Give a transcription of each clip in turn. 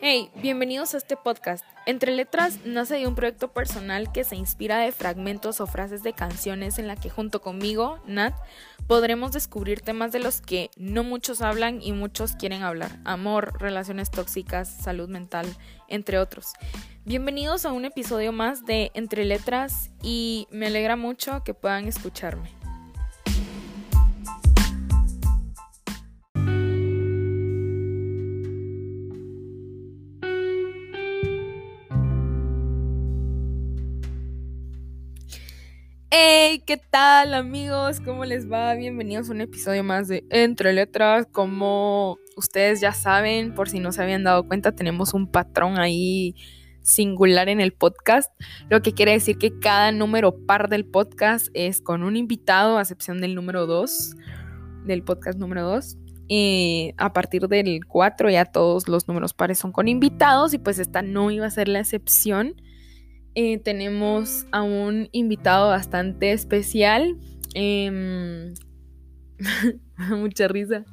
Hey, bienvenidos a este podcast. Entre Letras nace de un proyecto personal que se inspira de fragmentos o frases de canciones en la que junto conmigo, Nat, podremos descubrir temas de los que no muchos hablan y muchos quieren hablar. Amor, relaciones tóxicas, salud mental, entre otros. Bienvenidos a un episodio más de Entre Letras y me alegra mucho que puedan escucharme. ¿Qué tal amigos? ¿Cómo les va? Bienvenidos a un episodio más de Entre Letras. Como ustedes ya saben, por si no se habían dado cuenta, tenemos un patrón ahí singular en el podcast, lo que quiere decir que cada número par del podcast es con un invitado, a excepción del número 2, del podcast número 2. Y a partir del 4 ya todos los números pares son con invitados y pues esta no iba a ser la excepción. Eh, tenemos a un invitado bastante especial. Eh, me da mucha risa.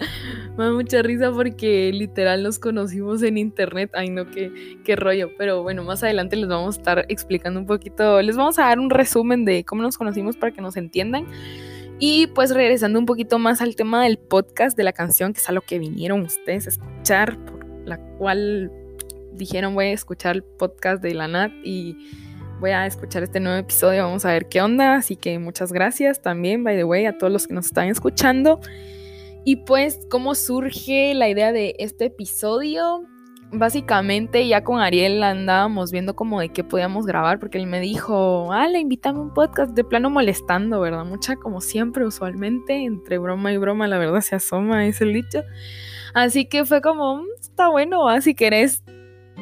Me da mucha risa porque literal nos conocimos en internet. Ay, no, qué, qué rollo. Pero bueno, más adelante les vamos a estar explicando un poquito. Les vamos a dar un resumen de cómo nos conocimos para que nos entiendan. Y pues regresando un poquito más al tema del podcast, de la canción, que es a lo que vinieron ustedes a escuchar, por la cual dijeron voy a escuchar el podcast de la Nat y voy a escuchar este nuevo episodio, vamos a ver qué onda, así que muchas gracias también, by the way, a todos los que nos están escuchando. Y pues, ¿cómo surge la idea de este episodio? Básicamente ya con Ariel andábamos viendo como de qué podíamos grabar, porque él me dijo, ah, le invitame un podcast de plano molestando, ¿verdad? Mucha como siempre, usualmente, entre broma y broma, la verdad se asoma ese dicho. Así que fue como, mm, está bueno, ¿va? si querés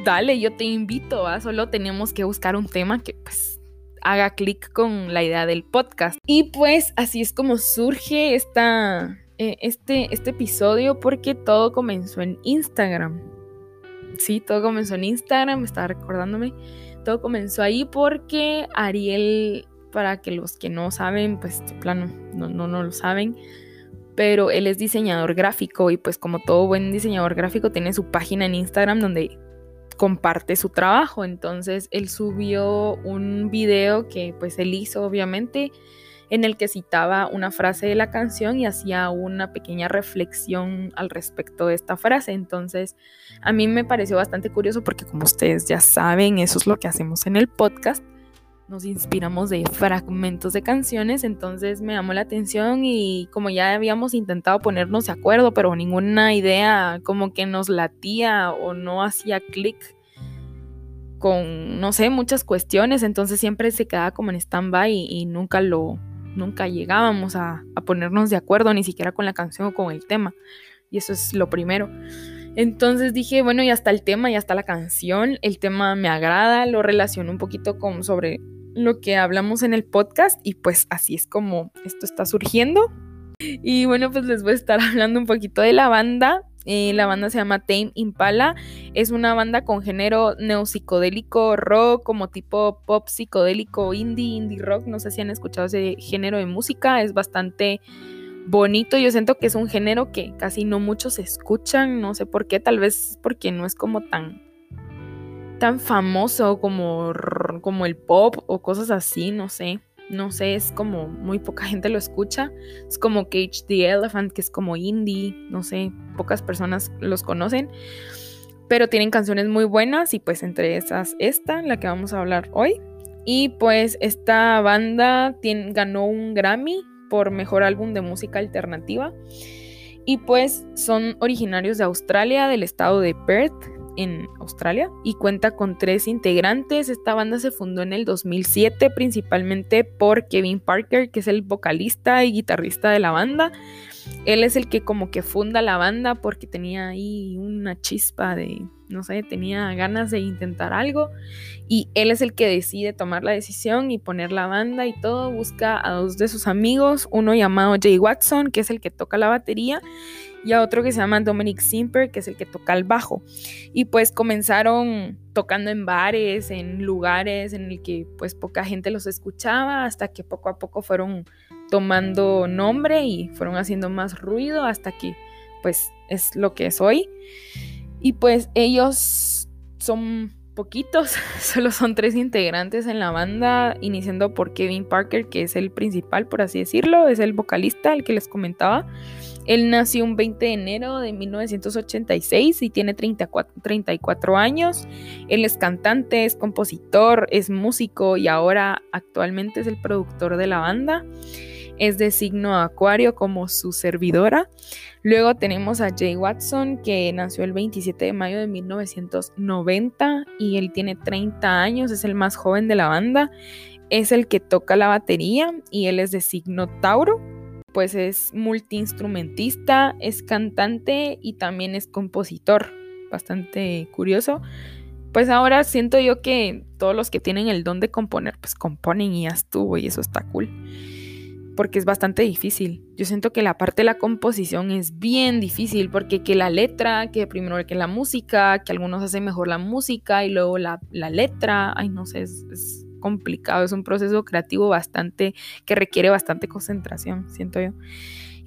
dale, yo te invito, solo tenemos que buscar un tema que pues haga clic con la idea del podcast. Y pues así es como surge esta, eh, este, este episodio porque todo comenzó en Instagram. Sí, todo comenzó en Instagram, estaba recordándome. Todo comenzó ahí porque Ariel, para que los que no saben, pues de plano no, no, no lo saben, pero él es diseñador gráfico y pues como todo buen diseñador gráfico tiene su página en Instagram donde comparte su trabajo. Entonces él subió un video que pues él hizo obviamente en el que citaba una frase de la canción y hacía una pequeña reflexión al respecto de esta frase. Entonces a mí me pareció bastante curioso porque como ustedes ya saben, eso es lo que hacemos en el podcast nos inspiramos de fragmentos de canciones, entonces me llamó la atención y como ya habíamos intentado ponernos de acuerdo, pero ninguna idea como que nos latía o no hacía clic con, no sé, muchas cuestiones, entonces siempre se quedaba como en stand-by y, nunca lo, nunca llegábamos a, a ponernos de acuerdo, ni siquiera con la canción o con el tema, y eso es lo primero. Entonces dije, bueno, ya está el tema, ya está la canción, el tema me agrada, lo relaciono un poquito con sobre lo que hablamos en el podcast y pues así es como esto está surgiendo. Y bueno, pues les voy a estar hablando un poquito de la banda. Eh, la banda se llama Tame Impala. Es una banda con género neopsicodélico rock, como tipo pop psicodélico indie, indie rock. No sé si han escuchado ese género de música. Es bastante bonito. Yo siento que es un género que casi no muchos escuchan. No sé por qué. Tal vez porque no es como tan tan famoso como, como el pop o cosas así, no sé. No sé, es como muy poca gente lo escucha. Es como Cage the Elephant, que es como indie, no sé, pocas personas los conocen. Pero tienen canciones muy buenas y pues entre esas esta, la que vamos a hablar hoy. Y pues esta banda tiene, ganó un Grammy por mejor álbum de música alternativa. Y pues son originarios de Australia, del estado de Perth, en Australia y cuenta con tres integrantes. Esta banda se fundó en el 2007 principalmente por Kevin Parker, que es el vocalista y guitarrista de la banda. Él es el que como que funda la banda porque tenía ahí una chispa de, no sé, tenía ganas de intentar algo y él es el que decide tomar la decisión y poner la banda y todo. Busca a dos de sus amigos, uno llamado Jay Watson, que es el que toca la batería y a otro que se llama Dominic Simper, que es el que toca el bajo. Y pues comenzaron tocando en bares, en lugares en el que pues poca gente los escuchaba, hasta que poco a poco fueron tomando nombre y fueron haciendo más ruido hasta que pues es lo que es hoy. Y pues ellos son poquitos, solo son tres integrantes en la banda, iniciando por Kevin Parker, que es el principal, por así decirlo, es el vocalista, el que les comentaba. Él nació un 20 de enero de 1986 y tiene 34, 34 años. Él es cantante, es compositor, es músico y ahora actualmente es el productor de la banda. Es de signo acuario como su servidora. Luego tenemos a Jay Watson que nació el 27 de mayo de 1990 y él tiene 30 años, es el más joven de la banda. Es el que toca la batería y él es de signo Tauro pues es multiinstrumentista, es cantante y también es compositor. Bastante curioso. Pues ahora siento yo que todos los que tienen el don de componer, pues componen y ya estuvo y eso está cool. Porque es bastante difícil. Yo siento que la parte de la composición es bien difícil porque que la letra, que primero que la música, que algunos hacen mejor la música y luego la, letra, ay no sé, es complicado, es un proceso creativo bastante que requiere bastante concentración, siento yo.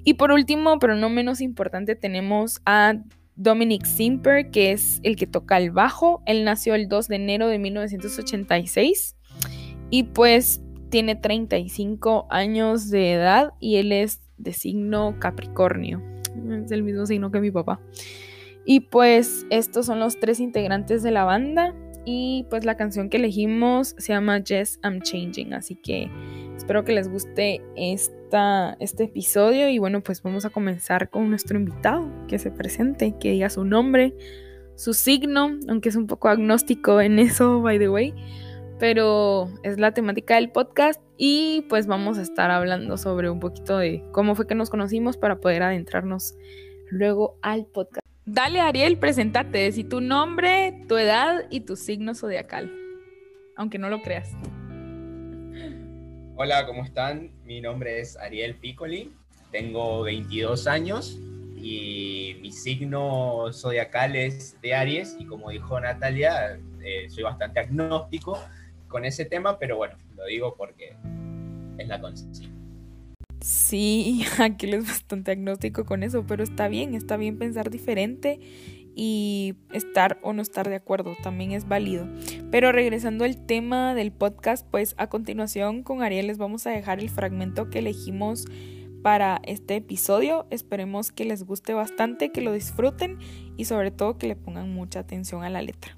Y por último, pero no menos importante, tenemos a Dominic Simper, que es el que toca el bajo. Él nació el 2 de enero de 1986 y pues tiene 35 años de edad y él es de signo Capricornio. Es el mismo signo que mi papá. Y pues estos son los tres integrantes de la banda y pues la canción que elegimos se llama Yes, I'm Changing. Así que espero que les guste esta, este episodio. Y bueno, pues vamos a comenzar con nuestro invitado, que se presente, que diga su nombre, su signo, aunque es un poco agnóstico en eso, by the way. Pero es la temática del podcast y pues vamos a estar hablando sobre un poquito de cómo fue que nos conocimos para poder adentrarnos luego al podcast. Dale, Ariel, presentate. Decí tu nombre, tu edad y tu signo zodiacal. Aunque no lo creas. Hola, ¿cómo están? Mi nombre es Ariel Piccoli. Tengo 22 años y mi signo zodiacal es de Aries. Y como dijo Natalia, eh, soy bastante agnóstico con ese tema, pero bueno, lo digo porque es la consigna. Sí, Aquel es bastante agnóstico con eso, pero está bien, está bien pensar diferente y estar o no estar de acuerdo, también es válido. Pero regresando al tema del podcast, pues a continuación con Ariel les vamos a dejar el fragmento que elegimos para este episodio. Esperemos que les guste bastante, que lo disfruten y sobre todo que le pongan mucha atención a la letra.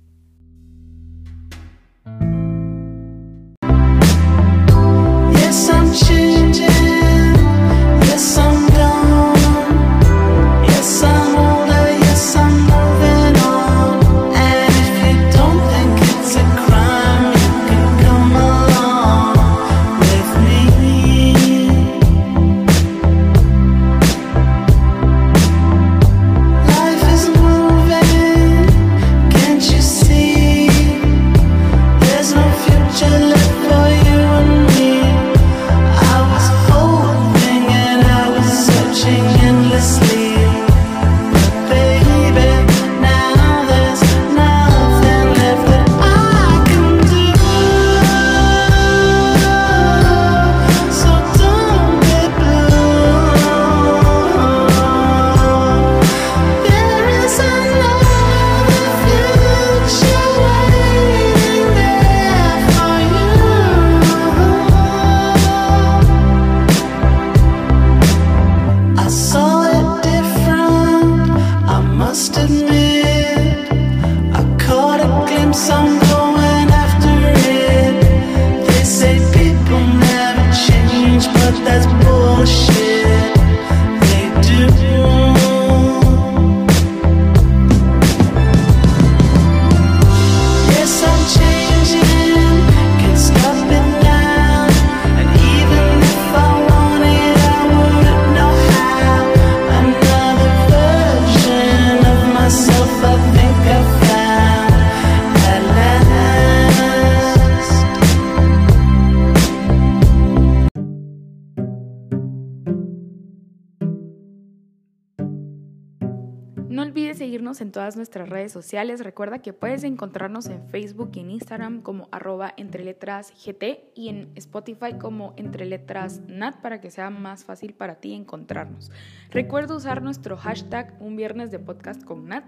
Redes sociales. Recuerda que puedes encontrarnos en Facebook y en Instagram como arroba entre letras GT y en Spotify como entre letras NAT para que sea más fácil para ti encontrarnos. Recuerda usar nuestro hashtag un viernes de podcast con Nat.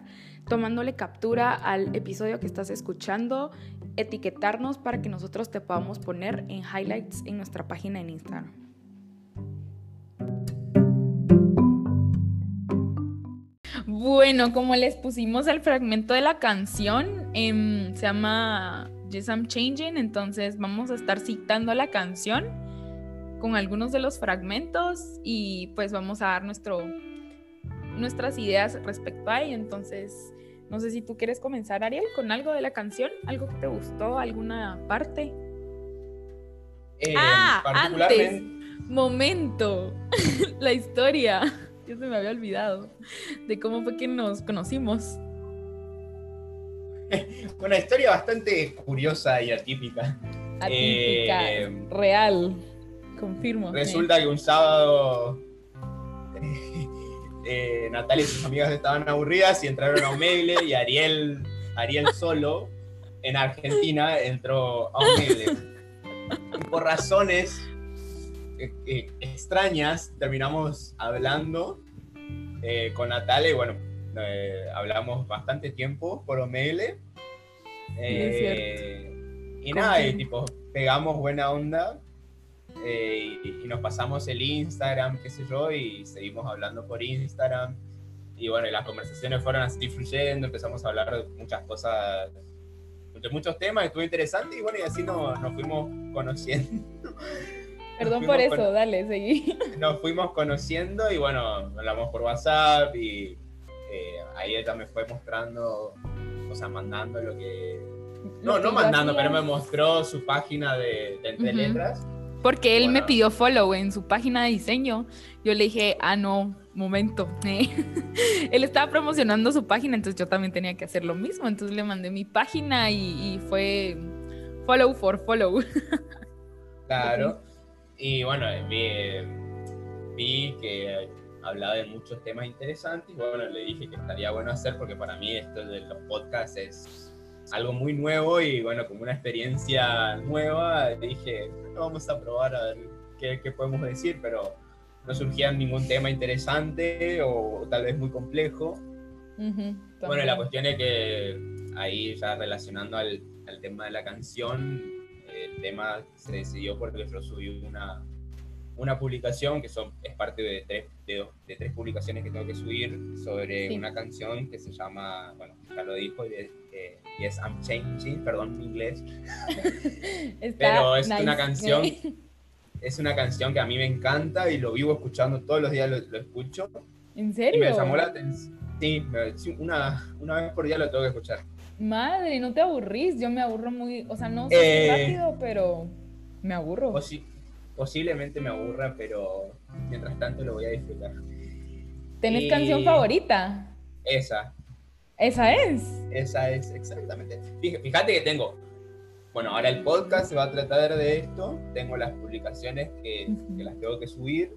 tomándole captura al episodio que estás escuchando, etiquetarnos para que nosotros te podamos poner en highlights en nuestra página en Instagram. Bueno, como les pusimos el fragmento de la canción, em, se llama Yes I'm Changing, entonces vamos a estar citando la canción con algunos de los fragmentos y pues vamos a dar nuestro, nuestras ideas respecto a ello. Entonces, no sé si tú quieres comenzar, Ariel, con algo de la canción, algo que te gustó, alguna parte. Eh, ah, antes, momento, la historia. Yo se me había olvidado de cómo fue que nos conocimos. Una historia bastante curiosa y atípica. Atípica, Eh, real, confirmo. Resulta que un sábado eh, Natalia y sus amigas estaban aburridas y entraron a Omegle y Ariel, Ariel solo en Argentina entró a Omegle. Y por razones eh, eh, extrañas terminamos hablando eh, con Natalia y bueno, eh, hablamos bastante tiempo por Omegle. es Eh, y nada, y Confirmo. tipo, pegamos buena onda eh, y, y nos pasamos el Instagram, qué sé yo, y seguimos hablando por Instagram. Y bueno, y las conversaciones fueron así fluyendo, empezamos a hablar de muchas cosas, de muchos temas, estuvo interesante y bueno, y así nos, nos fuimos conociendo. Perdón por eso, con- dale, seguí. nos fuimos conociendo y bueno, hablamos por WhatsApp y eh, ahí ella me fue mostrando, o sea, mandando lo que... No, no mandando, pero me mostró su página de, de Entre Ujú. Letras. Porque él me pidió follow en su página de diseño. Yo le dije, ah, no, momento. eh". él estaba promocionando su página, entonces yo también tenía que hacer lo mismo. Entonces le mandé mi página y, y fue follow for follow. Claro. Y bueno, vi, vi que hablaba de muchos temas interesantes bueno, le dije que estaría bueno hacer porque para mí esto de los podcasts es algo muy nuevo y bueno, como una experiencia nueva, dije, "Bueno, vamos a probar a ver qué, qué podemos decir, pero no surgía ningún tema interesante o tal vez muy complejo. Ujú, Bueno, la cuestión es que ahí ya relacionando al, al tema de la canción, el tema se decidió porque yo subí una, una publicación que son, es parte de tres, de, dos- de tres publicaciones que tengo que subir sobre Sí. una canción que se llama, bueno, ya lo dijo, y es, eh, Yes, I'm Changing, perdón mi inglés. Pero es nice, una canción-. Es una canción que a mí me encanta y lo vivo escuchando todos los días, lo, lo escucho. ¿En Y serio? me llamó la atención. Sí, una, una vez por día lo tengo que escuchar. Madre, no te aburrís. Yo me aburro muy, o sea, no si Eh, rápido, pero me aburro. Posi- posiblemente me aburra, pero mientras tanto lo voy a disfrutar. ¿Tenés y- canción favorita? Esa, Esa es. esa es exactamente. Fíjate que tengo, bueno, ahora el podcast se va a tratar de esto, tengo las publicaciones que, que las tengo que subir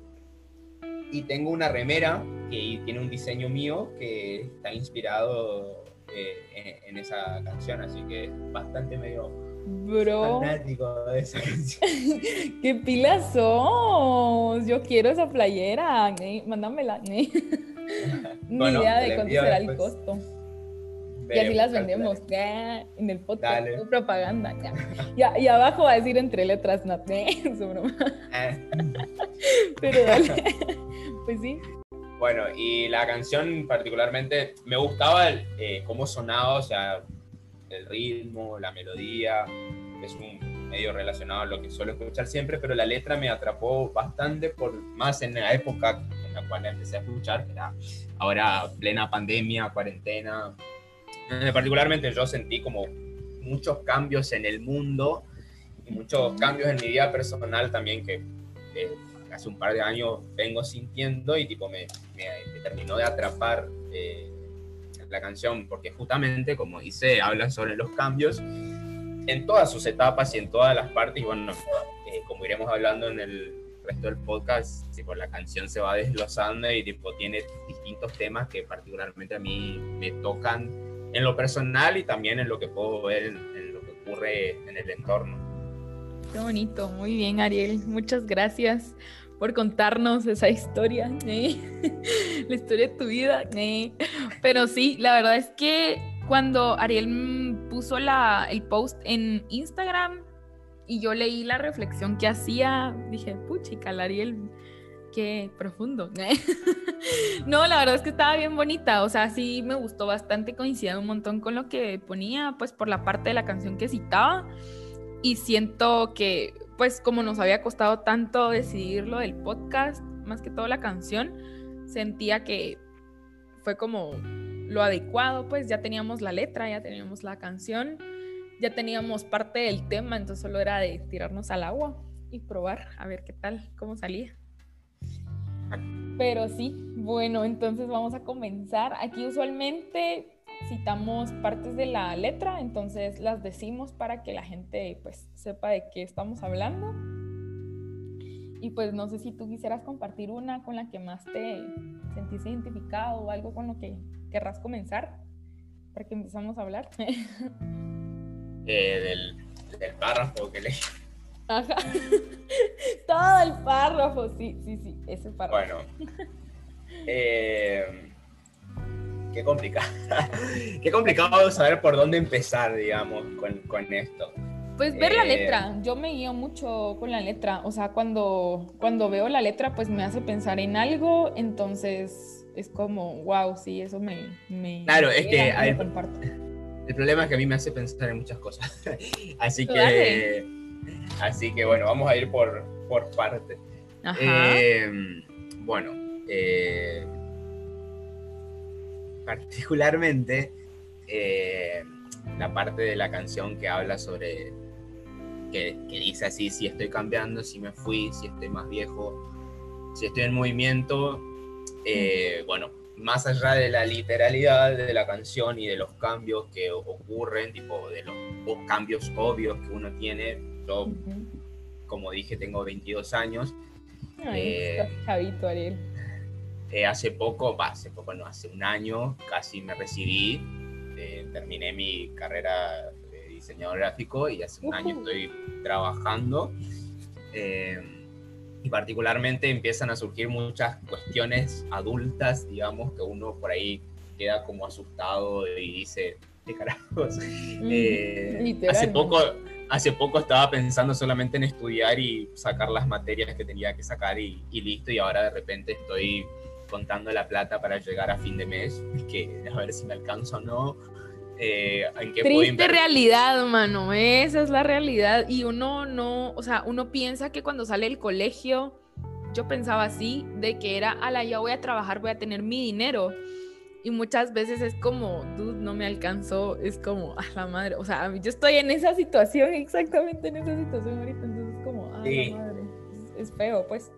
y tengo una remera que tiene un diseño mío que está inspirado eh, en, en esa canción, así que es bastante medio Bro, fanático de esa canción. qué pilas sos. Yo quiero esa playera. ¿eh? Mándamela. ¿eh? Ni Bueno, idea de cuánto será el costo. Y así las vendemos ya, en el podcast. Propaganda. ya. Y abajo va a decir entre letras, no. Su broma. Ah. Pero dale. pues sí. Bueno, y la canción particularmente me gustaba eh, cómo sonaba, o sea, el ritmo, la melodía, es un medio relacionado a lo que suelo escuchar siempre, pero la letra me atrapó bastante, por más en la época en la cual la empecé a escuchar, que era ahora plena pandemia, cuarentena. Eh, particularmente yo sentí como muchos cambios en el mundo y muchos cambios en mi vida personal también que eh, hace un par de años vengo sintiendo y tipo me, me- me terminó de atrapar eh, la canción porque justamente como dice habla sobre los cambios en todas sus etapas y en todas las partes y bueno eh, como iremos hablando en el resto del podcast tipo, la canción se va desglosando y tipo tiene distintos temas que particularmente a mí me tocan en lo personal y también en lo que puedo ver en, en lo que ocurre en el entorno Qué bonito. Muy bien, Ariel. Muchas gracias por contarnos esa historia. ¿eh? La historia de tu vida. ¿eh? Pero sí, la verdad es que cuando Ariel puso la, el post en Instagram y yo leí la reflexión que hacía, dije, puchica, la Ariel, qué profundo. no, la verdad es que estaba bien bonita, o sea, sí me gustó bastante, coincidía un montón con lo que ponía, pues por la parte de la canción que citaba. Y siento que, pues como nos había costado tanto decidir lo del podcast, más que todo la canción, sentía que fue como lo adecuado, pues ya teníamos la letra, ya teníamos la canción, ya teníamos parte del tema, entonces solo era de tirarnos al agua y probar a ver qué tal, cómo salía. Pero sí, bueno, entonces vamos a comenzar. Aquí usualmente citamos partes de la letra, entonces las decimos para que la gente pues sepa de qué estamos hablando. Y pues no sé si tú quisieras compartir una con la que más te sentís identificado o algo con lo que querrás comenzar para que empezamos a hablar. Eh, del, del, párrafo que leí. Ajá. Todo el párrafo, sí, sí, sí, ese párrafo. Bueno. Eh, qué complicado. qué complicado saber por dónde empezar, digamos, con, con esto. Pues ver la eh, letra, yo me guío mucho con la letra, o sea, cuando, cuando veo la letra pues me hace pensar en algo, entonces es como, wow, sí, eso me... me claro, es que el, el, problema es que a mí me hace pensar en muchas cosas, así que... Así que bueno, vamos a ir por, por parte. Eh, bueno, eh, particularmente la parte de la canción que habla sobre que, dice así, si estoy cambiando, si me fui, si estoy más viejo, si estoy en movimiento. Eh, bueno, más allá de la literalidad de la canción y de los cambios que ocurren, tipo de los, cambios obvios que uno tiene, yo, como dije, tengo 22 años. eh, chavito, Ariel. Eh, hace poco, hace poco no, hace un año casi me recibí, eh, terminé mi carrera diseñador gráfico y hace un año estoy trabajando. Eh, y particularmente empiezan a surgir muchas cuestiones adultas, digamos, que uno por ahí queda como asustado y dice, ¿qué carajos? Eh, hace, poco, hace poco estaba pensando solamente en estudiar y sacar las materias que tenía que sacar y, y listo, y ahora de repente estoy contando la plata para llegar a fin de mes, que a ver si me alcanzo o no, eh, Triste realidad, mano, esa es la realidad. Y uno no, o sea, uno piensa que cuando sale del colegio, yo pensaba así, de que era, ala, ya voy a trabajar, voy a tener mi dinero. Y muchas veces es como, dude, no me alcanzó, es como, a la madre, o sea, yo estoy en esa situación, exactamente en esa situación ahorita, entonces es como, a la madre, es, feo, pues.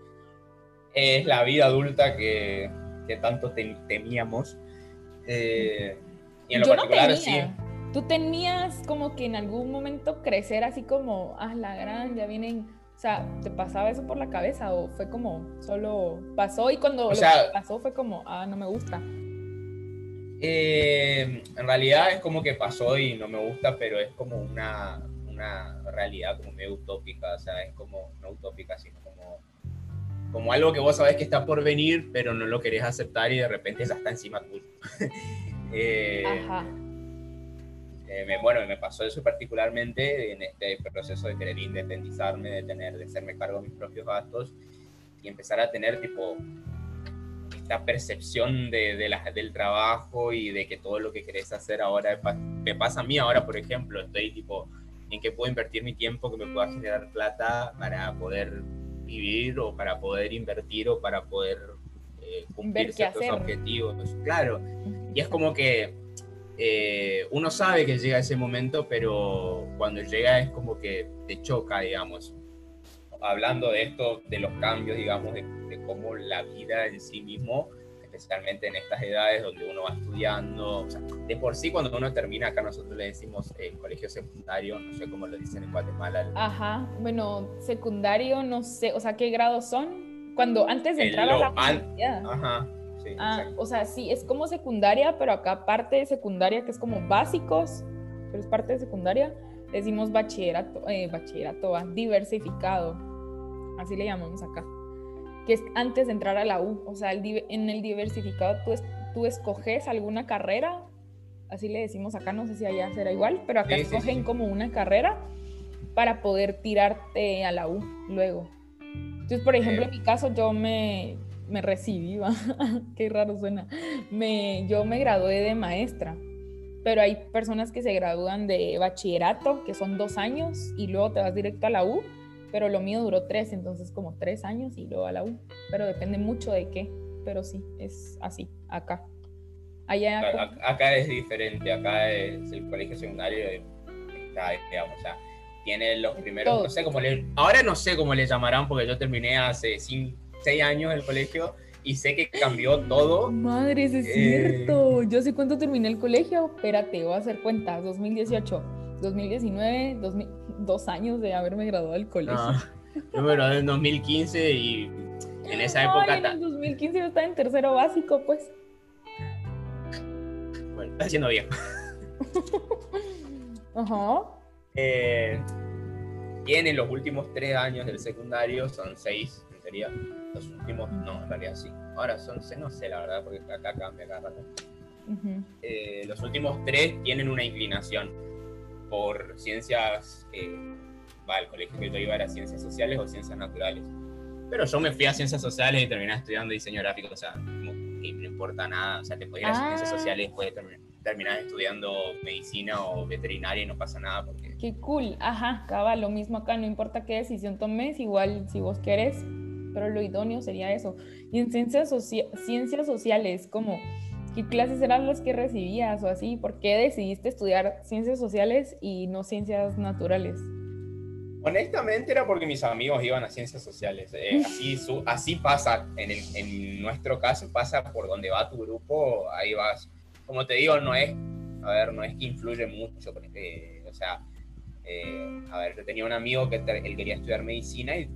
Es la vida adulta que, que tanto temíamos. Eh, y en lo Yo particular, no tenía. ¿Tú tenías como que en algún momento crecer así como, ah, la gran, ya vienen, o sea, ¿te pasaba eso por la cabeza o fue como solo pasó y cuando pasó fue como, ah, no me gusta? Eh, en realidad es como que pasó y no me gusta, pero es como una, una realidad como medio utópica, o sea, es como, no utópica, sino como, algo que vos sabés que está por venir, pero no lo querés aceptar y de repente ya está encima tuyo. Eh, eh, me, bueno, me pasó eso particularmente en este proceso de querer independizarme, de tener, de hacerme cargo de mis propios gastos y empezar a tener tipo esta percepción de, de del trabajo y de que todo lo que querés hacer ahora me pasa a mí ahora, por ejemplo, estoy tipo en que puedo invertir mi tiempo, que me pueda generar plata para poder vivir o para poder invertir o para poder eh, cumplir ciertos objetivos. Claro, y es como que eh, uno sabe que llega ese momento, pero cuando llega es como que te choca, digamos. Hablando de esto, de los cambios, digamos, de, cómo la vida en sí mismo, especialmente en estas edades donde uno va estudiando, o sea, de por sí cuando uno termina, acá nosotros le decimos eh, colegio secundario, no sé cómo lo dicen en Guatemala. Ajá, bueno, secundario, no sé, o sea, ¿qué grados son? Cuando antes de entrar a la universidad. Ajá, ah, o sea, sí, es como secundaria, pero acá parte de secundaria, que es como básicos, pero es parte de secundaria, decimos bachillerato, eh, bachillerato, diversificado, así le llamamos acá, que es antes de entrar a la U, o sea, en el diversificado tú tú escoges alguna carrera, así le decimos acá, no sé si allá será igual, pero acá escogen como una carrera para poder tirarte a la U luego. Entonces, por ejemplo, en mi caso yo me, me recibí, qué raro suena, me, yo me gradué de maestra, pero hay personas que se gradúan de bachillerato, que son dos años, y luego te vas directo a la U, pero lo mío duró tres, entonces como tres años y luego a la U, pero depende mucho de qué, pero sí, es así, acá. Allá, acá, es diferente, acá es el colegio secundario, está, digamos, o sea, tiene los primeros, no sé cómo le, ahora no sé cómo le llamarán porque yo terminé hace cinco, seis años el colegio y sé que cambió todo. Madre, es eh, cierto. Yo sé cuánto terminé el colegio. Espérate, voy a hacer cuentas. 2018, 2019, dos años de haberme graduado del colegio. No, yo me gradué en 2015 y en esa época... En 2015 yo estaba en tercero básico, pues. Bueno, está haciendo bien. Ajá. Eh, y los últimos tres años del secundario, son seis en teoría, los últimos, no, en realidad sí. Ahora son, no sé la verdad, porque acá cambia cada rato. Eh, los últimos tres tienen una inclinación por ciencias, eh, va, el colegio que yo iba era ciencias sociales o ciencias naturales. Pero yo me fui a ciencias sociales y terminé estudiando diseño gráfico, o sea, no, importa nada, o sea, te podías ir a ciencias ah. sociales y puedes terminar, estudiando medicina o veterinaria y no pasa nada porque... Qué cool, ajá, cabal, lo mismo acá, no importa qué decisión tomes, igual si vos querés, pero lo idóneo sería eso. Y en ciencias, ciencias sociales, como, ¿qué clases eran las que recibías o así? ¿Por qué decidiste estudiar ciencias sociales y no ciencias naturales? Honestamente era porque mis amigos iban a ciencias sociales. Eh, así, así pasa, en, en, nuestro caso pasa por donde va tu grupo, ahí vas. Como te digo, no es, a ver, no es que influye mucho, porque, o sea, eh, a ver, yo tenía un amigo que él quería estudiar medicina y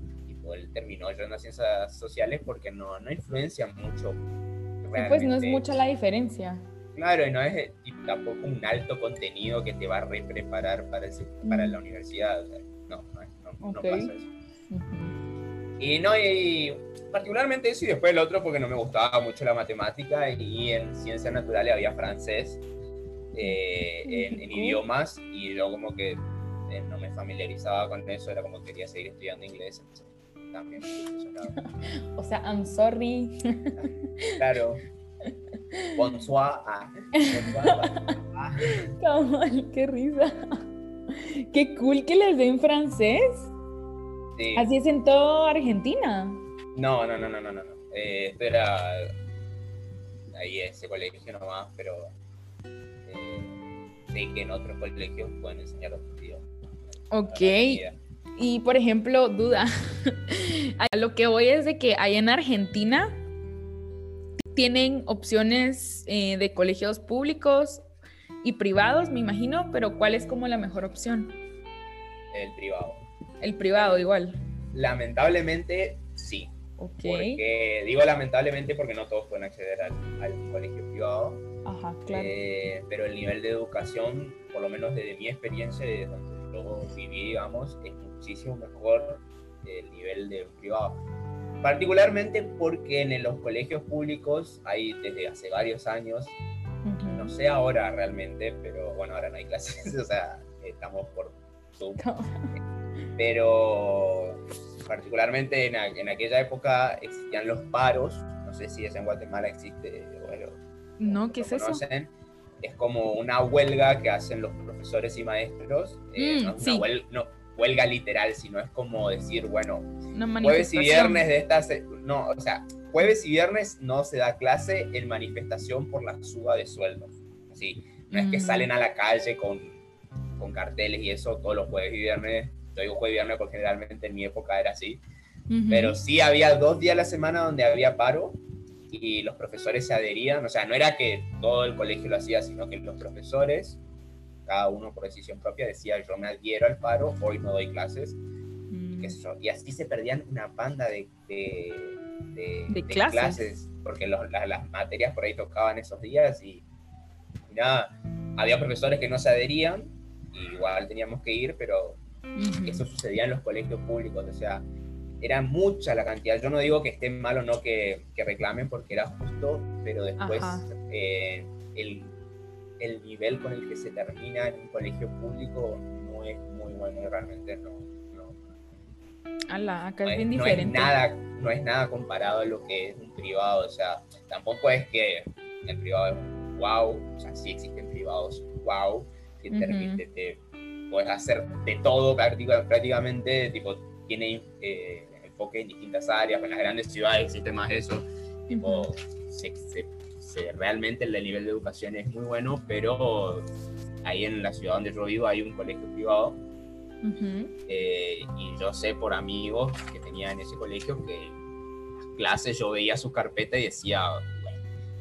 él terminó en las ciencias sociales porque no, no influencia mucho. Pues no es mucha la diferencia. Claro, y no es tampoco un alto contenido que te va a repreparar para, para la universidad. no, no, no, pasa eso. Y no, y particularmente eso y después el otro porque no me gustaba mucho la matemática y en ciencias naturales había francés eh, en, en idiomas y yo como que eh, no me familiarizaba con eso, era como que quería seguir estudiando inglés también. o sea, I'm sorry. claro. Bonsoir. Ah. qué risa. Qué cool que les den francés. Sí. Así es en toda Argentina. No, no, no, no, no, no. Eh, esto era ahí ese colegio nomás, pero eh, sé que en otros colegios pueden enseñar otros idiomas. Ok. Y por ejemplo, duda, a lo que voy es de que hay en Argentina tienen opciones eh, de colegios públicos y privados, me imagino, pero ¿cuál es como la mejor opción? El privado. El privado igual. Lamentablemente, sí. Porque, digo lamentablemente porque no todos pueden acceder al, colegio privado. Ajá, claro. Eh, pero el nivel de educación, por lo menos desde mi experiencia, desde donde lo viví, digamos, es muchísimo mejor el nivel de privado. Particularmente porque en los colegios públicos hay desde hace varios años, no sé ahora realmente, pero bueno, ahora no hay clases, o sea, estamos por Zoom. pero particularmente en, en, aquella época existían los paros, no sé si es en Guatemala existe, bueno, no, ¿qué es eso? Es como una huelga que hacen los profesores y maestros. Eh, mm, no, no, huelga literal, sino es como decir, bueno, jueves y viernes de estas, no, o sea, jueves y viernes no se da clase en manifestación por la suba de sueldos. Así, no es que mm. salen a la calle con, con carteles y eso todos los jueves y viernes. Yo digo jueves y viernes porque generalmente en mi época era así. Pero sí había dos días a la semana donde había paro y los profesores se adherían. O sea, no era que todo el colegio lo hacía, sino que los profesores cada uno por decisión propia decía yo me adhiero al paro, hoy no doy clases. Mm. Y así se perdían una banda de, de, clases? porque las materias por ahí tocaban esos días y, nada, había profesores que no se adherían, igual teníamos que ir, pero eso sucedía en los colegios públicos, o sea, era mucha la cantidad. Yo no digo que esté mal o no que, que reclamen porque era justo, pero después eh, el, el, nivel con el que se termina en un colegio público no es muy bueno realmente no. no acá es, bien diferente. No es, nada, no es nada comparado a lo que es un privado, o sea, tampoco es que el privado es wow, o sea, sí existen privados wow, que te, puedes hacer de todo prácticamente, tipo, tiene eh, enfoque en distintas áreas, en las grandes ciudades existe más eso, tipo, realmente el nivel de educación es muy bueno, pero ahí en la ciudad donde yo vivo hay un colegio privado eh, y yo sé por amigos que tenía en ese colegio que las clases yo veía su carpeta y decía,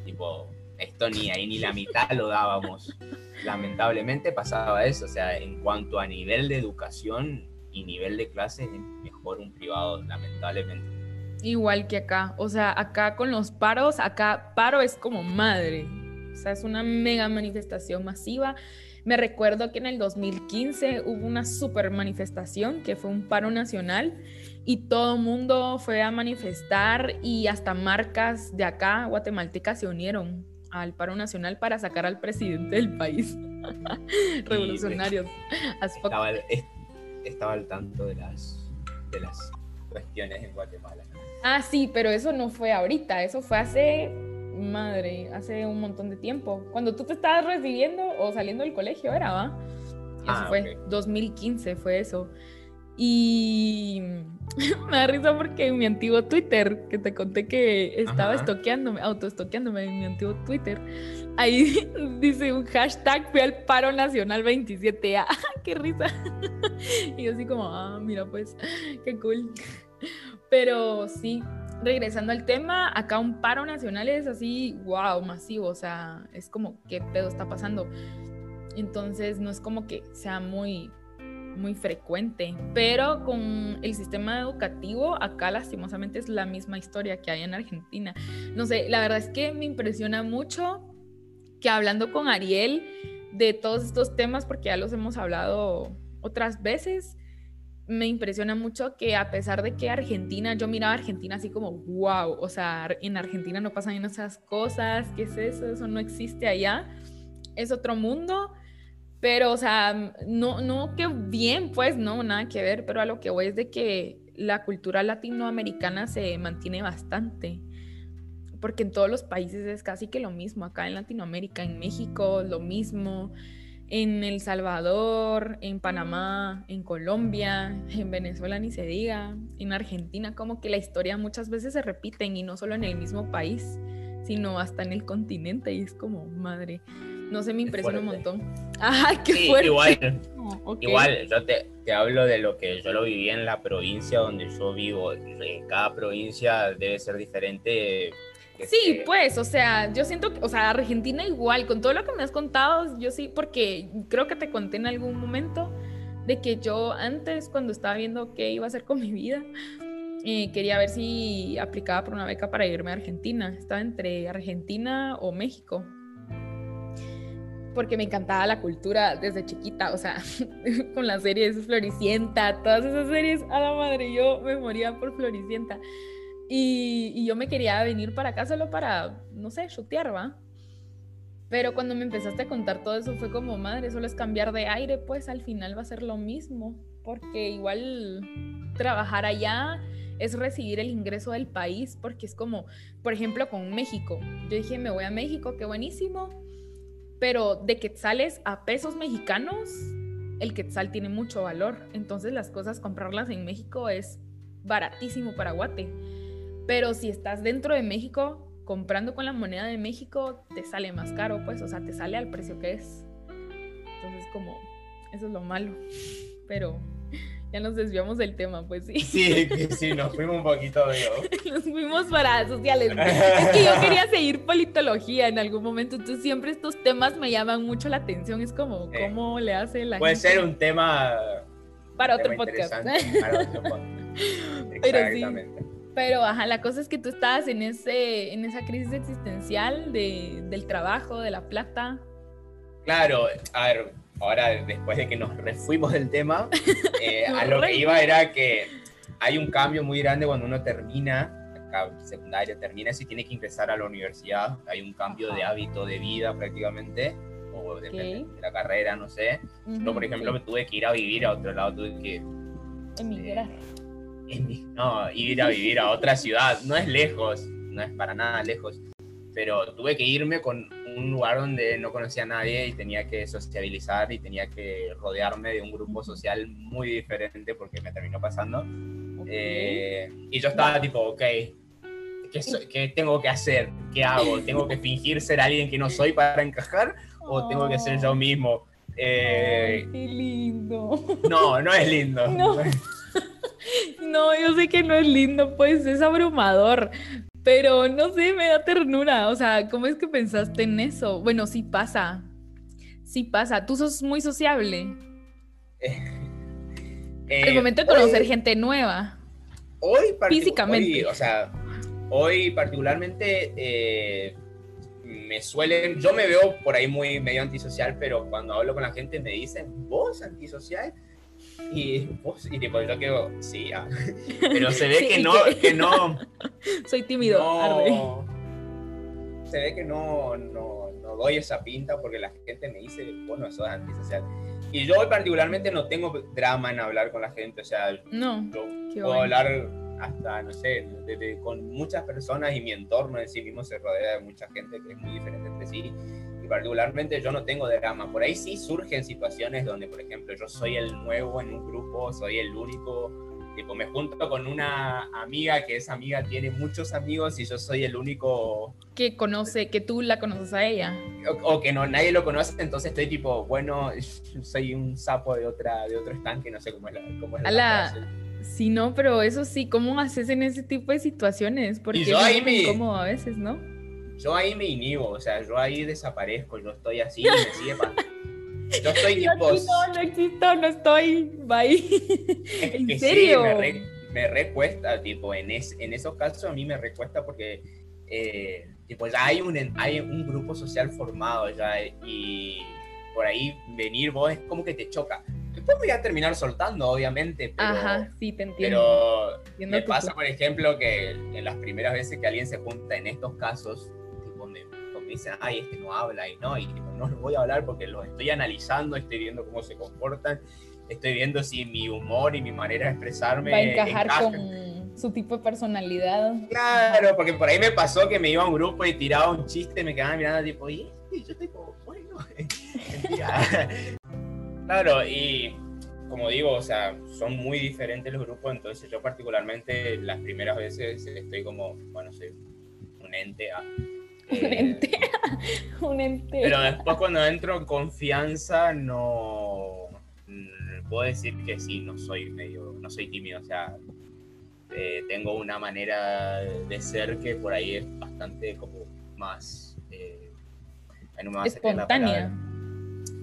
tipo, esto ni ahí ni la mitad lo dábamos. Lamentablemente pasaba eso, o sea, en cuanto a nivel de educación y nivel de clase, es mejor un privado, lamentablemente. Igual que acá, o sea, acá con los paros, acá paro es como madre, o sea, es una mega manifestación masiva. Me recuerdo que en el 2015 hubo una super manifestación que fue un paro nacional y todo el mundo fue a manifestar y hasta marcas de acá, guatemaltecas, se unieron al paro nacional para sacar al presidente del país. Revolucionarios. Estaba, al tanto de las, de las cuestiones en Guatemala. Ah, sí, pero eso no fue ahorita, eso fue hace, madre, hace un montón de tiempo. Cuando tú te estabas recibiendo o saliendo del colegio, era, ¿va? Eso ah, fue 2015, fue eso. Y me da risa porque en mi antiguo Twitter, que te conté que estaba estoqueándome, autoestoqueándome en mi antiguo Twitter, ahí dice un hashtag fui al paro nacional 27A. ¡Qué risa! Y yo así como, ah, mira pues, qué cool. Pero sí, regresando al tema, acá un paro nacional es así, wow, masivo, o sea, es como, ¿qué pedo está pasando? Entonces no es como que sea muy muy frecuente, pero con el sistema educativo acá lastimosamente es la misma historia que hay en Argentina. No sé, la verdad es que me impresiona mucho que hablando con Ariel de todos estos temas, porque ya los hemos hablado otras veces, me impresiona mucho que a pesar de que Argentina, yo miraba Argentina así como, wow, o sea, en Argentina no pasan esas cosas, ¿qué es eso? Eso no existe allá, es otro mundo pero, o sea, no, no que bien, pues, no, nada que ver, pero a lo que voy es de que la cultura latinoamericana se mantiene bastante, porque en todos los países es casi que lo mismo, acá en Latinoamérica, en México, lo mismo, en El Salvador, en Panamá, en Colombia, en Venezuela ni se diga, en Argentina, como que la historia muchas veces se repiten y no solo en el mismo país, sino hasta en el continente y es como, madre. No sé, me impresiona un montón. ¡Ay, qué fuerte! Igual, igual yo te, te, hablo de lo que yo lo viví en la provincia donde yo vivo. Cada provincia debe ser diferente. Sí, pues, o sea, yo siento que, o sea, Argentina igual, con todo lo que me has contado, yo sí, porque creo que te conté en algún momento de que yo antes, cuando estaba viendo qué iba a hacer con mi vida, eh, quería ver si aplicaba por una beca para irme a Argentina. Estaba entre Argentina o México porque me encantaba la cultura desde chiquita, o sea, con las series Floricienta, todas esas series, a la madre, yo me moría por Floricienta. Y, yo me quería venir para acá solo para, no sé, chutear, ¿va? Pero cuando me empezaste a contar todo eso fue como, madre, solo es cambiar de aire, pues al final va a ser lo mismo, porque igual trabajar allá es recibir el ingreso del país, porque es como, por ejemplo, con México. Yo dije, me voy a México, qué buenísimo pero de quetzales a pesos mexicanos, el quetzal tiene mucho valor. Entonces las cosas, comprarlas en México es baratísimo para Guate. Pero si estás dentro de México, comprando con la moneda de México, te sale más caro, pues, o sea, te sale al precio que es. Entonces, como, eso es lo malo. Pero ya nos desviamos del tema, pues sí. Sí, sí, nos fuimos un poquito, digo. nos fuimos para sociales. es que yo quería seguir politología en algún momento, entonces siempre estos temas me llaman mucho la atención. Es como, ¿cómo le hace la Puede ser un tema... Para otro podcast. Para otro podcast. Pero sí. Pero, ajá, la cosa es que tú estabas en, ese, en esa crisis existencial de, del trabajo, de la plata. Claro, a ver, ahora después de que nos refuimos del tema, eh, a lo que iba era que hay un cambio muy grande cuando uno termina secundaria, termina y tiene que ingresar a la universidad. Hay un cambio de hábito de vida prácticamente, o depende de la carrera, no sé. Yo, por ejemplo, me tuve que ir a vivir a otro lado, tuve que... Emigrar. Eh, no, ir a vivir a otra ciudad. No es lejos, no es para nada lejos pero tuve que irme con un lugar donde no conocía a nadie y tenía que sociabilizar y tenía que rodearme de un grupo social muy diferente porque me terminó pasando. Eh, y yo estaba tipo, ok, ¿qué, ¿qué, tengo que hacer? ¿Qué hago? ¿Tengo que fingir ser alguien que no soy para encajar o tengo que ser yo mismo? Eh, qué lindo. No, no es lindo. No. no, yo sé que no es lindo, pues es abrumador. Pero no sé, me da ternura. O sea, ¿cómo es que pensaste en eso? Bueno, sí pasa. Sí pasa. Tú sos muy sociable. Eh, El momento de conocer gente nueva. Hoy, físicamente. o sea, hoy particularmente eh, me suelen. Yo me veo por ahí muy medio antisocial, pero cuando hablo con la gente me dicen, ¿vos antisocial? Y, pues, y tipo, yo quedo, sí, ah". pero se ve que, no, que... no... Soy tímido. se ve que no, no, no, doy esa pinta porque la gente me dice, vos no sos antisocial. Y yo particularmente no tengo drama en hablar con la gente, o sea, no, yo puedo hablar hasta, no sé, con muchas personas y mi entorno en sí mismo se rodea de mucha gente que es muy diferente entre sí particularmente yo no tengo drama. Por ahí sí surgen situaciones donde, por ejemplo, yo soy el nuevo en un grupo, soy el único, tipo, me junto con una amiga que esa amiga tiene muchos amigos y yo soy el único... Que conoce, que tú la conoces a ella. O, que no, nadie lo conoce, entonces estoy tipo, bueno, soy un sapo de, otra, de otro estanque, no sé cómo es la... Cómo es la Sí, no, pero eso sí, ¿cómo haces en ese tipo de situaciones? Porque yo ahí me... incómodo a veces, ¿no? Yo ahí me inhibo, o sea, yo ahí desaparezco, yo estoy así, me sigue Yo estoy tipo... No, no existo, no estoy, bye. ¿En serio? me, recuesta, tipo, en, en esos casos a mí me recuesta porque, eh, tipo, ya hay un, hay un grupo social formado ya y por ahí venir vos es como que te choca. Después voy a terminar soltando, obviamente, pero... Ajá, sí, te entiendo. Pero me pasa, por ejemplo, que en las primeras veces que alguien se junta en estos casos, dicen, ay, este no habla y no, y no les voy a hablar porque los estoy analizando, estoy viendo cómo se comportan, estoy viendo si mi humor y mi manera de expresarme va a encajar con su tipo de personalidad. Claro, porque por ahí me pasó que me iba a un grupo y tiraba un chiste y me quedaban mirando tipo, y yo estoy como, bueno, claro, y como digo, o sea, son muy diferentes los grupos, entonces yo particularmente las primeras veces estoy como, bueno, soy un ente a un ente. un ente. Pero después cuando entro en confianza no mm, puedo decir que sí, no soy medio, no soy tímido, o sea, eh, tengo una manera de ser que por ahí es bastante como más eh, espontánea.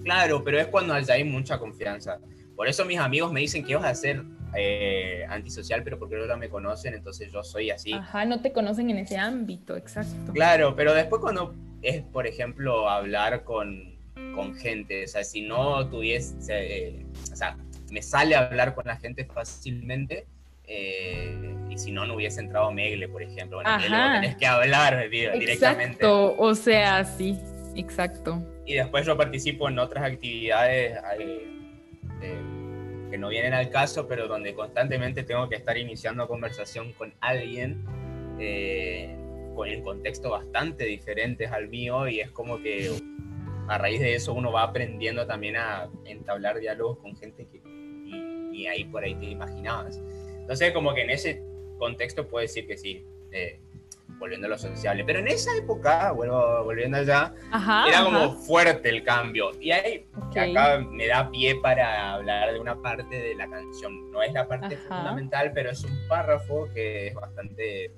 Claro, pero es cuando hay mucha confianza. Por eso mis amigos me dicen que vas a hacer eh, antisocial, pero porque no me conocen, entonces yo soy así. Ajá, no te conocen en ese ámbito, exacto. Claro, pero después cuando es, por ejemplo, hablar con, con gente, o sea, si no tuviese, eh, o sea, me sale hablar con la gente fácilmente, eh, y si no, no hubiese entrado Megle, por ejemplo. Bueno, tenés que hablar directamente. Exacto, o sea, sí, exacto. Y después yo participo en otras actividades que no vienen al caso, pero donde constantemente tengo que estar iniciando conversación con alguien eh, con el contexto bastante diferentes al mío y es como que a raíz de eso uno va aprendiendo también a entablar diálogos con gente que ni, ahí por ahí te imaginabas. Entonces como que en ese contexto puedo decir que sí. Eh, volviendo a lo sociable. Pero en esa época, vuelvo, volviendo allá, era como fuerte el cambio. Y ahí acá me da pie para hablar de una parte de la canción. No es la parte fundamental, pero es un párrafo que es bastante...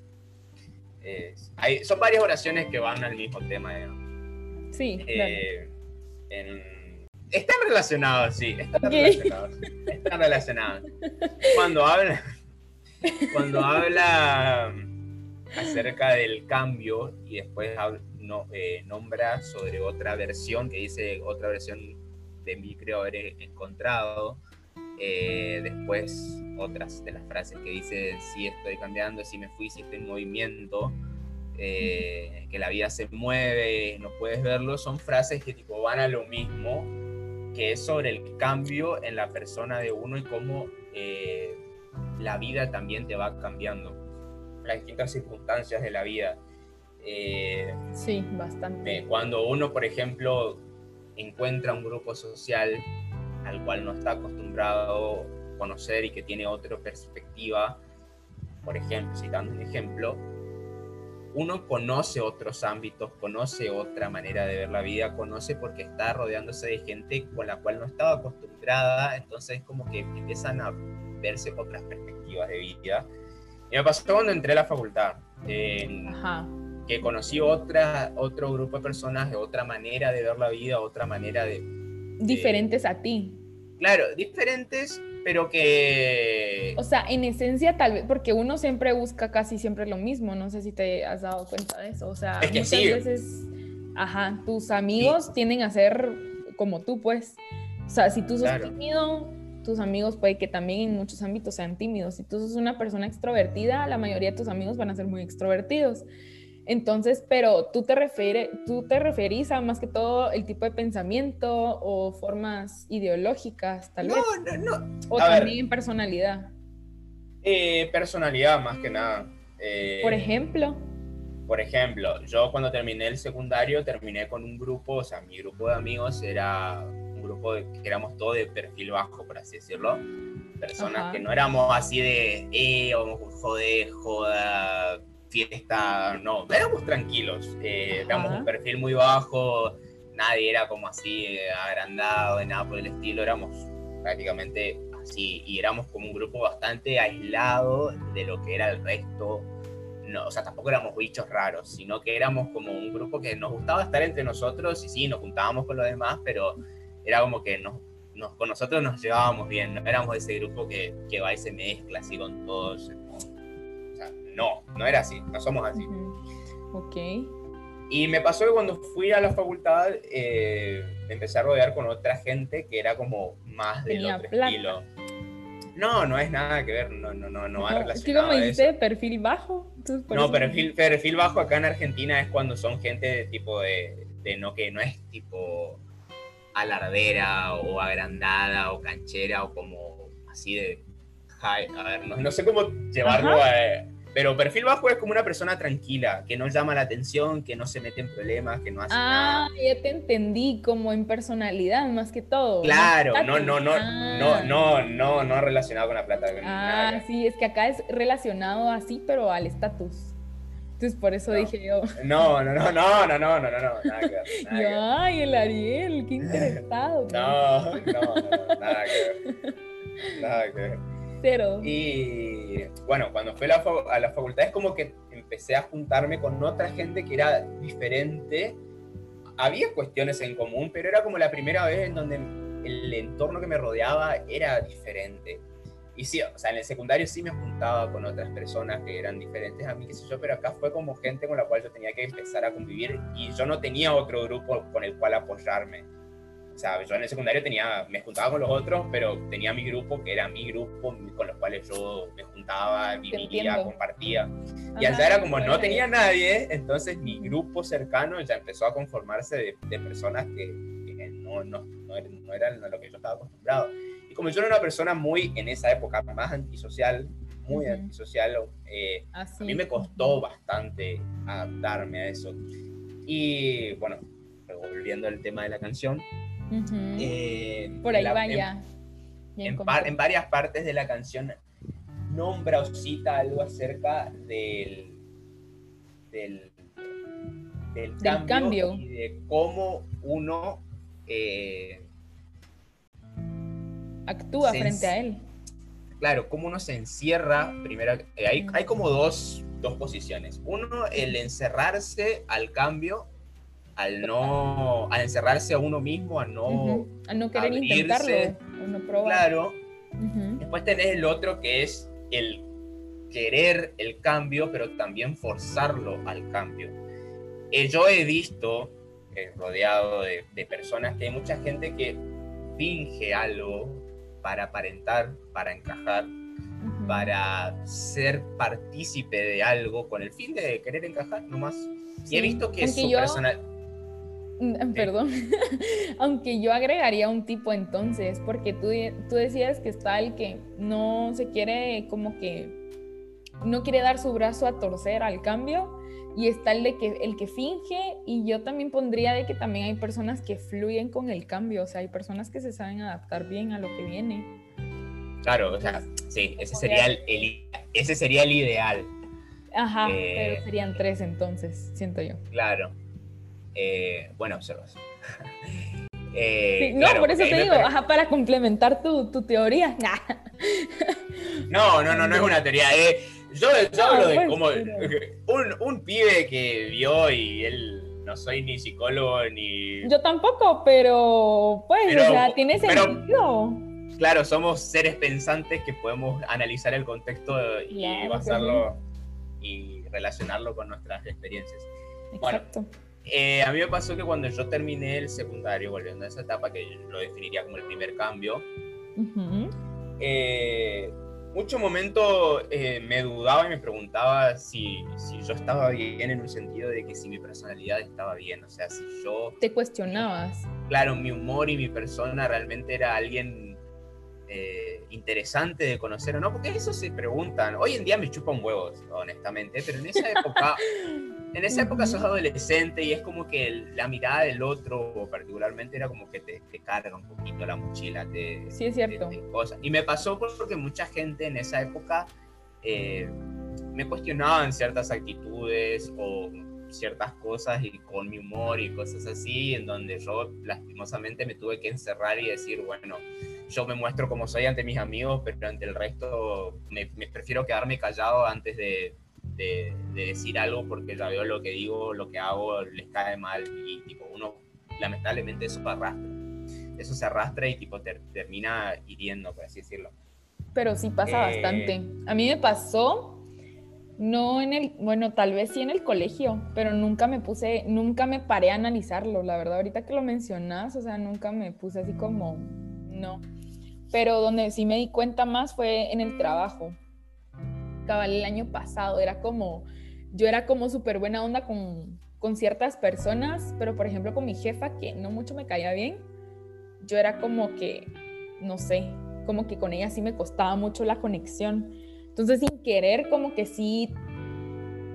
hay, son varias oraciones que van al mismo tema. Sí. Eh, están relacionados, sí, están relacionados. Están relacionados. Cuando habla... Cuando habla acerca del cambio y después no, eh, nombra sobre otra versión que dice otra versión de mí creo haber encontrado Eh, después otras de las frases que dice, si estoy cambiando, si me fui, si estoy en movimiento, eh, que la vida se mueve, no puedes verlo, son frases que tipo van a lo mismo, que es sobre el cambio en la persona de uno y cómo la vida también te va cambiando, las distintas circunstancias de la vida. Eh, sí, bastante. cuando uno, por ejemplo, encuentra un grupo social al cual no está acostumbrado a conocer y que tiene otra perspectiva, por ejemplo, citando un ejemplo, uno conoce otros ámbitos, conoce otra manera de ver la vida, conoce porque está rodeándose de gente con la cual no estaba acostumbrada, entonces como que empiezan a verse otras perspectivas de vida. Y me pasó cuando entré a la facultad, que conocí otra, otro grupo de personas de otra manera de ver la vida, otra manera de... Diferentes a ti. Claro, diferentes, pero que... O sea, en esencia tal vez, porque uno siempre busca casi siempre lo mismo, no sé si te has dado cuenta de eso, o sea, es que muchas veces, ajá, tus amigos tienden a ser como tú, pues, o sea, si tú sos tímido, tus amigos puede que también en muchos ámbitos sean tímidos, si tú sos una persona extrovertida, la mayoría de tus amigos van a ser muy extrovertidos. Entonces, pero tú te, refieres, tú te referís a más que todo el tipo de pensamiento o formas ideológicas, tal vez. No, no, no. O también personalidad. Eh, personalidad, más que nada. Eh, por ejemplo. Por ejemplo, yo cuando terminé el secundario terminé con un grupo, o sea, mi grupo de amigos era grupo de, que éramos todos de perfil bajo, por así decirlo. Personas que no éramos así de, eh, joder, joda, fiesta, no, éramos tranquilos, eh, éramos un perfil muy bajo, nadie era como así eh, agrandado, de nada por el estilo, éramos prácticamente así y éramos como un grupo bastante aislado de lo que era el resto. No, o sea, tampoco éramos bichos raros, sino que éramos como un grupo que nos gustaba estar entre nosotros y sí, nos juntábamos con los demás, pero era como que nos, nos, con nosotros nos llevábamos bien, no éramos ese grupo que, que va y se mezcla así con todos no, no era así, no somos así. Ok. Y me pasó que cuando fui a la facultad eh, me empecé a rodear con otra gente que era como más del otro estilo. No, no es nada que ver, no, no, no, no va relacionado. ¿Qué como dice? ¿Perfil bajo? No, perfil, perfil bajo acá en Argentina es cuando son gente de tipo de, de no que no es tipo alardera o agrandada o canchera o como así de a ver, no, no sé cómo llevarlo a, pero perfil bajo es como una persona tranquila, que no llama la atención, que no se mete en problemas, que no hace ah, ya te entendí, como en personalidad más que todo. Claro, no, no, no, no, ah. no, no, no relacionado con la plata. Ah, sí, es que acá es relacionado así, pero al estatus. Entonces por eso dije yo. No, no, no, no, no, no, no, no, no, nada que ver. Ay, el Ariel, qué interesado. no, no, no, nada que ver. Nada que ver. Y bueno, cuando fui a la, a la facultad es como que empecé a juntarme con otra gente que era diferente. Había cuestiones en común, pero era como la primera vez en donde el entorno que me rodeaba era diferente. Y sí, o sea, en el secundario sí me juntaba con otras personas que eran diferentes a mí, qué sé yo, pero acá fue como gente con la cual yo tenía que empezar a convivir y yo no tenía otro grupo con el cual apoyarme sea, yo en el secundario tenía, me juntaba con los otros, pero tenía mi grupo, que era mi grupo, con los cuales yo me juntaba, vivía, compartía. y allá era como no tenía nadie, entonces mi grupo cercano ya empezó a conformarse de, personas que, no, no, no, eran lo que yo estaba acostumbrado. Como yo era una persona muy, en esa época, más antisocial, muy antisocial, eh, a mí me costó bastante adaptarme a eso. Y bueno, volviendo al tema de la canción, eh, Por ahí vaya. En, varias partes de la canción nombra o cita algo acerca del, del, cambio, y de cómo uno eh, actúa frente a él. Claro, cómo uno se encierra. Primero, eh, hay, hay como dos, dos posiciones. Uno, el encerrarse al cambio al no, al encerrarse a uno mismo, a no, a no querer intentarlo, a no probar. Claro. Después tenés el otro que es el querer el cambio, pero también forzarlo al cambio. Eh, yo he visto, eh, rodeado de, personas, que hay mucha gente que finge algo para aparentar, para encajar, para ser partícipe de algo con el fin de querer encajar nomás. Y he visto que su personal... Mm, perdón, aunque yo agregaría un tipo entonces, porque tú, tú decías que está el que no se quiere como que no quiere dar su brazo a torcer al cambio y está el de que el que finge y yo también pondría de que también hay personas que fluyen con el cambio, o sea, hay personas que se saben adaptar bien a lo que viene. Claro, o sea, sí, ese sería el, ese sería el ideal. Ajá, eh, pero serían tres entonces, siento yo. Claro. Eh, buena observación. Eh, no, por eso te digo, ajá, para complementar tu, tu teoría. no, no, no, no es una teoría. Eh, yo, hablo de como un, un pibe que vio y él no soy ni psicólogo ni. Yo tampoco, pero pues, o sea, tiene sentido. Claro, somos seres pensantes que podemos analizar el contexto y basarlo y relacionarlo con nuestras experiencias. Exacto. Eh, a mí me pasó que cuando yo terminé el secundario, volviendo a esa etapa que yo lo definiría como el primer cambio, eh, mucho momento eh, me dudaba y me preguntaba si, si, yo estaba bien en un sentido de que si mi personalidad estaba bien, o sea, si yo... Te cuestionabas. Claro, mi humor y mi persona realmente era alguien eh, interesante de conocer o no, porque eso se preguntan. Hoy en día me chupan huevos, honestamente, pero en esa época, en esa época sos adolescente y es como que la mirada del otro, particularmente, era como que te, carga un poquito la mochila. Te, sí, es cierto. cosas. Y me pasó porque mucha gente en esa época eh, me cuestionaban ciertas actitudes o ciertas cosas y con mi humor y cosas así, en donde yo lastimosamente me tuve que encerrar y decir, bueno, yo me muestro como soy ante mis amigos, pero ante el resto me, prefiero quedarme callado antes de, de, decir algo porque ya veo lo que digo, lo que hago, les cae mal y tipo uno lamentablemente eso arrastra. Eso se arrastra y tipo termina hiriendo, por así decirlo. Pero sí pasa eh, bastante. A mí me pasó, no en el, bueno, tal vez sí en el colegio, pero nunca me puse, nunca me paré a analizarlo, la verdad, ahorita que lo mencionas, o sea, nunca me puse así como, no pero donde sí me di cuenta más fue en el trabajo. Cabal, el año pasado era como, yo era como súper buena onda con, con ciertas personas, pero por ejemplo con mi jefa, que no mucho me caía bien, yo era como que, no sé, como que con ella sí me costaba mucho la conexión. Entonces sin querer como que sí,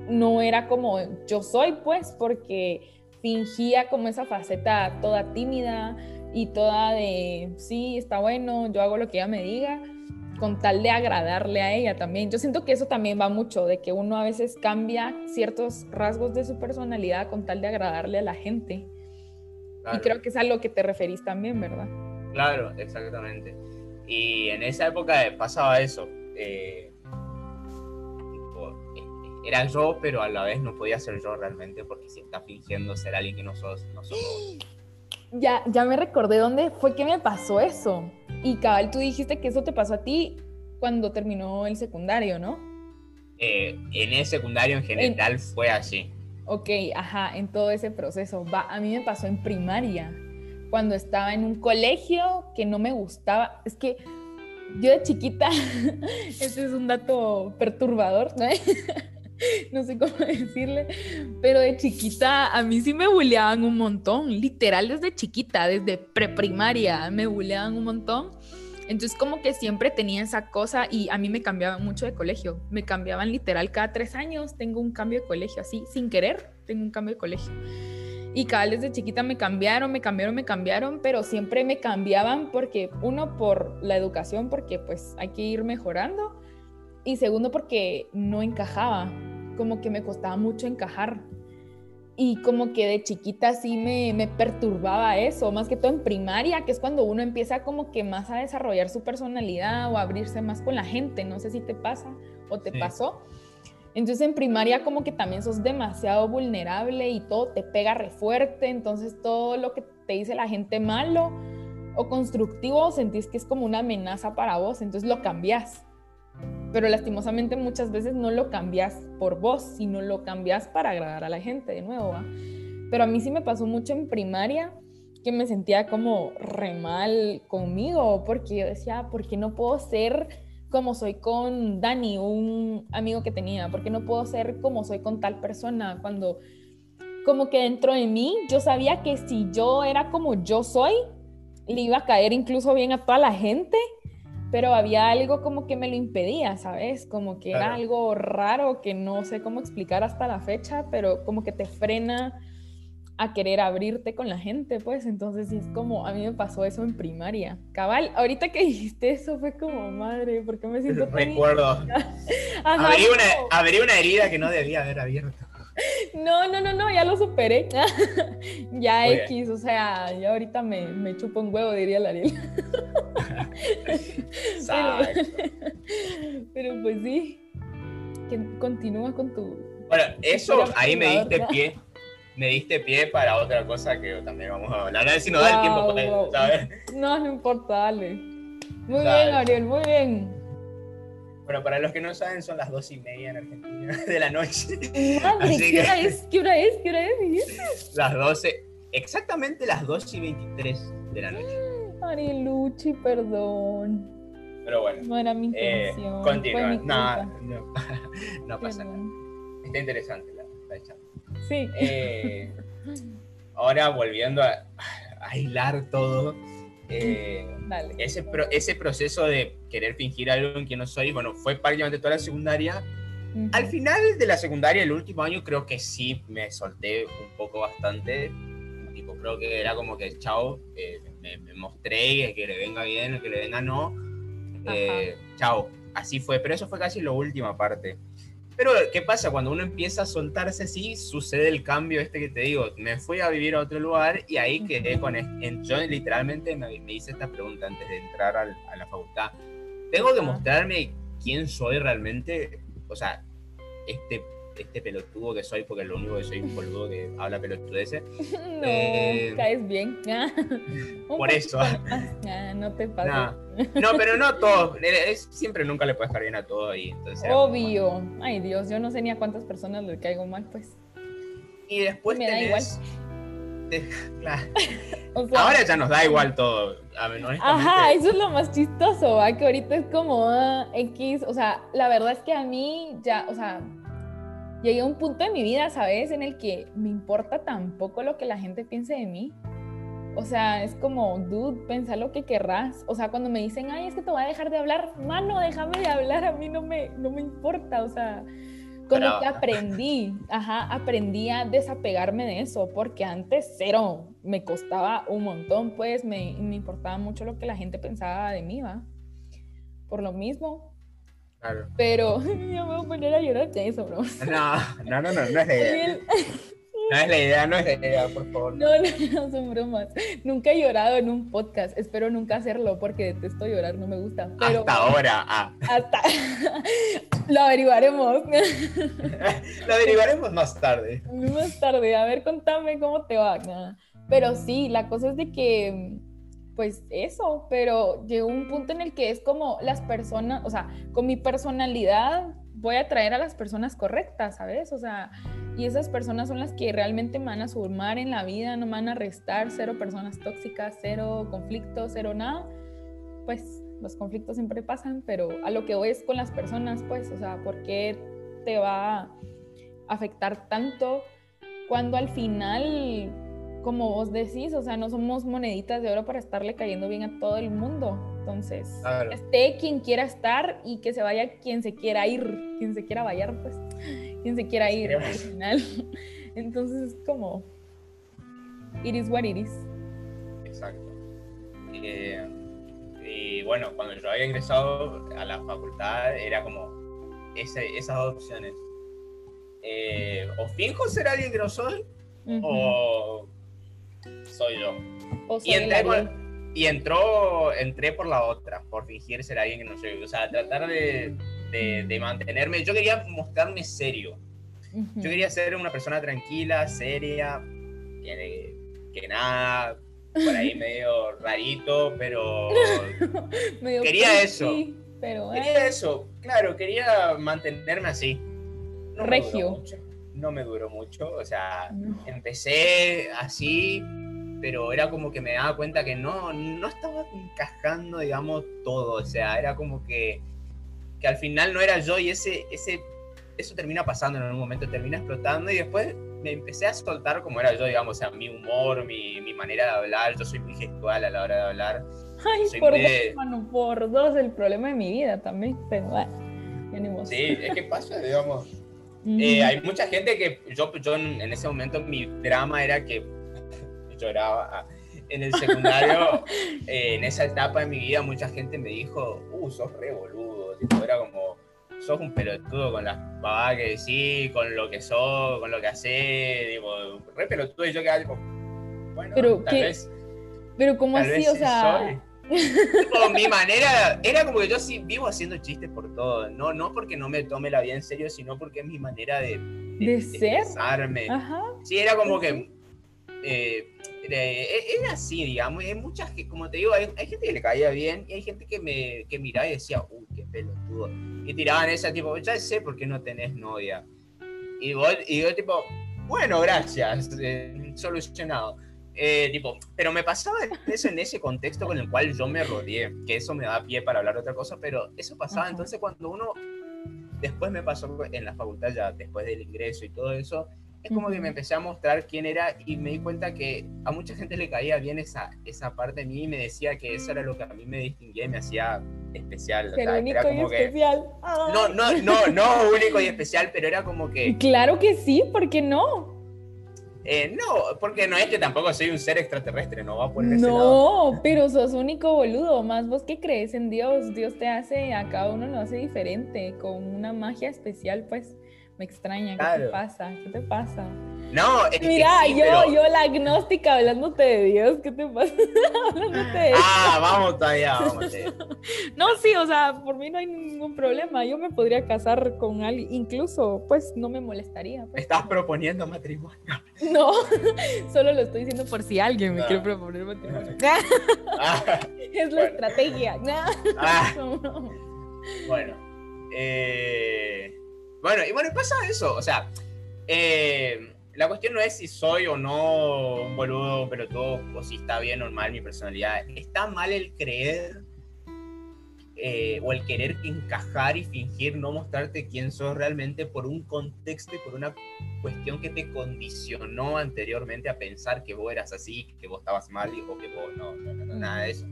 no era como yo soy, pues, porque fingía como esa faceta toda tímida, y toda de, sí, está bueno, yo hago lo que ella me diga, con tal de agradarle a ella también. Yo siento que eso también va mucho, de que uno a veces cambia ciertos rasgos de su personalidad con tal de agradarle a la gente. Y creo que es a lo que te referís también, ¿verdad? Claro, exactamente. Y en esa época pasaba eso. Eh, era yo, pero a la vez no podía ser yo realmente, porque si está fingiendo ser alguien que no sos, no sos ya, ya me recordé dónde fue que me pasó eso. Y cabal, tú dijiste que eso te pasó a ti cuando terminó el secundario, ¿no? Eh, en el secundario en general fue así. Ok, ajá, en todo ese proceso. Va, a mí me pasó en primaria, cuando estaba en un colegio que no me gustaba. Es que yo de chiquita, este es un dato perturbador, ¿no? no sé cómo decirle, pero de chiquita a mí sí me bulleaban un montón, literal desde chiquita, desde preprimaria me bulleaban un montón. Entonces como que siempre tenía esa cosa y a mí me cambiaban mucho de colegio, me cambiaban literal cada tres años, tengo un cambio de colegio, así sin querer, tengo un cambio de colegio. Y cada vez desde chiquita me cambiaron, me cambiaron, me cambiaron, pero siempre me cambiaban porque uno por la educación, porque pues hay que ir mejorando y segundo porque no encajaba, como que me costaba mucho encajar. Y como que de chiquita sí me, me, perturbaba eso, más que todo en primaria, que es cuando uno empieza como que más a desarrollar su personalidad o a abrirse más con la gente, no sé si te pasa o te pasó. Entonces en primaria como que también sos demasiado vulnerable y todo te pega re fuerte, entonces todo lo que te dice la gente malo o constructivo sentís que es como una amenaza para vos, entonces lo cambias pero lastimosamente muchas veces no lo cambias por vos, sino lo cambias para agradar a la gente de nuevo. Pero a mí sí me pasó mucho en primaria que me sentía como re mal conmigo, porque yo decía, ¿por qué no puedo ser como soy con Dani, un amigo que tenía? ¿Por qué no puedo ser como soy con tal persona? Cuando como que dentro de mí yo sabía que si yo era como yo soy, le iba a caer incluso bien a toda la gente, pero había algo como que me lo impedía, ¿sabes? Como que era algo raro que no sé cómo explicar hasta la fecha, pero como que te frena a querer abrirte con la gente, pues entonces es como, a mí me pasó eso en primaria. Cabal, ahorita que dijiste eso fue como, madre, ¿por qué me siento tan... Recuerdo. abrí, una, abrí una herida que no debía haber abierto. No, no, no, no, ya lo superé. ya X, o sea, ya ahorita me, me chupo un huevo, diría la Ariel. pero, pues sí, que continúa con tu... Bueno, eso ahí me diste pie me diste pie para otra cosa que también vamos a hablar. A ver si nos da el tiempo ¿sabes? No, no importa, dale. Muy bien, Ariel, muy bien. Bueno, para los que no saben, son las dos y media en Argentina de la noche. Madre, ¿qué, hora es? ¿qué hora es? ¿Qué hora es? Las 12, exactamente las 2 y 23 de la noche. Luchi, perdón. Pero bueno. No era mi eh, intención. continúa. No, no, no, pasa nada. Está interesante la, la Sí. Eh, ahora volviendo a, aislar todo, eh, ese, ese proceso de querer fingir algo en que no soy, bueno, fue prácticamente toda la secundaria. Al final de la secundaria, el último año, creo que sí me solté un poco bastante. Tipo, creo que era como que, chao, eh, me, mostré que le venga bien, que le venga no. chao, así fue. Pero eso fue casi la última parte. Pero, ¿qué pasa? Cuando uno empieza a soltarse así, sucede el cambio este que te digo. Me fui a vivir a otro lugar y ahí quedé con... En, yo literalmente me, hice esta pregunta antes de entrar a la facultad. ¿Tengo que mostrarme quién soy realmente? O sea, este este pelotudo que soy, porque lo único que soy un boludo que habla pelotudeces. No, eh, caes bien. por eso. no te pasa. No, pero no todo. siempre nunca le puedes caer bien a todo ahí. Entonces Obvio. Ay, Dios, yo no sé ni a cuántas personas le caigo mal, pues. Y después me da igual. Claro. Ahora ya nos da igual todo. Ajá, eso es lo más chistoso, ¿va? que ahorita es como ah, X, o sea, la verdad es que a mí ya, o sea, llegué a un punto en mi vida, ¿sabes? En el que me importa tampoco lo que la gente piense de mí. O sea, es como, dude, pensa lo que querrás. O sea, cuando me dicen, ay, es que te voy a dejar de hablar, mano, déjame de hablar, a mí no me, no me importa. O sea, como que aprendí, ajá, aprendí a desapegarme de eso, porque antes cero, me costaba un montón, pues me, me importaba mucho lo que la gente pensaba de mí, ¿va? Por lo mismo, pero yo me voy a poner a llorar de eso, bro. No, no, no, no, no es la idea. No es la idea, no es la idea, por favor. No, no, no, son bromas. Nunca he llorado en un podcast. Espero nunca hacerlo porque detesto llorar, no me gusta. Pero, hasta ahora, ah. Hasta. Lo averiguaremos. Lo averiguaremos más tarde. Más tarde. A ver, contame cómo te va. Pero sí, la cosa es de que pues eso, pero llegó un punto en el que es como las personas, o sea, con mi personalidad voy a traer a las personas correctas, ¿sabes? O sea, y esas personas son las que realmente me van a sumar en la vida, no me van a restar, cero personas tóxicas, cero conflictos, cero nada. Pues los conflictos siempre pasan, pero a lo que voy es con las personas, pues, o sea, ¿por qué te va a afectar tanto cuando al final como vos decís, o sea, no somos moneditas de oro para estarle cayendo bien a todo el mundo. Entonces, esté quien quiera estar y que se vaya quien se quiera ir, quien se quiera vayar, pues, quien se quiera ir al final. Entonces, es como, it is what it is. Exacto. Eh, y bueno, cuando yo había ingresado a la facultad, era como esas dos opciones. Eh, o finjo ser alguien que no soy, o soy yo. y, entré y entró, entré por la otra, por fingir ser alguien que no soy. O sea, tratar de, de, mantenerme. Yo quería mostrarme serio. Yo quería ser una persona tranquila, seria, que, que nada, por ahí medio rarito, pero quería eso. pero, quería eso, claro, quería mantenerme así. Regio no me duró mucho. O sea, empecé así, pero era como que me daba cuenta que no, no estaba encajando, digamos, todo. O sea, era como que, que al final no era yo y ese, ese, eso termina pasando en algún momento, termina explotando y después me empecé a soltar como era yo, digamos, o sea, mi humor, mi, mi manera de hablar. Yo soy muy gestual a la hora de hablar. Ay, por dos, por dos el problema de mi vida también, pero bueno, Sí, es que pasa, digamos. Eh, hay mucha gente que yo, yo en ese momento mi drama era que lloraba. Ah, en el secundario, eh, en esa etapa de mi vida, mucha gente me dijo, uh, sos re boludo. Tipo, era como, sos un pelotudo con las pavadas que decís, con lo que sos, con lo que haces. Digo, re pelotudo. Y yo quedaba tipo, bueno, pero, tal vez. Pero, ¿cómo así? O sea. Mi manera, era como que yo sí vivo haciendo chistes por todo, no, no porque no me tome la vida en serio, sino porque es mi manera de, de, ser. Sí, era como que eh, era así, digamos, hay muchas que, como te digo, hay, gente que le caía bien y hay gente que me que miraba y decía, uy, qué pelotudo, y tiraban esa tipo, ya sé por qué no tenés novia, y, vos, y yo tipo, bueno, gracias, eh, solucionado. Eh, tipo, pero me pasaba eso en ese contexto con el cual yo me rodeé, que eso me da pie para hablar otra cosa, pero eso pasaba, entonces cuando uno, después me pasó en la facultad ya, después del ingreso y todo eso, es como que me empecé a mostrar quién era y me di cuenta que a mucha gente le caía bien esa, esa parte de mí y me decía que eso era lo que a mí me distinguía y me hacía especial. único y especial. No, no, no, no único y especial, pero era como que... Claro que sí, ¿por qué no? Eh, no, porque no es que tampoco soy un ser extraterrestre, no va por ese No, pero sos único boludo, más vos que crees en Dios, Dios te hace, a cada uno lo hace diferente, con una magia especial, pues me extraña, ¿qué te pasa? ¿Qué te pasa? No, es Mira, que yo, yo la agnóstica hablándote de Dios, ¿qué te pasa? hablándote de Ah, vamos todavía, vamos No, sí, o sea, por mí no hay ningún problema. Yo me podría casar con alguien, incluso, pues no me molestaría. Pues. ¿Estás proponiendo matrimonio? No, solo lo estoy diciendo por si alguien me quiere proponer matrimonio. Ah, es la estrategia. Ah. bueno, eh bueno, y bueno, pasa eso, o sea, eh, la cuestión no es si soy o no un boludo pero todo o si está bien o mal mi personalidad. Está mal el creer eh, o el querer encajar y fingir no mostrarte quién sos realmente por un contexto y por una cuestión que te condicionó anteriormente a pensar que vos eras así, que vos estabas mal o que vos no, no, no nada de eso.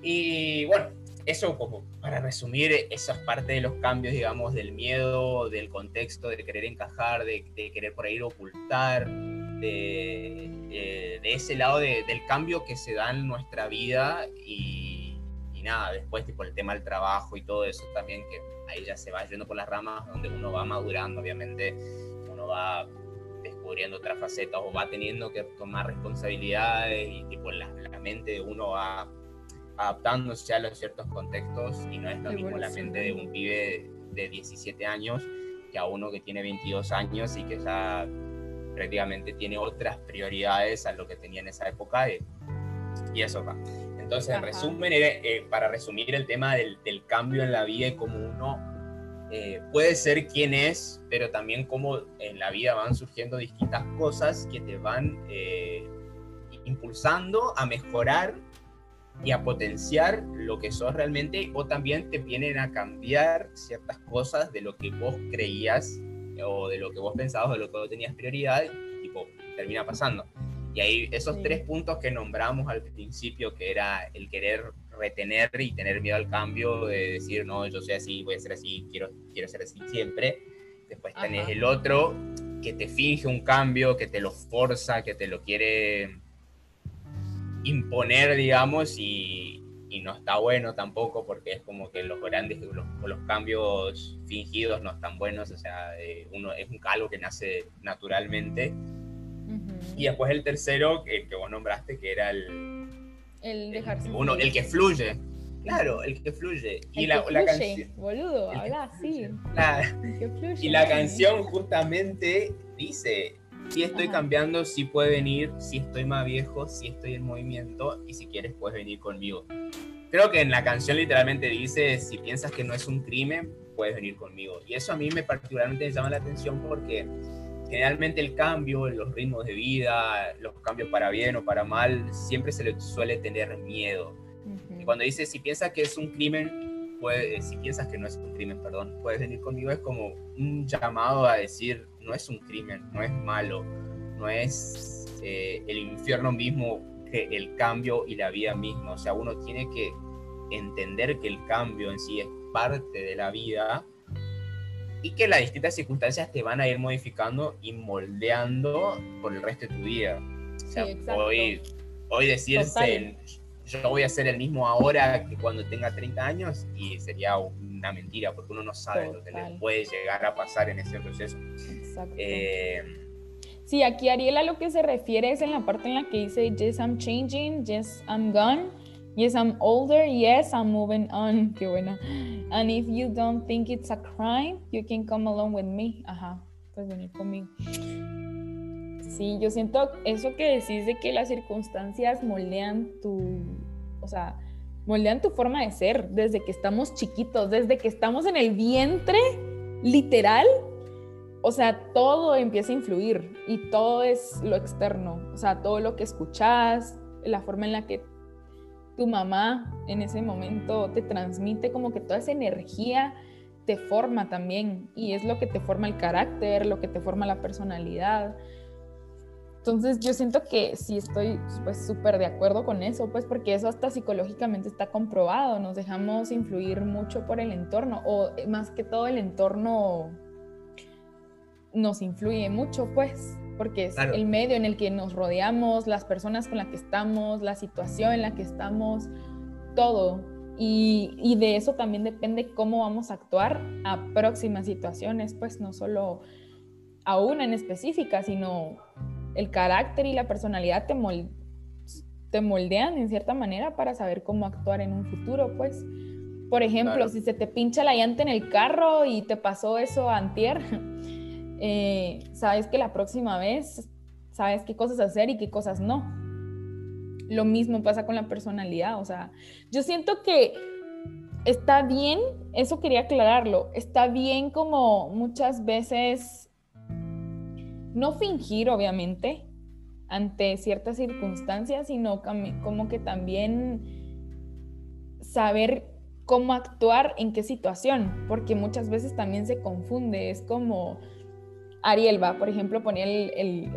Y bueno, eso como para resumir esas partes de los cambios, digamos, del miedo, del contexto, de querer encajar, de, querer por ahí ocultar, de, ese lado del cambio que se da en nuestra vida y, nada, después tipo el tema del trabajo y todo eso también, que ahí ya se va yendo por las ramas, donde uno va madurando, obviamente, uno va descubriendo otras facetas o va teniendo que tomar responsabilidades y tipo la, la mente de uno va adaptándose a los ciertos contextos y no es lo mismo la mente de un pibe de 17 años que a uno que tiene 22 años y que ya prácticamente tiene otras prioridades a lo que tenía en esa época y, eso va. Entonces, en resumen, eh, para resumir el tema del, cambio en la vida y cómo uno eh, puede ser quien es, pero también cómo en la vida van surgiendo distintas cosas que te van eh, impulsando a mejorar y a potenciar lo que sos realmente o también te vienen a cambiar ciertas cosas de lo que vos creías o de lo que vos pensabas o de lo que vos tenías prioridad y tipo termina pasando. Y ahí esos tres puntos que nombramos al principio, que era el querer retener y tener miedo al cambio, de decir, no, yo soy así, voy a ser así, quiero, quiero ser así siempre. Después tenés el otro que te finge un cambio, que te lo forza, que te lo quiere imponer, digamos, y, no está bueno tampoco porque es como que los grandes, los, los cambios fingidos no están buenos, o sea, eh, uno es un calvo que nace naturalmente. Y después el tercero, el que vos nombraste, que era el... El dejarse uno, el que fluye. Claro, el que fluye. y la, canción. Boludo, habla así. y la canción justamente dice: si estoy cambiando, si puede venir, si estoy más viejo, si estoy en movimiento y si quieres puedes venir conmigo. Creo que en la canción literalmente dice, si piensas que no es un crimen, puedes venir conmigo. Y eso a mí me particularmente me llama la atención porque generalmente el cambio, los ritmos de vida, los cambios para bien o para mal, siempre se le suele tener miedo. Y cuando dices, si piensas que es un crimen, puede, si piensas que no es un crimen, perdón, puedes venir conmigo, es como un llamado a decir, no es un crimen, no es malo, no es eh, el infierno mismo que el cambio y la vida misma. O sea, uno tiene que entender que el cambio en sí es parte de la vida y que las distintas circunstancias te van a ir modificando y moldeando por el resto de tu vida. O sea, hoy, hoy decirse, yo voy a ser el mismo ahora que cuando tenga 30 años y sería una mentira porque uno no sabe lo que le puede llegar a pasar en ese proceso. Exacto. Eh, sí, aquí Ariela lo que se refiere es en la parte en la que dice, yes, I'm changing, yes, I'm gone Yes, I'm older. Yes, I'm moving on. Qué buena. And if you don't think it's a crime, you can come along with me. Ajá, pues venir conmigo. Sí, yo siento eso que decís de que las circunstancias moldean tu, o sea, moldean tu forma de ser desde que estamos chiquitos, desde que estamos en el vientre, literal. O sea, todo empieza a influir y todo es lo externo. O sea, todo lo que escuchas, la forma en la que tu mamá en ese momento te transmite como que toda esa energía te forma también y es lo que te forma el carácter, lo que te forma la personalidad. Entonces yo siento que sí estoy pues súper de acuerdo con eso, pues porque eso hasta psicológicamente está comprobado, nos dejamos influir mucho por el entorno o más que todo el entorno nos influye mucho, pues porque es el medio en el que nos rodeamos, las personas con las que estamos, la situación en la que estamos, todo. Y, de eso también depende cómo vamos a actuar a próximas situaciones, pues no solo a una en específica, sino el carácter y la personalidad te, te moldean en cierta manera para saber cómo actuar en un futuro, pues. Por ejemplo, si se te pincha la llanta en el carro y te pasó eso antier, Eh, sabes que la próxima vez sabes qué cosas hacer y qué cosas no. Lo mismo pasa con la personalidad, o sea, yo siento que está bien, eso quería aclararlo, está bien como muchas veces no fingir, obviamente, ante ciertas circunstancias, sino como que también saber cómo actuar en qué situación, porque muchas veces también se confunde, es como Ariel va, por ejemplo, ponía el,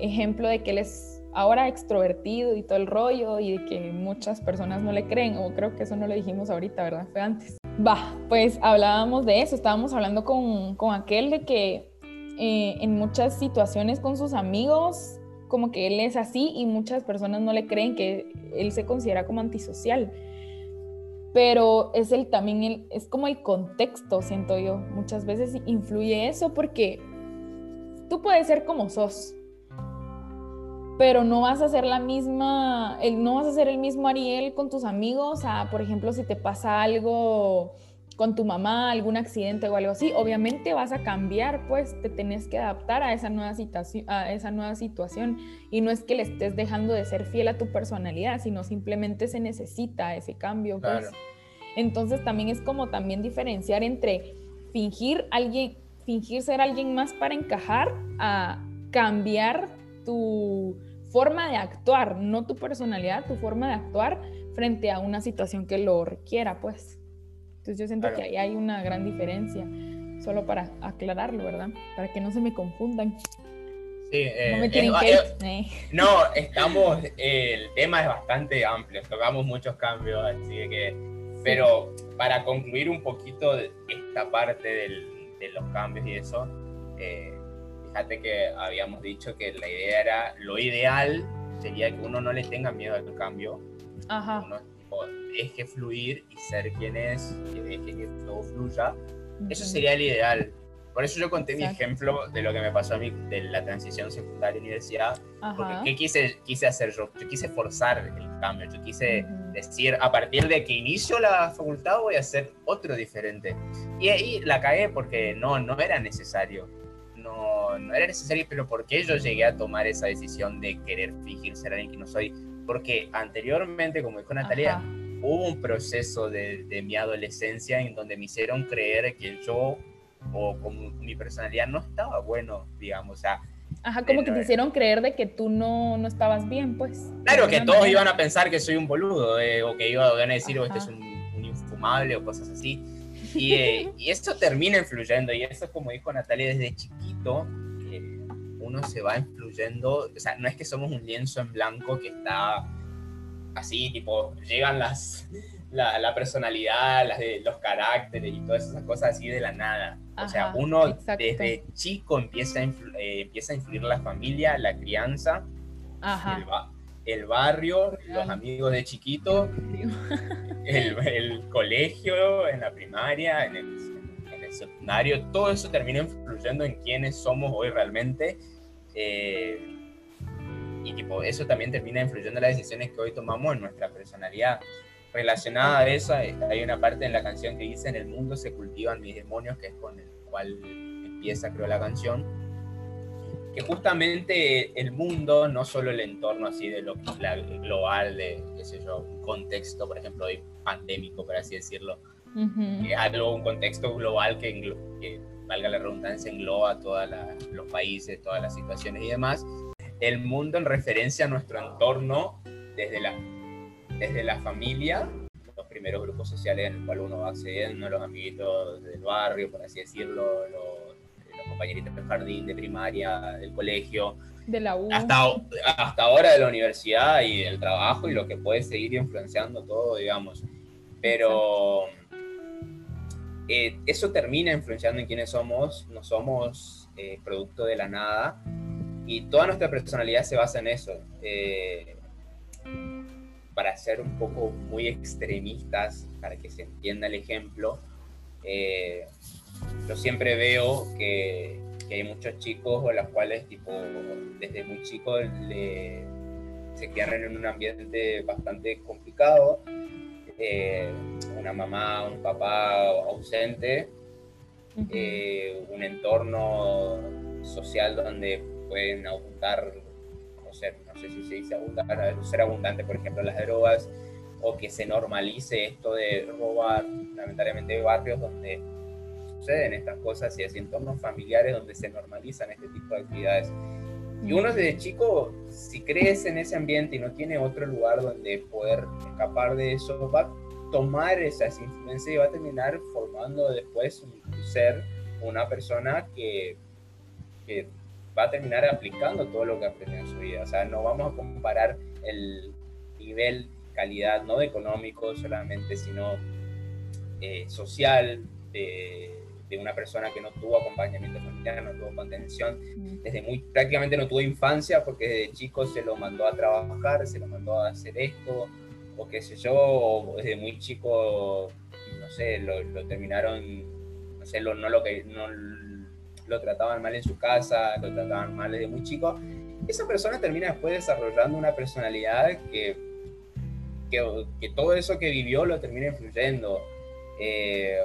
ejemplo de que él es ahora extrovertido y todo el rollo y de que muchas personas no le creen, o creo que eso no lo dijimos ahorita, ¿verdad? Fue antes. Va, pues hablábamos de eso, estábamos hablando con, aquel de que eh, en muchas situaciones con sus amigos, como que él es así y muchas personas no le creen que él se considera como antisocial pero es el también es como el contexto, siento yo. Muchas veces influye eso porque tú puedes ser como sos, pero no vas a ser la misma, el, no vas a ser el mismo Ariel con tus amigos, por ejemplo, si te pasa algo con tu mamá, algún accidente o algo así, obviamente vas a cambiar, pues te tenés que adaptar a esa nueva situación, a esa nueva situación y no es que le estés dejando de ser fiel a tu personalidad, sino simplemente se necesita ese cambio, pues. Entonces también es como también diferenciar entre fingir alguien fingir ser alguien más para encajar a cambiar tu forma de actuar, no tu personalidad, tu forma de actuar frente a una situación que lo requiera, pues. Entonces yo siento que ahí hay una gran diferencia, solo para aclararlo, ¿verdad? Para que no se me confundan. Sí, no, me eh, eh, no, estamos, el tema es bastante amplio, tocamos muchos cambios, así que, pero para concluir un poquito esta parte del, de los cambios y eso, eh, fíjate que habíamos dicho que la idea era, lo ideal sería que uno no le tenga miedo al cambio, Ajá. uno deje fluir y ser quien es, que deje que todo fluya. Eso sería el ideal. Por eso yo conté mi ejemplo de lo que me pasó a mí de la transición secundaria-universidad, porque ¿qué quise, quise hacer yo? Yo quise forzar el cambio, yo quise decir, a partir de que inicio la facultad voy a hacer otro diferente. Y ahí la cagué porque no, no era necesario. No, no era necesario, pero ¿por qué yo llegué a tomar esa decisión de querer fingir ser alguien que no soy? Porque anteriormente, como dijo Natalia, hubo un proceso de, de mi adolescencia en donde me hicieron creer que yo o como mi personalidad no estaba bueno, digamos, o sea... Ajá, como que te hicieron creer de que tú no, no estabas bien, pues. Claro, que todos iban a pensar que soy un boludo, eh, o que iban a decir, o oh, este es un, infumable, o cosas así. Y, eh, y, esto termina influyendo, y eso, como dijo Natalia, desde chiquito, uno se va influyendo, o sea, no es que somos un lienzo en blanco que está así, tipo, llegan las, la, personalidad, las de, los caracteres y todas esas cosas así de la nada. o sea, uno desde chico empieza a, eh, empieza a influir la familia, la crianza, El, barrio, los amigos de chiquito, el, colegio, en la primaria, en el, secundario, todo eso termina influyendo en quiénes somos hoy realmente. Eh, y tipo, eso también termina influyendo en las decisiones que hoy tomamos en nuestra personalidad. Relacionada a eso, hay una parte en la canción que dice, en el mundo se cultivan mis demonios, que es con el cual empieza, creo, la canción, que justamente el mundo, no solo el entorno así de lo global, de, qué sé yo, un contexto, por ejemplo, pandémico, por así decirlo, algo, un contexto global que, que, valga la redundancia, engloba todos los países, todas las situaciones y demás, el mundo en referencia a nuestro entorno desde la desde la familia, los primeros grupos sociales en los cuales uno va accediendo, los amiguitos del barrio, por así decirlo, los, compañeritos del jardín, de primaria, del colegio. De la U. Hasta, hasta ahora de la universidad y del trabajo y lo que puede seguir influenciando todo, digamos. Pero eh, eso termina influenciando en quiénes somos, no somos eh, producto de la nada y toda nuestra personalidad se basa en eso. Eh, para ser un poco muy extremistas, para que se entienda el ejemplo, yo siempre veo que, hay muchos chicos o los cuales tipo, desde muy chicos se quedan en un ambiente bastante complicado, eh, una mamá, un papá ausente, eh, un entorno social donde pueden abundar no sé, no sé si se dice abundante, ser abundante, por ejemplo, las drogas, o que se normalice esto de robar, lamentablemente barrios donde suceden estas cosas y así entornos familiares donde se normalizan este tipo de actividades. Y uno desde chico, si crece en ese ambiente y no tiene otro lugar donde poder escapar de eso, va a tomar esas influencias y va a terminar formando después un ser, una persona que, que va a terminar aplicando todo lo que aprendió en su vida. O sea, no vamos a comparar el nivel, calidad, no de económico solamente, sino eh, social de, una persona que no tuvo acompañamiento familiar, no tuvo contención, desde muy, prácticamente no tuvo infancia porque desde chico se lo mandó a trabajar, se lo mandó a hacer esto, o qué sé yo, o desde muy chico, no sé, lo, terminaron, no sé, no lo que... No, lo trataban mal en su casa, lo trataban mal desde muy chico. Esa persona termina después desarrollando una personalidad que, que, todo eso que vivió lo termina influyendo. Eh,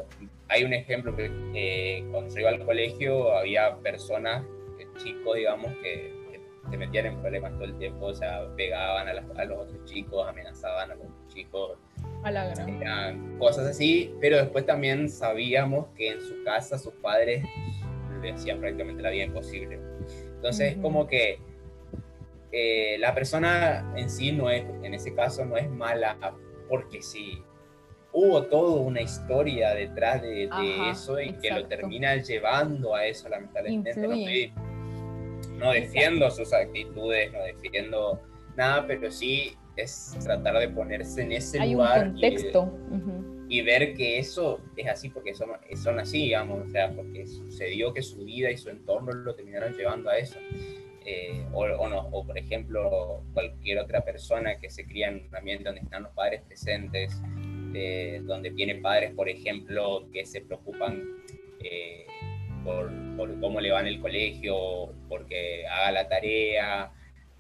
hay un ejemplo que eh, cuando yo iba al colegio había personas, eh, chicos, digamos, que, se metían en problemas todo el tiempo, o sea, pegaban a, a los otros chicos, amenazaban a los chicos. A la gran. cosas así, pero después también sabíamos que en su casa sus padres le hacían prácticamente la vida imposible. Entonces, es como que eh, la persona en sí no es, en ese caso, no es mala porque sí. Hubo toda una historia detrás de, eso y que lo termina llevando a eso, lamentablemente. No, defiendo sus actitudes, no defiendo nada, pero sí es tratar de ponerse en ese Hay lugar. Un contexto y ver que eso es así porque son, son así, digamos, o sea, porque sucedió que su vida y su entorno lo terminaron llevando a eso. Eh, o, no, o por ejemplo, cualquier otra persona que se cría en un ambiente donde están los padres presentes, donde tiene padres, por ejemplo, que se preocupan eh, por, por, cómo le va en el colegio, porque haga la tarea,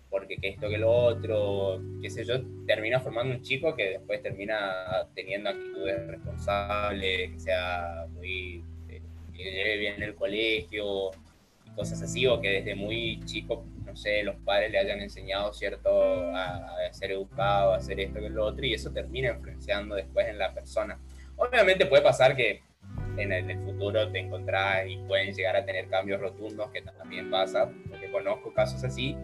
porque que esto que lo otro, qué sé yo, termina formando un chico que después termina teniendo actitudes responsables, que sea muy, eh, que lleve bien el colegio y cosas así, o que desde muy chico, no sé, los padres le hayan enseñado cierto a, ser educado, a hacer esto que lo otro, y eso termina influenciando después en la persona. Obviamente puede pasar que en el, futuro te encontrás y pueden llegar a tener cambios rotundos, que también pasa, porque conozco casos así.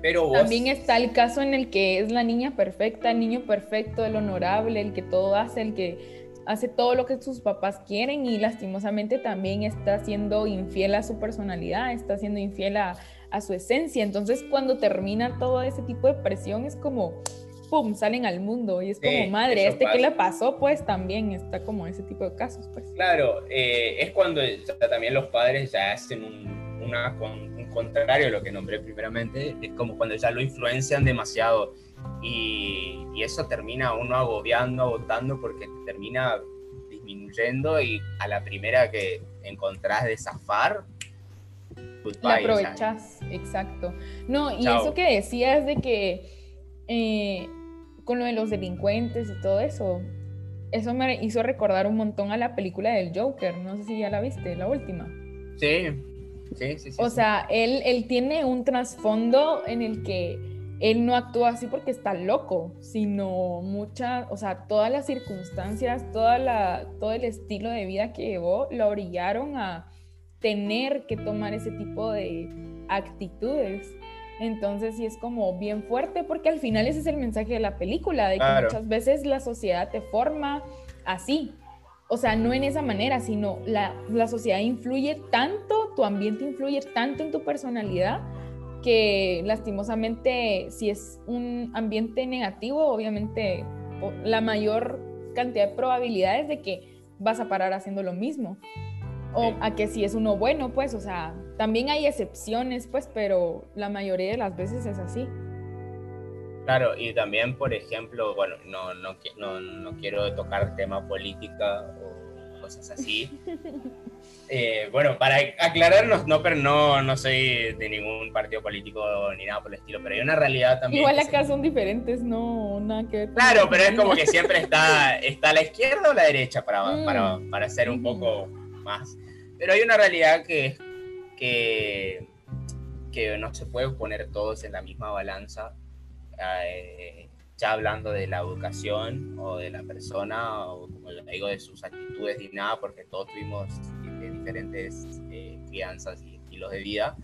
Pero También está el caso en el que es la niña perfecta, el niño perfecto, el honorable, el que todo hace, el que hace todo lo que sus papás quieren y lastimosamente también está siendo infiel a su personalidad, está siendo infiel a, a su esencia. Entonces cuando termina todo ese tipo de presión es como, ¡pum!, salen al mundo y es como, madre, este que le pasó, pues también está como ese tipo de casos, pues. Claro, eh, es cuando también los padres ya hacen un, una, un contrario a lo que nombré primeramente, es como cuando ya lo influencian demasiado y, y eso termina uno agobiando, agotando porque termina disminuyendo y a la primera que encontrás de zafar, la aprovechas, exacto. No, y eso que decías de que eh, con lo de los delincuentes y todo eso, eso me hizo recordar un montón a la película del Joker. No sé si ya la viste, la última. Sí, sí, sí. sí o sea, él, él tiene un trasfondo en el que él no actúa así porque está loco, sino muchas, o sea, todas las circunstancias, toda la, todo el estilo de vida que llevó lo brillaron a tener que tomar ese tipo de actitudes. Entonces sí es como bien fuerte porque al final ese es el mensaje de la película, de que muchas veces la sociedad te forma así. O sea, no en esa manera, sino la, la sociedad influye tanto, tu ambiente influye tanto en tu personalidad que lastimosamente si es un ambiente negativo, obviamente la mayor cantidad de probabilidades de que vas a parar haciendo lo mismo o a que si es uno bueno, pues, o sea, también hay excepciones, pues, pero la mayoría de las veces es así. Claro, y también, por ejemplo, bueno, no, no, no, no quiero tocar tema política o cosas así. Eh, bueno, para aclararnos, no, pero no, no soy de ningún partido político ni nada por el estilo, pero hay una realidad también. Igual acá son diferentes, no nada que Claro, pero es como que siempre está, está la izquierda o la derecha para, mm. para, para ser un poco más. Pero hay una realidad que, que, que no se puede poner todos en la misma balanza, eh, ya hablando de la educación o de la persona, o como digo, de sus actitudes y nada, porque todos tuvimos diferentes eh, crianzas y estilos de vida,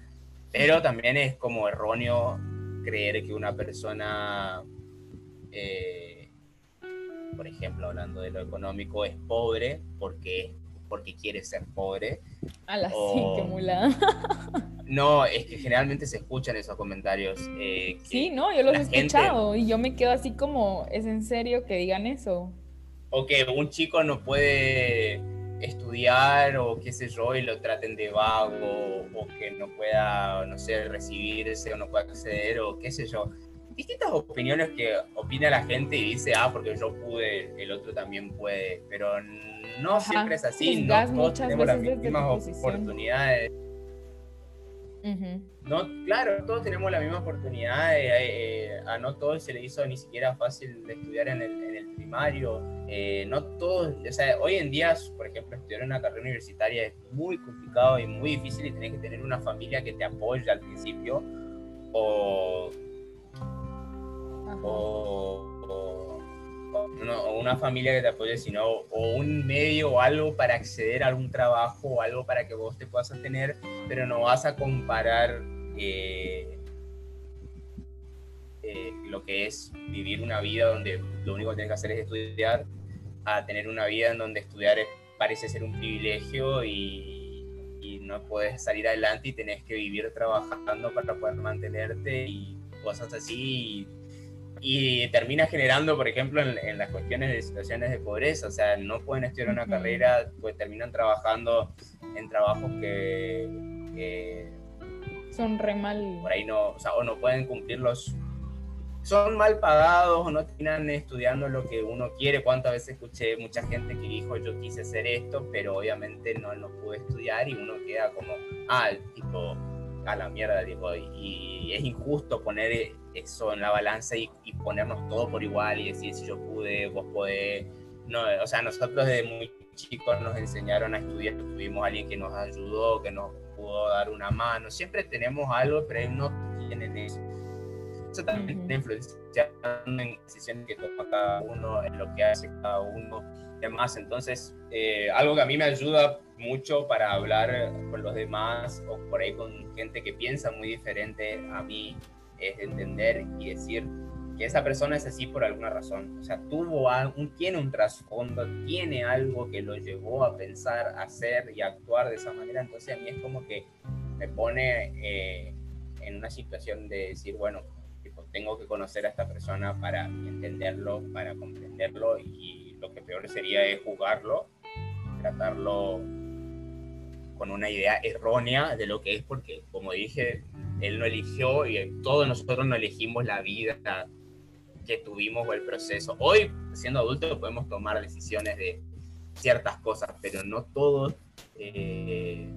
pero también es como erróneo creer que una persona, eh, por ejemplo, hablando de lo económico, es pobre porque es porque quiere ser pobre. A la sí, qué no, es que generalmente se escuchan esos comentarios. Eh, sí, no, yo los he escuchado y yo me quedo así como, ¿es en serio que digan eso? O que un chico no puede estudiar o qué sé yo y lo traten de vago o que no pueda, no sé, recibirse o no pueda acceder o qué sé yo. Distintas opiniones que opina la gente y dice, ah, porque yo pude, el otro también puede, pero no siempre es así, no todos tenemos las mismas oportunidades. No, claro, todos tenemos la misma oportunidad. Eh, a no todos se le hizo ni siquiera fácil estudiar en el, en el primario. Eh, no todos, o sea, hoy en día, por ejemplo, estudiar una carrera universitaria es muy complicado y muy difícil y tienes que tener una familia que te apoye al principio o, o o una familia que te apoye, sino o un medio o algo para acceder a algún trabajo o algo para que vos te puedas sostener, pero no vas a comparar eh, eh, lo que es vivir una vida donde lo único que tienes que hacer es estudiar, a tener una vida en donde estudiar parece ser un privilegio y, no puedes salir adelante y tenés que vivir trabajando para poder mantenerte y cosas así. Y termina generando, por ejemplo, en, las cuestiones de situaciones de pobreza, o sea, no pueden estudiar una carrera, pues terminan trabajando en trabajos que, son re mal. Por ahí no, o sea, o no pueden cumplirlos, son mal pagados o no terminan estudiando lo que uno quiere. Cuántas veces escuché mucha gente que dijo yo quise hacer esto, pero obviamente no lo pude estudiar y uno queda como, ah, tipo, a la mierda, tipo, y es injusto poner eso en la balanza y, ponernos todo por igual y decir si yo pude, vos podés. No, o sea, nosotros desde muy chicos nos enseñaron a estudiar, tuvimos alguien que nos ayudó, que nos pudo dar una mano. Siempre tenemos algo, pero ellos no tienen eso. eso también está influenciando en decisiones que toma cada uno, en lo que hace cada uno, demás. Entonces, eh, algo que a mí me ayuda mucho para hablar con los demás o por ahí con gente que piensa muy diferente a mí es entender y decir que esa persona es así por alguna razón. O sea, tuvo algo, tiene un trasfondo, tiene algo que lo llevó a pensar, a hacer y a actuar de esa manera. Entonces a mí es como que me pone eh, en una situación de decir, bueno, tengo que conocer a esta persona para entenderlo, para comprenderlo y lo que peor sería es jugarlo, tratarlo con una idea errónea de lo que es, porque como dije, él no eligió y todos nosotros no elegimos la vida que tuvimos o el proceso. Hoy, siendo adultos, podemos tomar decisiones de ciertas cosas, pero no todos eh,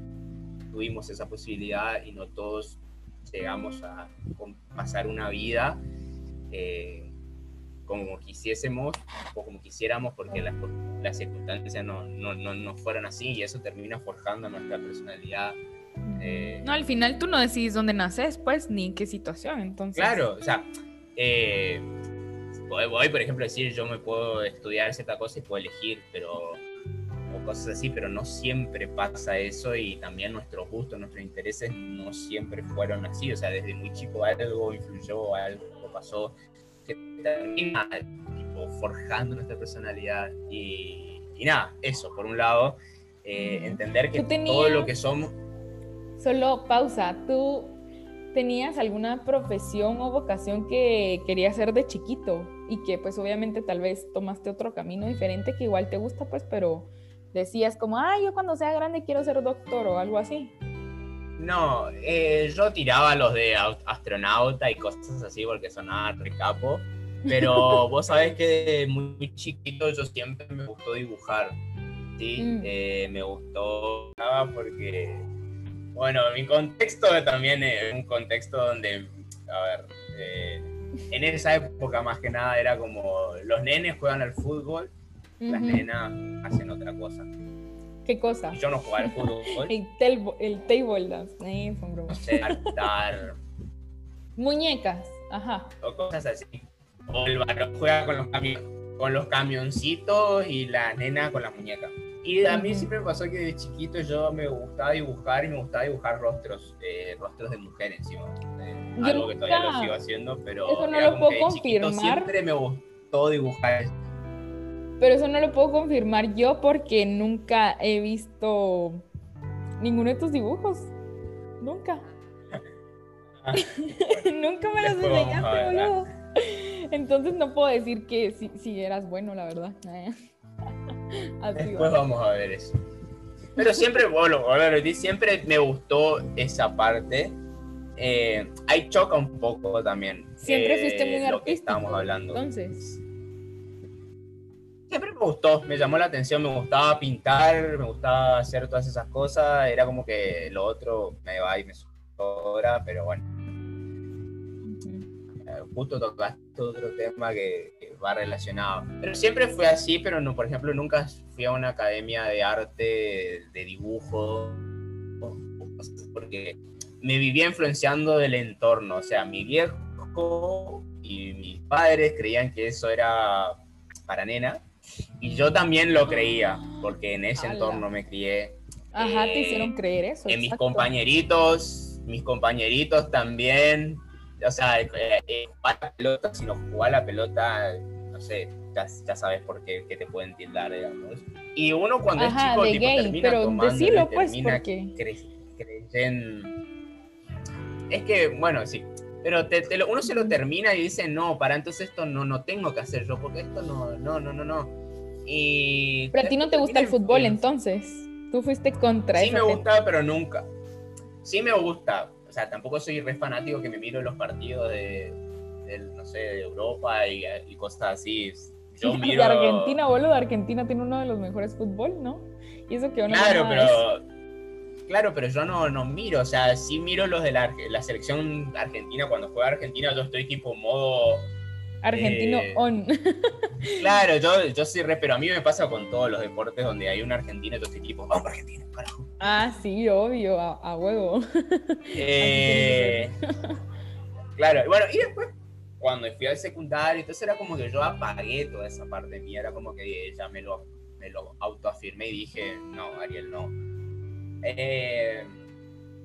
tuvimos esa posibilidad y no todos llegamos a pasar una vida eh, como quisiésemos o como quisiéramos porque las, circunstancias no, no, no, no, fueron así y eso termina forjando nuestra personalidad. Eh. no, al final tú no decides dónde naces, pues, ni en qué situación, entonces. Claro, o sea, eh, voy, por ejemplo, decir yo me puedo estudiar cierta cosa y puedo elegir, pero cosas así, pero no siempre pasa eso y también nuestros gustos, nuestros intereses no siempre fueron así, o sea, desde muy chico algo influyó, algo pasó que termina tipo, forjando nuestra personalidad y, nada, eso, por un lado, eh, entender que todo lo que somos... Solo pausa, tú tenías alguna profesión o vocación que querías hacer de chiquito y que pues obviamente tal vez tomaste otro camino diferente que igual te gusta pues, pero decías como, ah, yo cuando sea grande quiero ser doctor o algo así. No, eh, yo tiraba los de astronauta y cosas así porque sonaba re capo. Pero vos sabés que muy chiquito yo siempre me gustó dibujar. ¿sí? Mm. Eh, me gustó porque, bueno, mi contexto también es un contexto donde, a ver, eh, en esa época más que nada era como los nenes juegan al fútbol las nenas hacen otra cosa. ¿Qué cosa? yo no jugaba al fútbol. el, table dance. Eh, Saltar. Muñecas, ajá. O cosas así. O el varón juega con los, con los camioncitos y la nena con las muñecas. Y a mí siempre me pasó que de chiquito yo me gustaba dibujar y me gustaba dibujar rostros, eh, rostros de mujeres encima. Eh, algo que todavía lo sigo haciendo, pero eso no lo puedo confirmar. Siempre me gustó dibujar pero eso no lo puedo confirmar yo porque nunca he visto ninguno de tus dibujos. Nunca. nunca me los enseñaste, boludo. Entonces no puedo decir que si, eras bueno, la verdad. Después vamos a ver eso. Pero siempre, bueno, siempre me gustó esa parte. Eh, ahí choca un poco también. Siempre fuiste muy eh, lo que estamos hablando. Entonces siempre me gustó, me llamó la atención, me gustaba pintar, me gustaba hacer todas esas cosas, era como que lo otro me va y me sobra, pero bueno. Eh, justo tocaste otro tema que, va relacionado. Pero siempre fue así, pero no, por ejemplo, nunca fui a una academia de arte, de dibujo, porque me vivía influenciando del entorno, o sea, mi viejo y mis padres creían que eso era para nena y yo también lo creía, porque en ese entorno me crié. Ajá, te hicieron eh, creer eso. En mis compañeritos, mis compañeritos también. O sea, eh, eh, jugar la pelota, si no jugar la pelota, no sé, ya, ya sabes por qué, te pueden tildar, digamos. Y uno cuando es chico, tipo, termina pero tomando, decilo, pues, termina creyendo. Es que, bueno, sí, pero uno se lo termina y dice, no, para entonces esto no, no tengo que hacer yo, porque esto no, no, no, no, no. Y pero a ti no te gusta el fútbol entonces. Tú fuiste contra Sí me gusta, pero nunca. Sí me gusta. O sea, tampoco soy re fanático que me miro los partidos de, no sé, de Europa y, cosas así. Yo miro... De Argentina, boludo. Argentina tiene uno de los mejores fútbol, ¿no? Y eso que Claro, pero... Claro, pero yo no, no miro, o sea, sí miro los de la, la selección argentina. Cuando juega Argentina, yo estoy tipo modo Argentino eh, on. claro, yo, yo sí re, pero a mí me pasa con todos los deportes donde hay un argentino y todo este tipo, vamos Argentina, carajo. Ah, sí, obvio, a, huevo. Eh, claro, bueno, y después cuando fui al secundario, entonces era como que yo apagué toda esa parte mía, era como que ya me lo, me lo autoafirmé y dije, no, Ariel, no. Eh,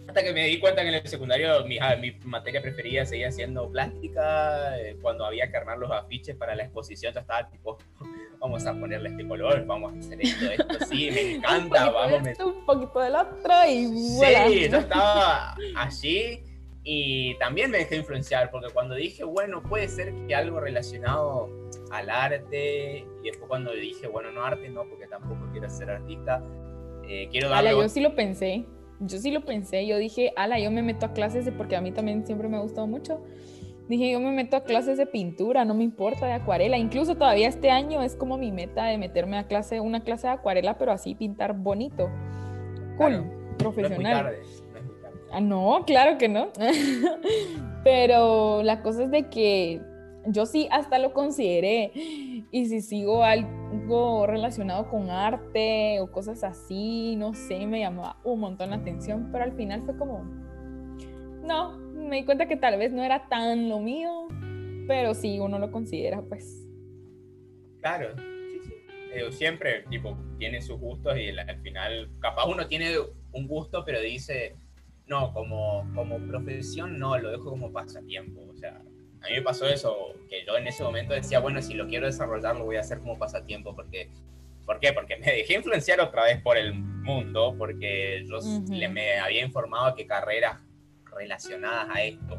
hasta que me di cuenta que en el secundario mi, ah, mi materia preferida seguía siendo plástica, eh, cuando había que armar los afiches para la exposición, yo estaba tipo, vamos a ponerle este color, vamos a hacer esto, esto, sí, me encanta, vamos. a Un poquito del otro y Sí, yo estaba allí y también me dejé influenciar, porque cuando dije, bueno, puede ser que algo relacionado al arte, y después cuando dije, bueno, no arte, no, porque tampoco quiero ser artista, eh, quiero darle... Ala, yo sí lo pensé, yo sí lo pensé, yo dije, ala, yo me meto a clases de, porque a mí también siempre me ha gustado mucho, dije, yo me meto a clases de pintura, no me importa, de acuarela, incluso todavía este año es como mi meta de meterme a clase, una clase de acuarela, pero así pintar bonito, cool, profesional. Ah, no, claro que no. Pero la cosa es de que yo sí hasta lo consideré. Y si sigo algo relacionado con arte o cosas así, no sé, me llamaba un montón la atención. Pero al final fue como, no, me di cuenta que tal vez no era tan lo mío. Pero sí, uno lo considera, pues. Claro, sí, sí. Eh, siempre, tipo, tiene sus gustos y al final, capaz uno tiene un gusto, pero dice no, como, como profesión no, lo dejo como pasatiempo. O sea, a mí me pasó eso, que yo en ese momento decía, bueno, si lo quiero desarrollar, lo voy a hacer como pasatiempo, porque, ¿por qué? Porque me dejé influenciar otra vez por el mundo, porque yo le, me había informado que carreras relacionadas a esto,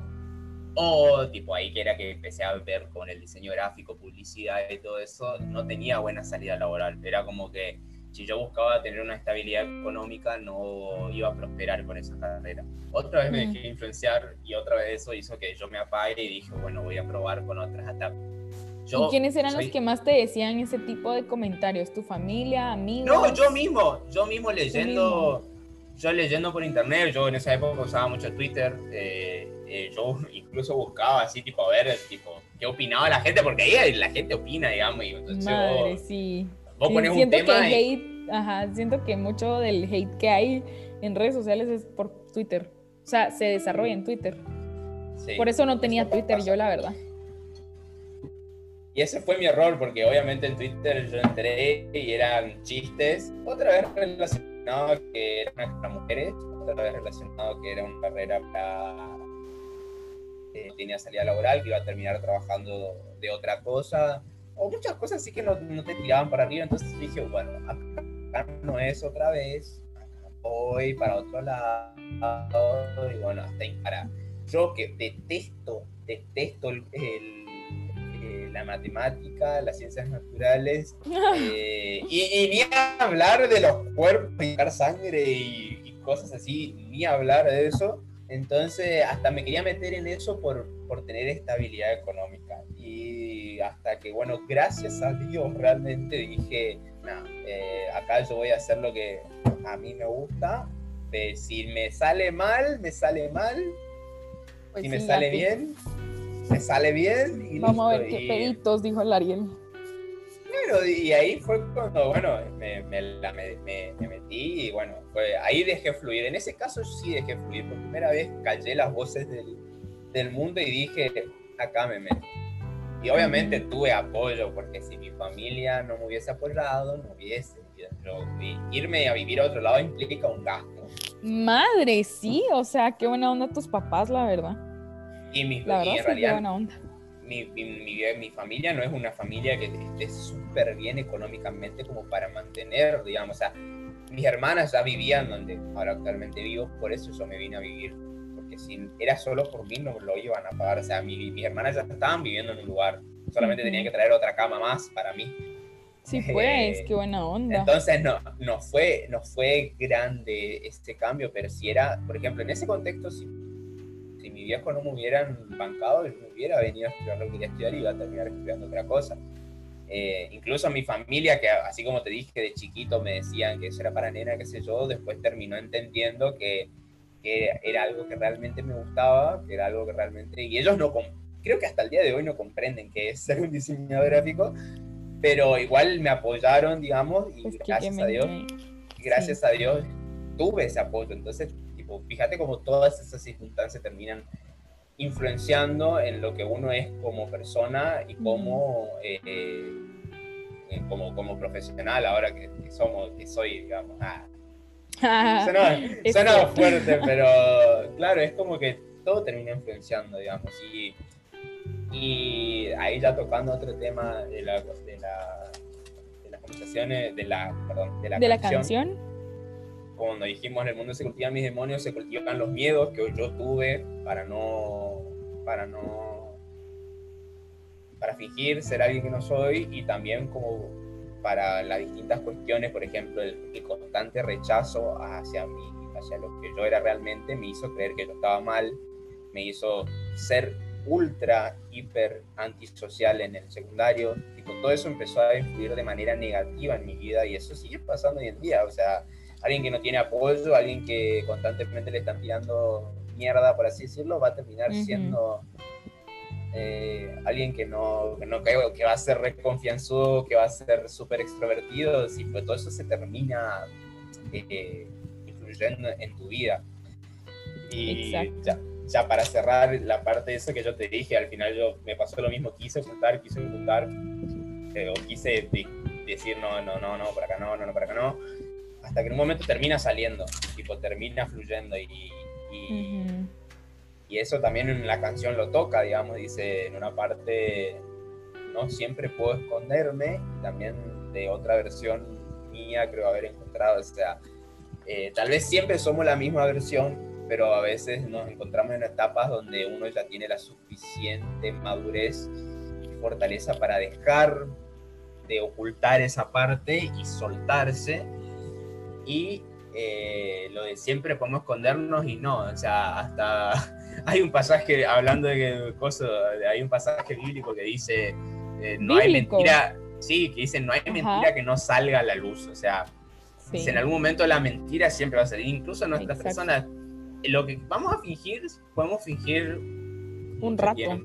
o tipo ahí que era que empecé a ver con el diseño gráfico, publicidad y todo eso, no tenía buena salida laboral, era como que si yo buscaba tener una estabilidad económica, no iba a prosperar con esa carrera. Otra vez me mm. dejé influenciar y otra vez eso hizo que yo me apague y dije, bueno, voy a probar con otras hasta Yo ¿Y quiénes eran los que más te decían ese tipo de comentarios? ¿Tu familia, amigos? No, yo mismo, yo mismo leyendo, yo leyendo por internet, yo en esa época usaba mucho Twitter, eh, eh, yo incluso buscaba así, tipo, a ver, tipo, qué opinaba la gente, porque ahí la gente opina, digamos, y entonces Madre, sí siento que hate, ajá, siento que mucho del hate que hay en redes sociales es por Twitter. O sea, se desarrolla en Twitter. por eso no tenía Twitter yo, la verdad. Y ese fue mi error, porque obviamente en Twitter yo entré y eran chistes, otra vez relacionado que era para mujeres, otra vez relacionado que era una carrera para... Eh, tenía salida laboral, que iba a terminar trabajando de otra cosa o muchas cosas así que no, no, te tiraban para arriba. Entonces dije, bueno, acá no es otra vez, voy para otro lado. Y bueno, hasta ahí para. Yo que detesto, detesto eh, la matemática, las ciencias naturales, eh, y, ni hablar de los cuerpos y sangre y, y, cosas así, ni hablar de eso. Entonces, hasta me quería meter en eso por, por tener estabilidad económica. Y hasta que, bueno, gracias a Dios realmente dije, no, eh, acá yo voy a hacer lo que a mí me gusta. si me sale mal, me sale mal. Pues si me sale bien, me sale bien. Y Vamos a ver qué peditos, dijo el Ariel. Claro, y ahí fue cuando, bueno, me, me, me, metí y bueno, fue, ahí dejé fluir. En ese caso sí dejé fluir. Por primera vez callé las voces del, del mundo y dije, acá me meto. Y obviamente tuve apoyo, porque si mi familia no me hubiese apoyado, no hubiese. Pero irme a vivir a otro lado implica un gasto. Madre, sí, o sea, qué buena onda tus papás, la verdad. Y, mi, la verdad, en qué buena onda. Mi, mi, mi, familia no es una familia que esté súper bien económicamente como para mantener, digamos, o sea, mis hermanas ya vivían donde ahora actualmente vivo, por eso yo me vine a vivir si era solo por mí no lo iban a pagar. O sea, mi, mis hermanas ya estaban viviendo en un lugar, solamente tenían que traer otra cama más para mí. Sí, pues, qué buena onda. Entonces no, no, fue, no fue grande este cambio, pero si era, por ejemplo, en ese contexto, si, si mi viejo no me hubieran bancado, yo me hubiera venido a estudiar lo que quería estudiar y iba a terminar estudiando otra cosa. Eh, incluso mi familia, que así como te dije de chiquito me decían que eso era para nena, qué sé yo, después terminó entendiendo que que era algo que realmente me gustaba, que era algo que realmente... Y ellos no, creo que hasta el día de hoy no comprenden qué es ser un diseñador gráfico, pero igual me apoyaron, digamos, y gracias a Dios, gracias a Dios tuve ese apoyo. Entonces, tipo, fíjate cómo todas esas circunstancias terminan influenciando en lo que uno es como persona y como, eh, eh, como, como profesional ahora que, somos, que soy, digamos. Ah. suena, fuerte, pero claro, es como que todo termina influenciando, digamos. Y, y ahí ya tocando otro tema de, la, de, la, de las conversaciones, de la, perdón, de la, ¿De la canción. Cuando dijimos en el mundo se cultivan mis demonios, se cultivan los miedos que yo tuve para no, para no, para fingir ser alguien que no soy y también como para las distintas cuestiones, por ejemplo, el, el, constante rechazo hacia mí, hacia lo que yo era realmente, me hizo creer que yo estaba mal, me hizo ser ultra, hiper antisocial en el secundario. Y con todo eso empezó a influir de manera negativa en mi vida y eso sigue pasando hoy en día. O sea, alguien que no tiene apoyo, alguien que constantemente le están tirando mierda, por así decirlo, va a terminar siendo eh, alguien que no, que no que va a ser reconfianzudo, que va a ser súper extrovertido. Si pues todo eso se termina eh, influyendo en tu vida. Y ya ya para cerrar la parte de eso que yo te dije, al final yo me pasó lo mismo, quise ocultar, quise ocultar, eh, o quise decir no, no, no, no, por acá no, no, no, por acá no, hasta que en un momento termina saliendo, tipo termina fluyendo y, y, y eso también en la canción lo toca, digamos, dice en una parte, no siempre puedo esconderme, también de otra versión mía creo haber encontrado, o sea, eh, tal vez siempre somos la misma versión, pero a veces nos encontramos en etapas donde uno ya tiene la suficiente madurez y fortaleza para dejar de ocultar esa parte y soltarse. Y eh, lo de siempre podemos escondernos y no, o sea, hasta hay un pasaje, hablando de cosas, hay un pasaje bíblico que dice, eh, no hay mentira, sí, que dice, no hay mentira que no salga a la luz, o sea, en algún momento la mentira siempre va a salir, incluso nuestras personas lo que vamos a fingir, podemos fingir un rato.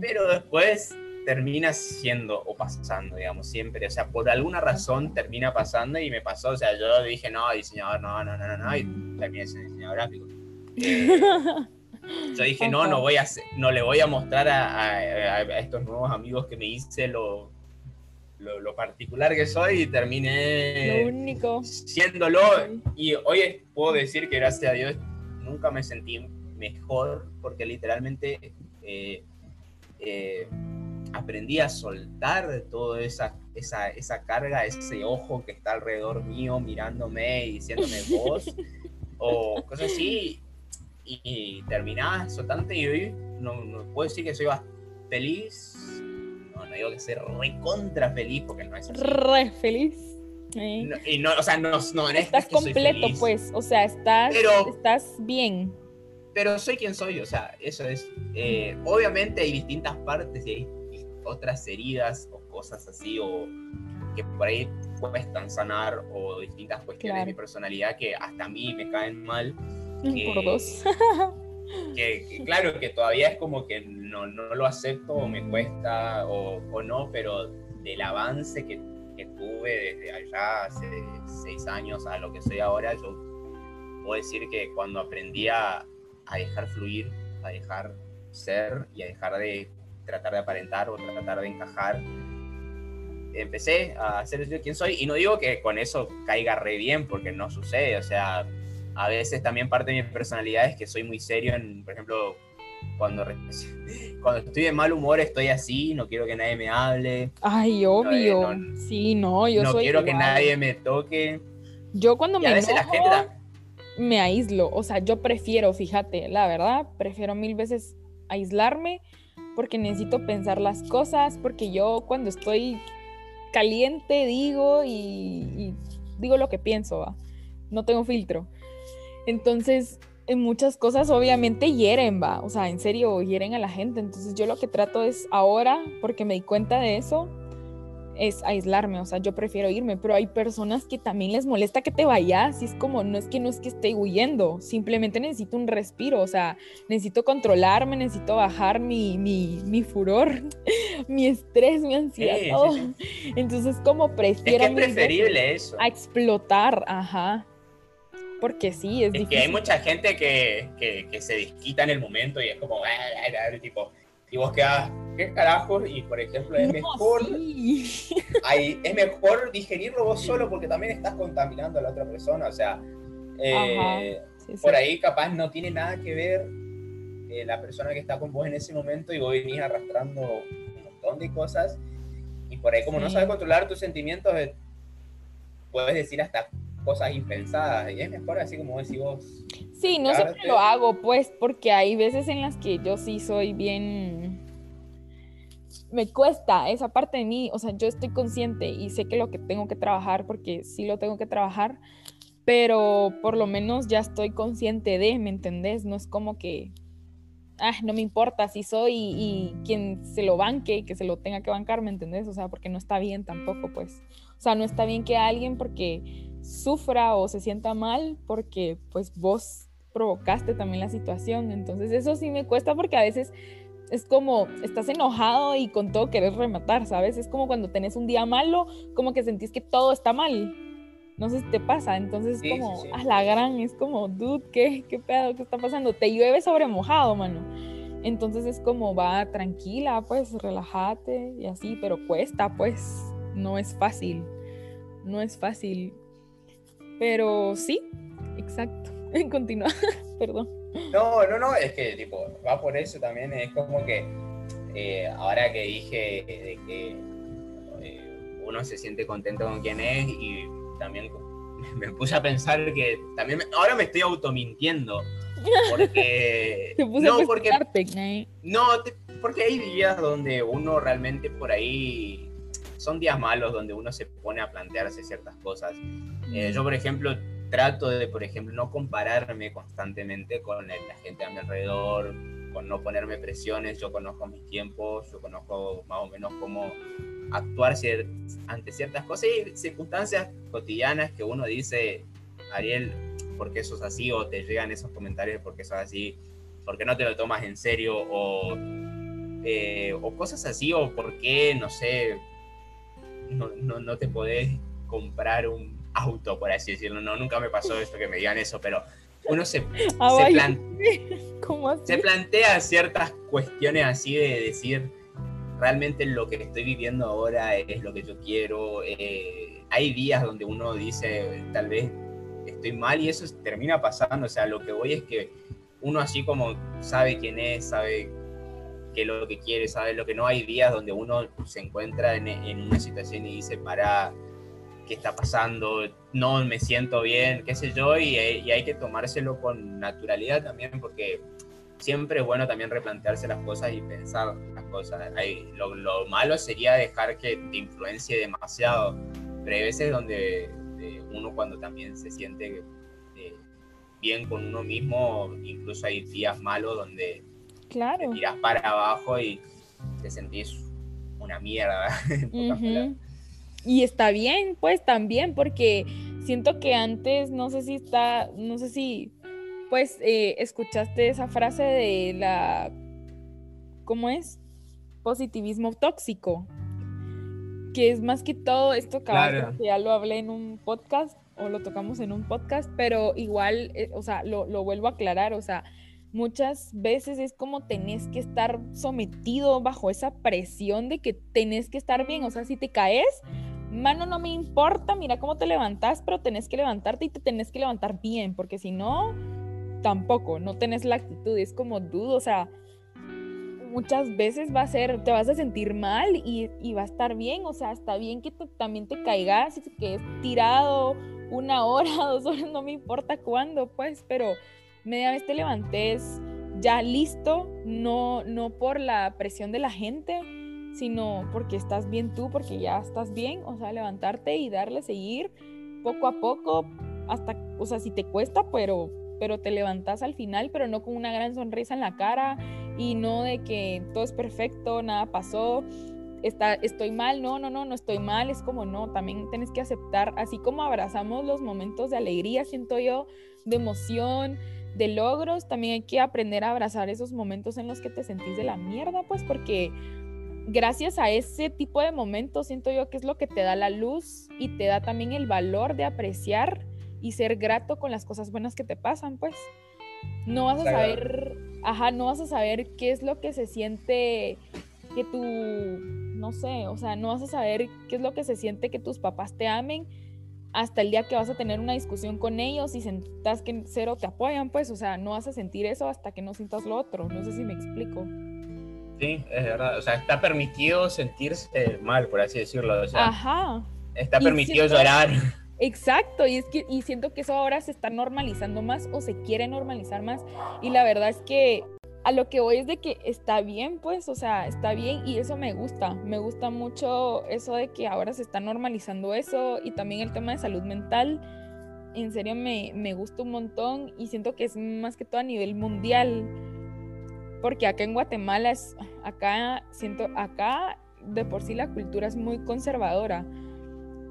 Pero después termina siendo o pasando, digamos, siempre. O sea, por alguna razón termina pasando y me pasó. O sea, yo dije, no, diseñador, no, no, no, no, no, y terminé siendo diseñador gráfico. Eh, yo dije, no, no voy a no le voy a mostrar a, a, estos nuevos amigos que me hice lo, lo, particular que soy y terminé lo único. siéndolo. Y hoy puedo decir que gracias a Dios nunca me sentí mejor porque literalmente eh, eh, aprendí a soltar toda esa, esa, esa, carga, ese ojo que está alrededor mío mirándome y diciéndome vos o cosas así. Y, y terminaba soltante y hoy no, no puedo decir que soy feliz no digo que ser recontra feliz porque no es así. Re feliz. y no, o sea, no, no Estás completo, pues. O sea, estás, estás bien. Pero soy quien soy, o sea, eso es. Eh, obviamente hay distintas partes y hay otras heridas o cosas así, o que por ahí cuestan sanar, o distintas cuestiones de mi personalidad que hasta a mí me caen mal. Por dos. que, claro, que todavía es como que no, no lo acepto o me cuesta o, o no, pero del avance que, que, tuve desde allá hace seis años a lo que soy ahora, yo puedo decir que cuando aprendí a, a dejar fluir, a dejar ser y a dejar de tratar de aparentar o tratar de encajar, empecé a ser yo quien soy y no digo que con eso caiga re bien porque no sucede, o sea, a veces también parte de mi personalidad es que soy muy serio en, por ejemplo, cuando, cuando estoy de mal humor estoy así, no quiero que nadie me hable. Ay, obvio. sí, no, yo no quiero que nadie me toque. Yo cuando me a veces la gente me aíslo, o sea, yo prefiero, fíjate, la verdad, prefiero mil veces aislarme porque necesito pensar las cosas, porque yo cuando estoy caliente digo y, y digo lo que pienso, no tengo filtro. Entonces, en muchas cosas obviamente hieren, va, o sea, en serio, hieren a la gente. Entonces yo lo que trato es ahora, porque me di cuenta de eso, es aislarme, o sea, yo prefiero irme, pero hay personas que también les molesta que te vayas y es como, no es que no es que esté huyendo, simplemente necesito un respiro, o sea, necesito controlarme, necesito bajar mi, mi, mi furor, mi estrés, mi ansiedad, todo. Entonces como prefiero... Es preferible eso. A explotar, ajá. Porque sí, es, es que hay mucha gente que, que, que, se desquita en el momento y es como, ah, tipo, y vos quedás, ¿qué carajos? Y por ejemplo, es mejor hay, es mejor digerirlo vos solo porque también estás contaminando a la otra persona. O sea, eh, por ahí capaz no tiene nada que ver eh, la persona que está con vos en ese momento y vos venís arrastrando un montón de cosas. Y por ahí, como no sabes controlar tus sentimientos, eh, puedes decir hasta cosas impensadas. Y es mejor así como decís vos. Sí, no siempre lo hago, pues, porque hay veces en las que yo sí soy bien. Me cuesta esa parte de mí, o sea, yo estoy consciente y sé que lo que tengo que trabajar, porque sí lo tengo que trabajar, pero por lo menos ya estoy consciente de, ¿me entendés? No es como que, ah, no me importa si soy y, y quien se lo banque, que se lo tenga que bancar, ¿me entendés? O sea, porque no está bien tampoco, pues. O sea, no está bien que alguien porque sufra o se sienta mal porque pues vos provocaste también la situación. Entonces eso sí me cuesta porque a veces es como estás enojado y con todo querés rematar, ¿sabes? Es como cuando tenés un día malo, como que sentís que todo está mal. No sé si te pasa, entonces es como, a la gran, es como, dude, ¿qué, ¿qué pedo? ¿Qué está pasando? Te llueve sobre mojado, mano. Entonces es como, va tranquila, pues, relájate y así, pero cuesta, pues, no es fácil. No es fácil pero sí, exacto. Continúa, perdón. No, no, no, es que tipo, va por eso también, es como que eh, ahora que dije de que eh, uno se siente contento con quien es y también me puse a pensar que también ahora me estoy automintiendo porque no porque no porque hay días donde uno realmente por ahí son días malos donde uno se pone a plantearse ciertas cosas. Eh, yo, por ejemplo, trato de, por ejemplo, no compararme constantemente con la gente a mi alrededor, con no ponerme presiones. Yo conozco mis tiempos, yo conozco más o menos cómo actuar ante ciertas cosas y circunstancias cotidianas que uno dice, Ariel, ¿por qué sos así? O te llegan esos comentarios, ¿por qué sos así? ¿Por qué no te lo tomas en serio? O, eh, o cosas así, o por qué, no sé, no, no, te podés comprar un auto, por así decirlo. No, nunca me pasó esto que me digan eso, pero uno se, ah, se, plantea ciertas cuestiones así de decir, realmente lo que estoy viviendo ahora es lo que yo quiero. Eh, hay días donde uno dice, tal vez estoy mal y eso termina pasando. O sea, lo que voy es que uno así como sabe quién es, sabe qué es lo que quiere, sabe lo que no. Hay días donde uno se encuentra en, en una situación y dice, para, ¿qué está pasando? No me siento bien, qué sé yo, y, y, hay que tomárselo con naturalidad también, porque siempre es bueno también replantearse las cosas y pensar las cosas. Hay, lo, lo, malo sería dejar que te influencie demasiado, pero hay veces donde uno cuando también se siente eh, bien con uno mismo, incluso hay días malos donde Claro. Te tiras para abajo y te sentís una mierda. Y está bien, pues también, porque siento que antes, no sé si está, no sé si, pues, eh, escuchaste esa frase de la, ¿cómo es? Positivismo tóxico, que es más que todo esto, claro. que ya lo hablé en un podcast o lo tocamos en un podcast, pero igual, eh, o sea, lo, lo vuelvo a aclarar, o sea, muchas veces es como tenés que estar sometido bajo esa presión de que tenés que estar bien. O sea, si te caes, mano, no me importa, mira cómo te levantás, pero tenés que levantarte y te tenés que levantar bien, porque si no, tampoco, no tenés la actitud. Es como dudo, o sea, muchas veces va a ser, te vas a sentir mal y, y va a estar bien. O sea, está bien que también te caigas y que es tirado una hora, dos horas, no me importa cuándo, pues, pero media vez te levantes ya listo, no, no por la presión de la gente, sino porque estás bien tú, porque ya estás bien, o sea, levantarte y darle, seguir poco a poco, hasta, o sea, si te cuesta, pero, pero te levantas al final, pero no con una gran sonrisa en la cara y no de que todo es perfecto, nada pasó, está, estoy mal, no, no, no, no estoy mal, es como no, también tienes que aceptar, así como abrazamos los momentos de alegría, siento yo, de emoción, de logros, también hay que aprender a abrazar esos momentos en los que te sentís de la mierda, pues porque gracias a ese tipo de momentos siento yo que es lo que te da la luz y te da también el valor de apreciar y ser grato con las cosas buenas que te pasan, pues. No vas a saber, ajá, no vas a saber qué es lo que se siente que tú, no sé, o sea, no vas a saber qué es lo que se siente que tus papás te amen hasta el día que vas a tener una discusión con ellos y sientas que cero te apoyan, pues, o sea, no vas a sentir eso hasta que no sientas lo otro. No sé si me explico. Sí, es verdad. O sea, está permitido sentirse mal, por así decirlo. O sea, Ajá. Está permitido llorar. Exacto, y es que y siento que eso ahora se está normalizando más o se quiere normalizar más y la verdad es que a lo que voy es de que está bien, pues, o sea, está bien y eso me gusta. Me gusta mucho eso de que ahora se está normalizando eso y también el tema de salud mental. En serio me, me gusta un montón y siento que es más que todo a nivel mundial. Porque acá en Guatemala es, acá siento, acá de por sí la cultura es muy conservadora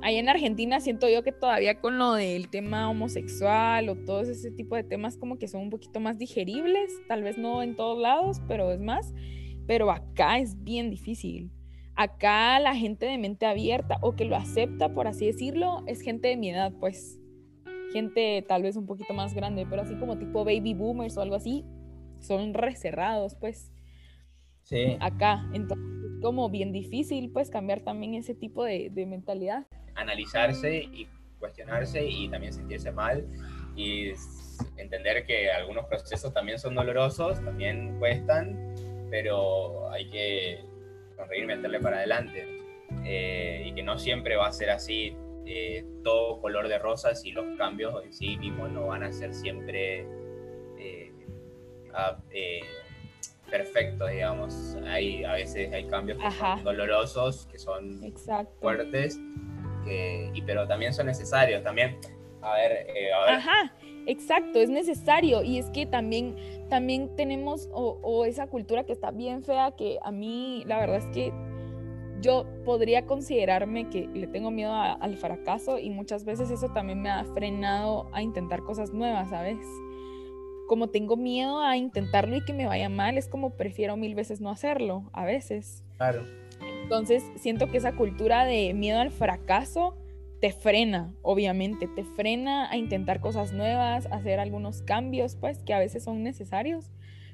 ahí en Argentina siento yo que todavía con lo del tema homosexual o todo ese tipo de temas como que son un poquito más digeribles, tal vez no en todos lados, pero es más, pero acá es bien difícil. Acá la gente de mente abierta o que lo acepta, por así decirlo, es gente de mi edad, pues. Gente tal vez un poquito más grande, pero así como tipo baby boomers o algo así, son reserrados, pues. Sí. Acá, entonces como bien difícil, pues cambiar también ese tipo de, de mentalidad analizarse y cuestionarse y también sentirse mal y entender que algunos procesos también son dolorosos, también cuestan, pero hay que sonreír y meterle para adelante. Eh, y que no siempre va a ser así eh, todo color de rosas y los cambios en sí mismos no van a ser siempre eh, perfectos, digamos. Hay, a veces hay cambios que son dolorosos, que son fuertes y, pero también son necesarios, también, a ver, eh, Ajá, exacto, es necesario. Y es que también, también tenemos o, esa cultura que está bien fea que a mí la verdad es que yo podría considerarme que le tengo miedo al fracaso y muchas veces eso también me ha frenado a intentar cosas nuevas, ¿sabes? Como tengo miedo a intentarlo y que me vaya mal, es como prefiero mil veces no hacerlo, a veces. Claro. Entonces, siento que esa cultura de miedo al fracaso te frena, obviamente, te frena a intentar cosas nuevas, hacer algunos cambios, pues, que a veces son necesarios,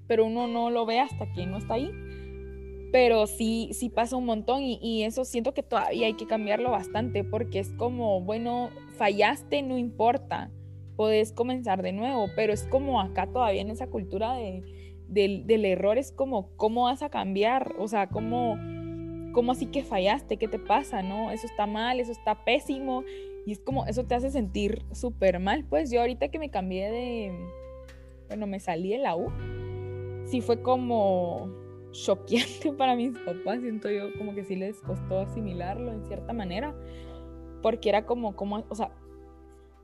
pero uno no lo ve hasta que no está ahí. Pero sí, sí pasa un montón y, y eso siento que todavía hay que cambiarlo bastante porque es como, bueno, fallaste, no importa, puedes comenzar de nuevo, pero es como acá todavía en esa cultura de, del, del error, es como, ¿cómo vas a cambiar? O sea, ¿cómo ¿cómo así que fallaste? ¿Qué te pasa? ¿No? Eso está mal, eso está pésimo. Y es como, eso te hace sentir súper mal. Pues yo ahorita que me cambié de, bueno, me salí de la U, sí fue como choqueante para mis papás. Siento yo como que sí les costó asimilarlo en cierta manera. Porque era como, como, o sea,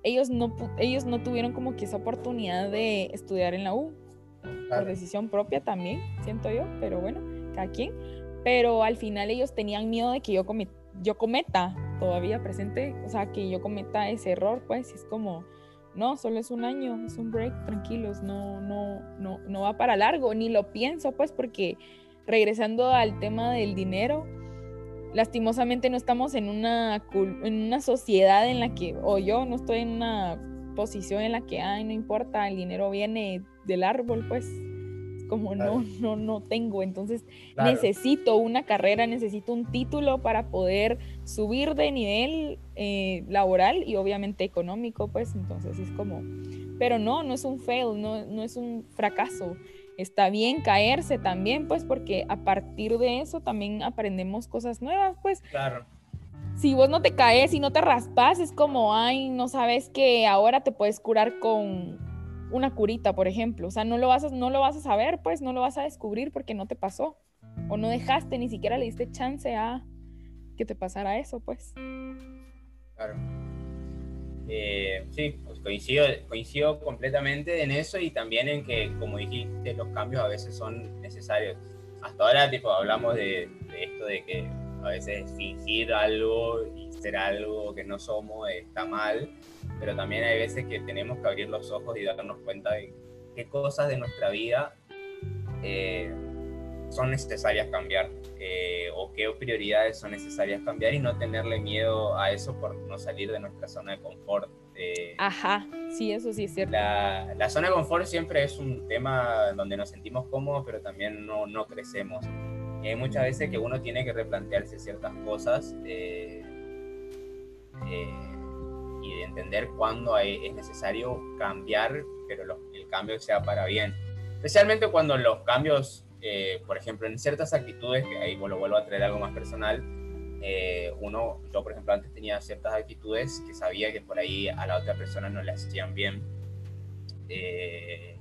ellos no, ellos no tuvieron como que esa oportunidad de estudiar en la U. Por decisión propia también, siento yo, pero bueno, cada quien pero al final ellos tenían miedo de que yo, yo cometa todavía presente, o sea, que yo cometa ese error, pues, es como, no, solo es un año, es un break, tranquilos, no, no, no, no va para largo, ni lo pienso, pues, porque regresando al tema del dinero, lastimosamente no estamos en una, en una sociedad en la que, o yo no estoy en una posición en la que, ay, no importa, el dinero viene del árbol, pues, como no, no, no tengo. Entonces necesito una carrera, necesito un título para poder subir de nivel eh, laboral y obviamente económico, pues entonces es como, pero no, no es un fail, no, no es un fracaso. Está bien caerse también, pues porque a partir de eso también aprendemos cosas nuevas, pues. Claro si vos no te caes y no te raspas, es como, ay, no sabes que ahora te puedes curar con una curita, por ejemplo. O sea, no lo, vas a, no lo vas a saber, pues, no lo vas a descubrir porque no te pasó. O no dejaste, ni siquiera le diste chance a que te pasara eso, pues. Claro. Eh, sí, pues coincido, coincido completamente en eso y también en que, como dijiste, los cambios a veces son necesarios. Hasta ahora, tipo, hablamos de, de esto de que a veces fingir algo y ser algo que no somos está mal, pero también hay veces que tenemos que abrir los ojos y darnos cuenta de qué cosas de nuestra vida eh, son necesarias cambiar eh, o qué prioridades son necesarias cambiar y no tenerle miedo a eso por no salir de nuestra zona de confort. Eh, Ajá, sí, eso sí es cierto. La, la, zona de confort siempre es un tema donde nos sentimos cómodos, pero también no, no crecemos. Y hay muchas veces que uno tiene que replantearse ciertas cosas eh, y de entender cuándo es necesario cambiar, pero el cambio sea para bien. Especialmente cuando los cambios eh, por ejemplo, en ciertas actitudes, que ahí lo vuelvo a traer algo más personal, eh, uno, yo por ejemplo antes tenía ciertas actitudes que sabía que por ahí a la otra persona no le hacían bien. Eh,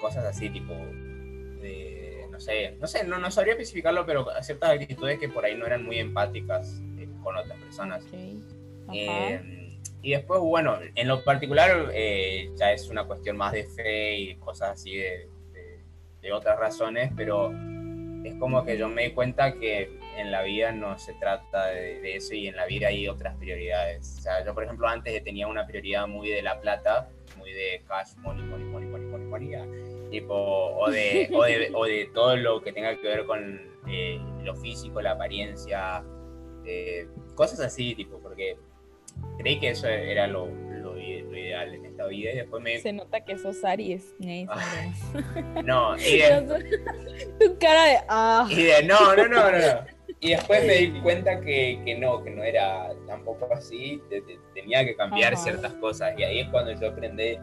cosas así, tipo, no sé, no sé, no, no sabría especificarlo, pero ciertas actitudes que por ahí no eran muy empáticas con otras personas. y después, bueno, en lo particular ya es una cuestión más de fe y cosas así de, de otras razones, pero es como que yo me di cuenta que en la vida no se trata de, eso y en la vida hay otras prioridades. O sea, yo por ejemplo antes tenía una prioridad muy de la plata, muy de cash, money, money, money, money, money, money tipo, o de, o, de, o de todo lo que tenga que ver con eh, lo físico, la apariencia, eh, cosas así, tipo, porque creí que eso era lo, ideal en esta vida y después me... Se nota que sos Aries. no, y de... tu cara de... Ah. Y de, no, no, no, no. Y después me di cuenta que, que no, que no era tampoco así, tenía que cambiar ciertas cosas y ahí es cuando yo aprendí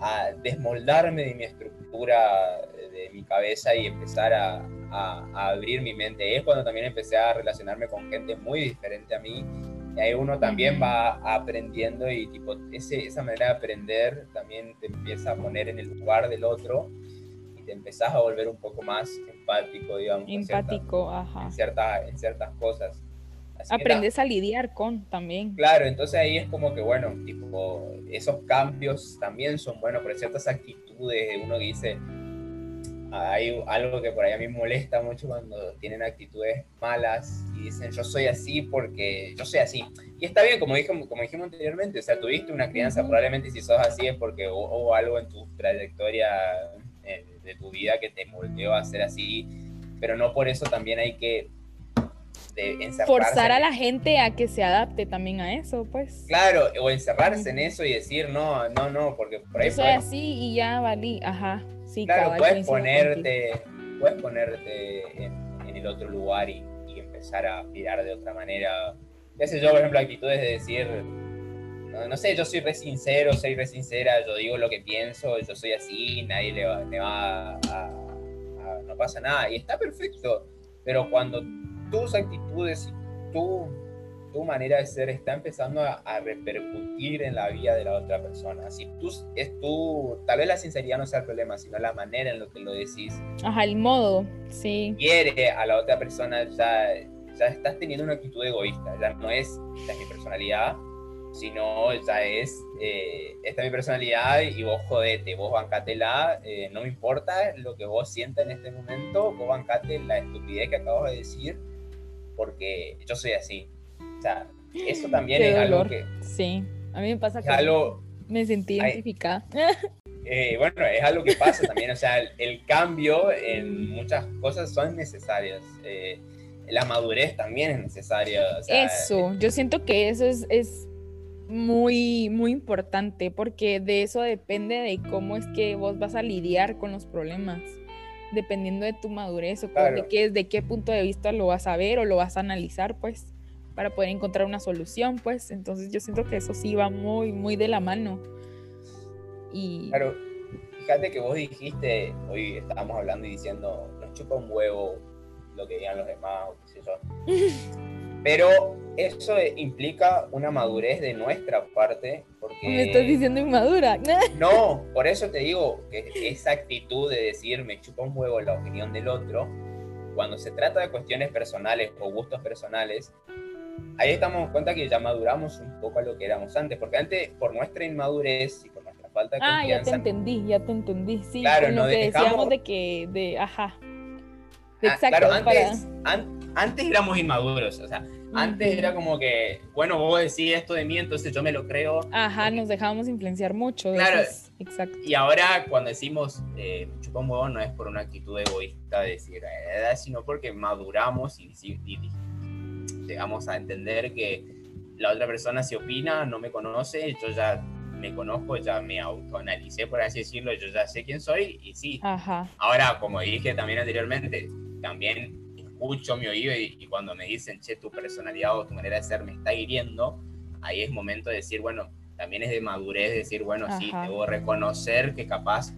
a desmoldarme de mi estructura, de mi cabeza y empezar a, a, a abrir mi mente. Y es cuando también empecé a relacionarme con gente muy diferente a mí y ahí uno también va aprendiendo y tipo, ese, esa manera de aprender también te empieza a poner en el lugar del otro y te empezás a volver un poco más empático, digamos. Empático, en ajá. En, ciertas, en ciertas cosas. Aprendes a lidiar con también. Claro, entonces ahí es como que, bueno, tipo, esos cambios también son buenos, pero ciertas actitudes de uno dice, hay algo que por ahí a mí me molesta mucho cuando tienen actitudes malas y dicen yo soy así porque yo soy así. Y está bien, como, dijimos, como dijimos anteriormente, o sea, tuviste una crianza, probablemente si sos así es porque hubo, algo en tu trayectoria eh, de tu vida que te moldeó a ser así, pero no por eso también hay que forzar a la gente a que se adapte también a eso, pues. Claro, o encerrarse en eso y decir, no, no, no, porque por ahí... Yo soy así y ya valí, ajá claro, puedes ponerte, puedes ponerte en, el otro lugar y, empezar a mirar de otra manera. Ya sé yo, por ejemplo, actitudes de decir, no, sé, yo soy re sincero, soy re sincera, yo digo lo que pienso, yo soy así, nadie le va, va a, no pasa nada. Y está perfecto, pero cuando tus actitudes y tú tu manera de ser está empezando a, repercutir en la vida de la otra persona. Si tú es tú, tal vez la sinceridad no sea el problema, sino la manera en la que lo decís. Ajá, el modo, sí. Quiere a la otra persona, ya, ya estás teniendo una actitud egoísta, ya no es, esta es mi personalidad, sino ya es, eh, esta es mi personalidad y vos jodete, vos bancatela, eh, no me importa lo que vos sientas en este momento, vos bancate la estupidez que acabas de decir, porque yo soy así o sea, eso también es algo que... Sí, a mí me pasa que me sentí identificada. Eh, bueno, es algo que pasa también, o sea, el, cambio en muchas cosas son necesarias. Eh, la madurez también es necesaria. eso, yo siento que eso es, es muy, muy importante porque de eso depende de cómo es que vos vas a lidiar con los problemas dependiendo de tu madurez o de, qué, de qué punto de vista lo vas a ver o lo vas a analizar, pues para poder encontrar una solución, pues. Entonces yo siento que eso sí va muy, muy de la mano. Y... Claro, fíjate que vos dijiste, hoy estábamos hablando y diciendo, nos chupa un huevo lo que digan los demás, o qué sé yo. Pero eso implica una madurez de nuestra parte, porque... Me estás diciendo inmadura. no, por eso te digo que esa actitud de decir me chupa un huevo la opinión del otro, cuando se trata de cuestiones personales o gustos personales, ahí estamos en cuenta que ya maduramos un poco a lo que éramos antes, porque antes, por nuestra inmadurez y por nuestra falta de ah, confianza... Ah, ya te entendí, ya te entendí, sí, claro, lo que decíamos de que, de, ajá, ah, exacto, claro, antes, antes éramos inmaduros, o sea, antes era como que, bueno, vos decís esto de mí, entonces yo me lo creo. Ajá, nos dejábamos influenciar mucho. Claro, exacto. Y ahora cuando decimos eh, chupón no es por una actitud egoísta de decir, eh, sino porque maduramos y, llegamos a entender que la otra persona si opina, no me conoce, yo ya me conozco, ya me autoanalicé, por así decirlo, yo ya sé quién soy y sí. Ajá. Ahora, como dije también anteriormente, también escucho mi oído y, cuando me dicen, che, tu personalidad o tu manera de ser me está hiriendo, ahí es momento de decir, bueno, también es de madurez decir, bueno, sí, debo reconocer que capaz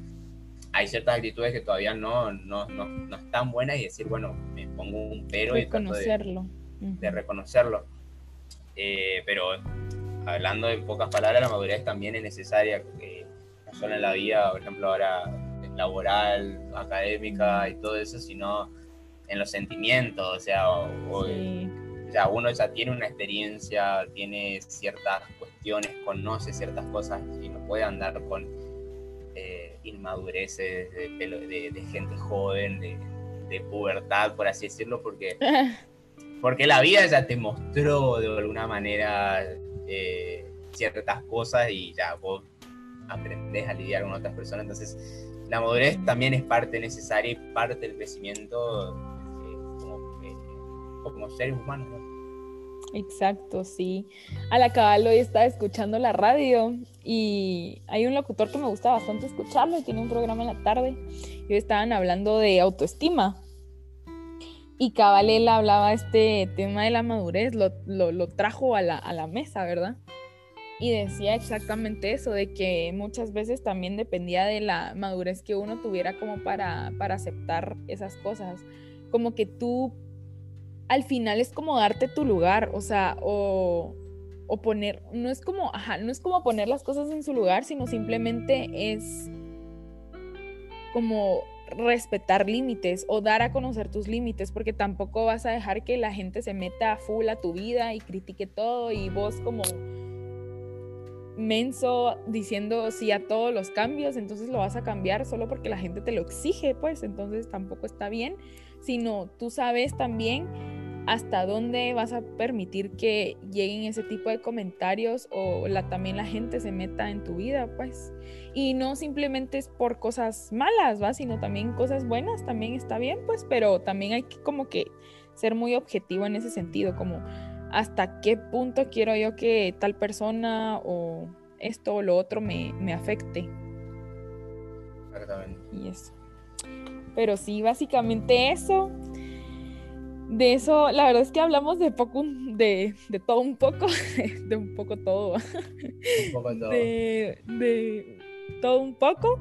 hay ciertas actitudes que todavía no, no, no, no están buenas y decir, bueno, me pongo un pero reconocerlo. y de, de reconocerlo. Eh, pero hablando en pocas palabras, la madurez también es necesaria, eh, no solo en la vida, por ejemplo, ahora laboral, académica y todo eso, sino en los sentimientos, o sea, o, ya uno ya tiene una experiencia, tiene ciertas cuestiones, conoce ciertas cosas y no puede andar con eh, inmadureces de, de, gente joven, de, pubertad, por así decirlo, porque, porque la vida ya te mostró de alguna manera eh, ciertas cosas y ya vos aprendés a lidiar con otras personas, entonces la madurez también es parte necesaria y parte del crecimiento como seres humanos. Exacto, sí. A la cabal hoy estaba escuchando la radio y hay un locutor que me gusta bastante escucharlo y tiene un programa en la tarde y estaban hablando de autoestima. Y cabal él hablaba este tema de la madurez, lo, lo, trajo a la, a la mesa, ¿verdad? Y decía exactamente eso, de que muchas veces también dependía de la madurez que uno tuviera como para, para aceptar esas cosas. Como que tú al final es como darte tu lugar, o sea, o, poner, no es como, ajá, no es como poner las cosas en su lugar, sino simplemente es como respetar límites o dar a conocer tus límites, porque tampoco vas a dejar que la gente se meta a full a tu vida y critique todo y vos como menso diciendo sí a todos los cambios, entonces lo vas a cambiar solo porque la gente te lo exige, pues entonces tampoco está bien, sino tú sabes también hasta dónde vas a permitir que lleguen ese tipo de comentarios o la, también la gente se meta en tu vida, pues. Y no simplemente es por cosas malas, ¿va? Sino también cosas buenas, también está bien, pues, pero también hay que como que ser muy objetivo en ese sentido, como hasta qué punto quiero yo que tal persona o esto o lo otro me, me afecte. Y eso. Pero sí, básicamente eso de eso, la verdad es que hablamos de poco, de, de todo un poco, de un poco todo. Un poco todo. De, de, todo un poco.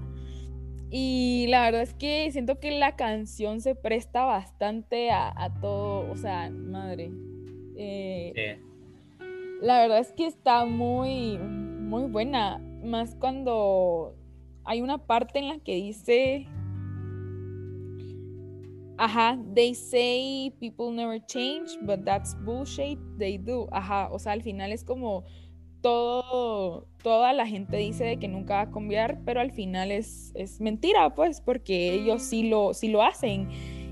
Y la verdad es que siento que la canción se presta bastante a, a todo, o sea, madre. Eh, sí. La verdad es que está muy, muy buena, más cuando hay una parte en la que dice Ajá, they say people never change, but that's bullshit, they do. Ajá, o sea, al final es como todo, toda la gente dice de que nunca va a cambiar, pero al final es, es mentira, pues, porque ellos sí lo, sí lo hacen.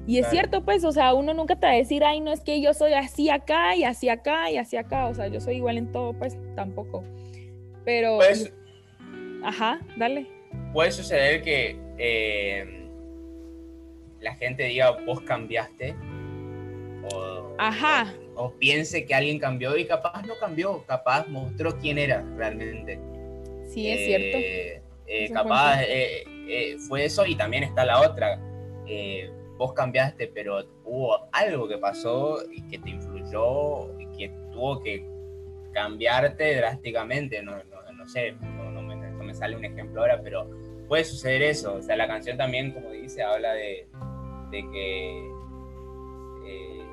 Y es cierto, pues, o sea, uno nunca te va a decir, ay, no es que yo soy así acá y así acá y así acá, o sea, yo soy igual en todo, pues, tampoco. Pero... Pues, ajá, dale. Puede suceder que... Eh la gente diga vos cambiaste o, Ajá. O, piense que alguien cambió y capaz no cambió, capaz mostró quién era realmente. Sí, es cierto. Eh, eh, capaz eh, fue eso y también está la otra. vos cambiaste, pero hubo algo que pasó y que te influyó y que tuvo que cambiarte drásticamente. No, no, sé, no, me, no me sale un ejemplo ahora, pero puede suceder eso. O sea, la canción también, como dice, habla de, de que eh,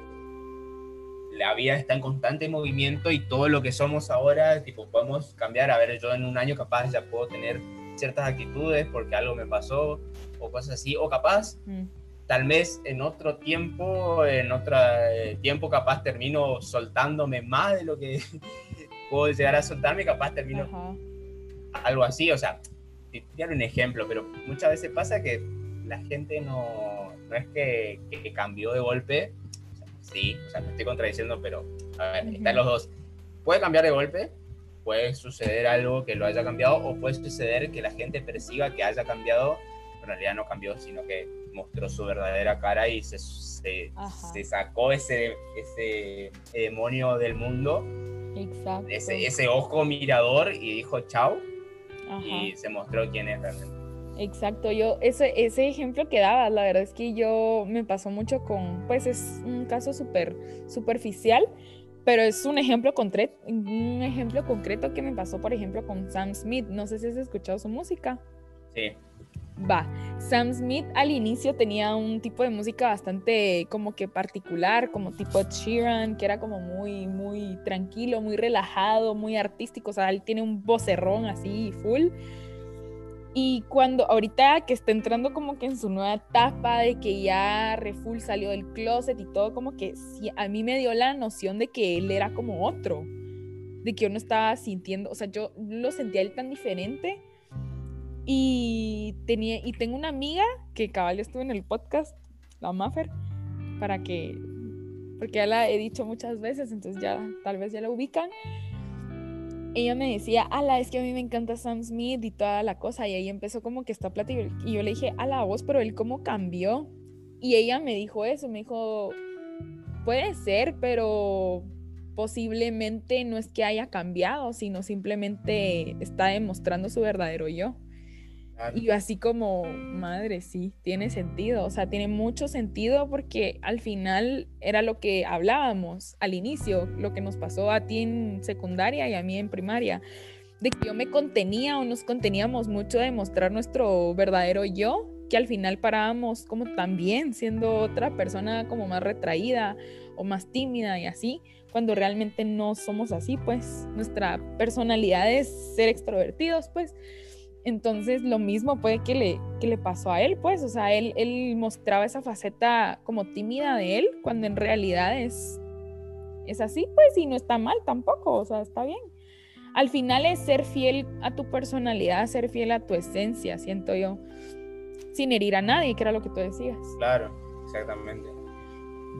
la vida está en constante movimiento y todo lo que somos ahora, tipo, podemos cambiar. A ver, yo en un año capaz ya puedo tener ciertas actitudes porque algo me pasó o cosas así, o capaz, mm. tal vez en otro tiempo, en otro eh, tiempo capaz termino soltándome más de lo que puedo llegar a soltarme, capaz termino algo así, o sea, dar un ejemplo, pero muchas veces pasa que la gente no, no es que, cambió de golpe, sí, o sea, me estoy contradiciendo, pero a ver, están los dos. Puede cambiar de golpe, puede suceder algo que lo haya cambiado, o puede suceder que la gente perciba que haya cambiado, pero en realidad no cambió, sino que mostró su verdadera cara y se, se, se sacó ese, ese demonio del mundo, Exacto. Ese, ese ojo mirador y dijo chao, y se mostró quién es realmente. Exacto, yo, ese, ese ejemplo que dabas, la verdad es que yo me pasó mucho con, pues es un caso súper superficial, pero es un ejemplo, concreto, un ejemplo concreto que me pasó, por ejemplo, con Sam Smith. No sé si has escuchado su música. Sí. Va, Sam Smith al inicio tenía un tipo de música bastante como que particular, como tipo Sheeran, que era como muy, muy tranquilo, muy relajado, muy artístico, o sea, él tiene un vocerrón así full. Y cuando ahorita que está entrando como que en su nueva etapa de que ya Refull salió del closet y todo, como que sí, a mí me dio la noción de que él era como otro, de que yo no estaba sintiendo, o sea, yo lo sentía él tan diferente. Y, tenía, y tengo una amiga que cabal estuvo en el podcast, la Maffer, para que, porque ya la he dicho muchas veces, entonces ya tal vez ya la ubican ella me decía, ala, es que a mí me encanta Sam Smith y toda la cosa. Y ahí empezó como que esta plática. Y yo le dije, ala, vos, pero él cómo cambió. Y ella me dijo eso, me dijo, puede ser, pero posiblemente no es que haya cambiado, sino simplemente está demostrando su verdadero yo. Y así como, madre, sí, tiene sentido, o sea, tiene mucho sentido porque al final era lo que hablábamos al inicio, lo que nos pasó a ti en secundaria y a mí en primaria, de que yo me contenía o nos conteníamos mucho de mostrar nuestro verdadero yo, que al final parábamos como también siendo otra persona como más retraída o más tímida y así, cuando realmente no somos así, pues nuestra personalidad es ser extrovertidos, pues. Entonces lo mismo puede que le, que le pasó a él, pues, o sea, él, él mostraba esa faceta como tímida de él, cuando en realidad es, es así, pues, y no está mal tampoco, o sea, está bien. Al final es ser fiel a tu personalidad, ser fiel a tu esencia, siento yo, sin herir a nadie, que era lo que tú decías. Claro, exactamente.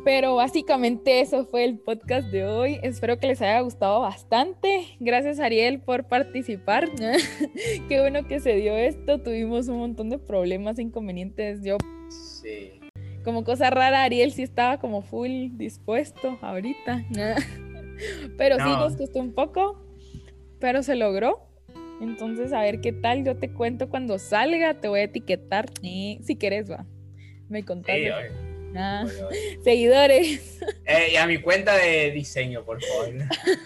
Pero básicamente eso fue el podcast de hoy. Espero que les haya gustado bastante. Gracias Ariel por participar. Qué bueno que se dio esto. Tuvimos un montón de problemas, inconvenientes. Yo... Sí. Como cosa rara, Ariel sí estaba como full dispuesto ahorita. Pero sí nos costó un poco, pero se logró. Entonces, a ver qué tal. Yo te cuento cuando salga. Te voy a etiquetar. Si quieres, va. Me contaste. Sí, Ah, seguidores. Eh, y a mi cuenta de diseño, por favor.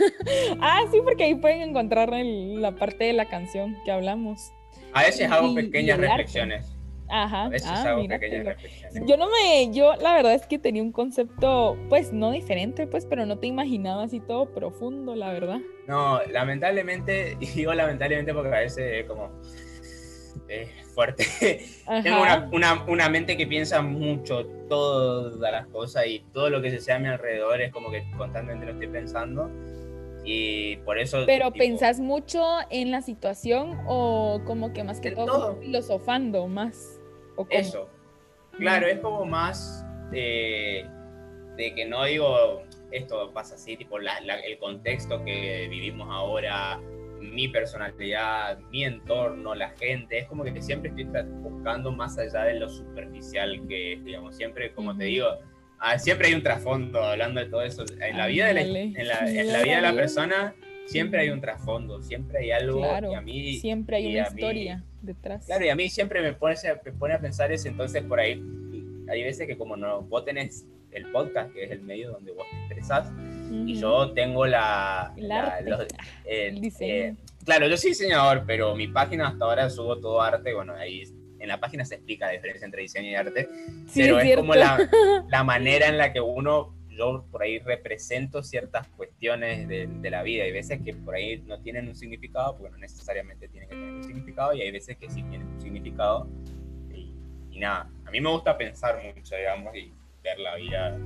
ah, sí, porque ahí pueden encontrar la parte de la canción que hablamos. A veces hago pequeñas reflexiones. Ajá. A veces ah, hago pequeñas reflexiones. Yo no me, yo la verdad es que tenía un concepto, pues no diferente, pues, pero no te imaginaba así todo profundo, la verdad. No, lamentablemente, digo lamentablemente porque a veces como es fuerte. Tengo una, una, mente que piensa mucho todas las cosas y todo lo que se sea a mi alrededor es como que constantemente lo estoy pensando. Y por eso. Pero pensás mucho en la situación o como que más que todo, filosofando más. ¿o eso. Claro, es como más de, de, que no digo esto pasa así, tipo el contexto que vivimos ahora, mi personalidad, mi entorno, la gente. Es como que siempre estoy buscando más allá de lo superficial que es, digamos. Siempre, como te digo, ah, siempre hay un trasfondo hablando de todo eso. En la vida de la, en la, vida de la persona siempre hay un trasfondo, siempre hay algo. y a mí, siempre hay una historia detrás. Claro, y a mí siempre me pone, me pone a pensar eso. Entonces, por ahí, hay veces que como no, vos tenés el podcast, que es el medio donde vos te expresás, y yo tengo la... El diseño. Eh, claro, yo soy diseñador, pero mi página hasta ahora subo todo arte, bueno, ahí en la página se explica la diferencia entre diseño y arte, pero es, como la, la, manera en la que uno, yo por ahí represento ciertas cuestiones de, de, la vida. Hay veces que por ahí no tienen un significado, porque no necesariamente tienen que tener un significado, y hay veces que sí tienen un significado. Y, y nada, a mí me gusta pensar mucho, digamos, y ver la vida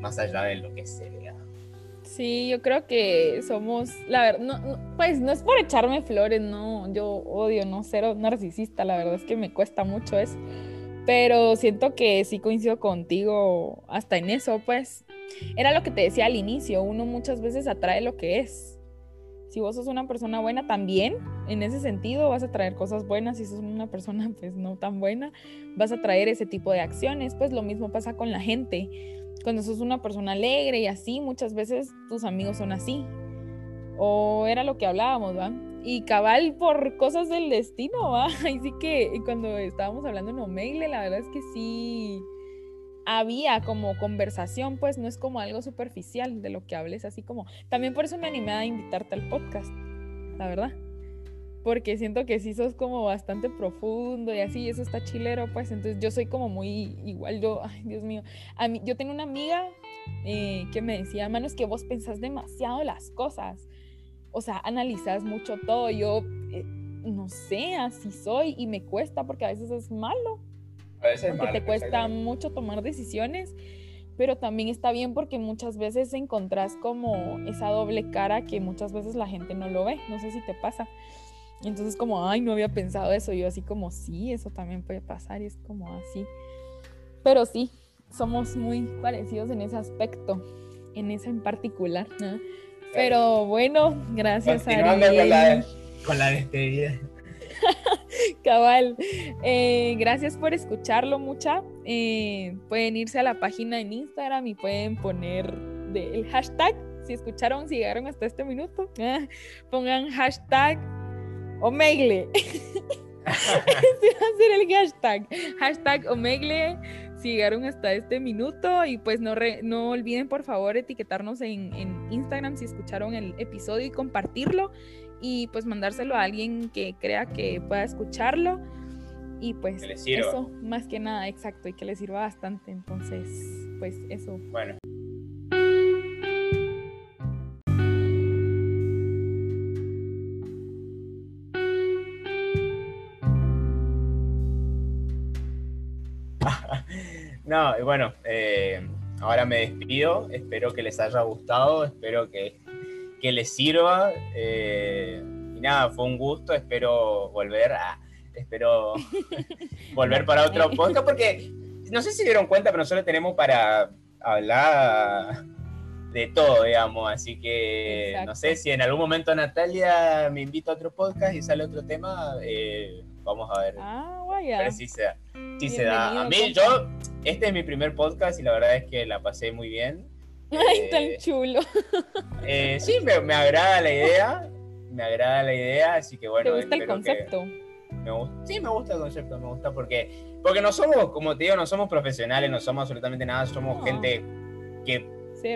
más allá de lo que se vea. Sí, yo creo que somos, la verdad, no, pues no es por echarme flores, no, yo odio no ser narcisista, la verdad es que me cuesta mucho eso, pero siento que sí coincido contigo hasta en eso, pues, era lo que te decía al inicio, uno muchas veces atrae lo que es. Si vos sos una persona buena también, en ese sentido vas a traer cosas buenas, si sos una persona pues no tan buena, vas a traer ese tipo de acciones, pues lo mismo pasa con la gente. Cuando sos una persona alegre y así, muchas veces tus amigos son así. O era lo que hablábamos, ¿va? Y cabal por cosas del destino, ¿va? Así que cuando estábamos hablando en Omegle, la verdad es que sí había como conversación, pues no es como algo superficial de lo que hables, así como... También por eso me animé a invitarte al podcast, la verdad. Porque siento que sí sos como bastante profundo y así, y eso está chilero, pues. Entonces yo soy como muy igual, yo, ay, Dios mío. A mí, yo tengo una amiga eh, que me decía, mano, es que vos pensás demasiado las cosas. O sea, analizas mucho todo. Yo, eh, no sé, así soy y me cuesta porque a veces es malo porque te cuesta mucho tomar decisiones, pero también está bien porque muchas veces encontrás como esa doble cara que muchas veces la gente no lo ve, no sé si te pasa. Entonces como, ay, no había pensado eso, yo así como, sí, eso también puede pasar y es como así. Pero sí, somos muy parecidos en ese aspecto, en ese en particular. Pero bueno, gracias a con la, con la despedida. Cabal. Eh, gracias por escucharlo, mucha. Eh, pueden irse a la página en Instagram y pueden poner el hashtag. Si escucharon, si llegaron hasta este minuto, pongan hashtag Omegle. Ese va a ser el hashtag. Hashtag Omegle. Si llegaron hasta este minuto y pues no, no olviden por favor etiquetarnos en, en, Instagram si escucharon el episodio y compartirlo. Y pues mandárselo a alguien que crea que pueda escucharlo. Y pues eso más que nada exacto y que le sirva bastante. Entonces pues eso. Bueno no, bueno, eh, ahora me despido. Espero que les haya gustado. Espero que que les sirva. Eh, y nada, fue un gusto, espero volver a, espero volver para otro podcast, porque no sé si dieron cuenta, pero nosotros tenemos para hablar de todo, digamos, así que no sé si en algún momento Natalia me invita a otro podcast y sale otro tema, eh, vamos a ver, ah, a ver si se da. Si se da. A mí, yo, este es mi primer podcast y la verdad es que la pasé muy bien. Ay, tan eh, chulo. Eh, sí, me, me, agrada la idea. Me agrada la idea, así que bueno. ¿Te gusta el concepto? sí, me gusta el concepto, me gusta porque, porque no somos, como te digo, no somos profesionales, no somos absolutamente nada, somos gente que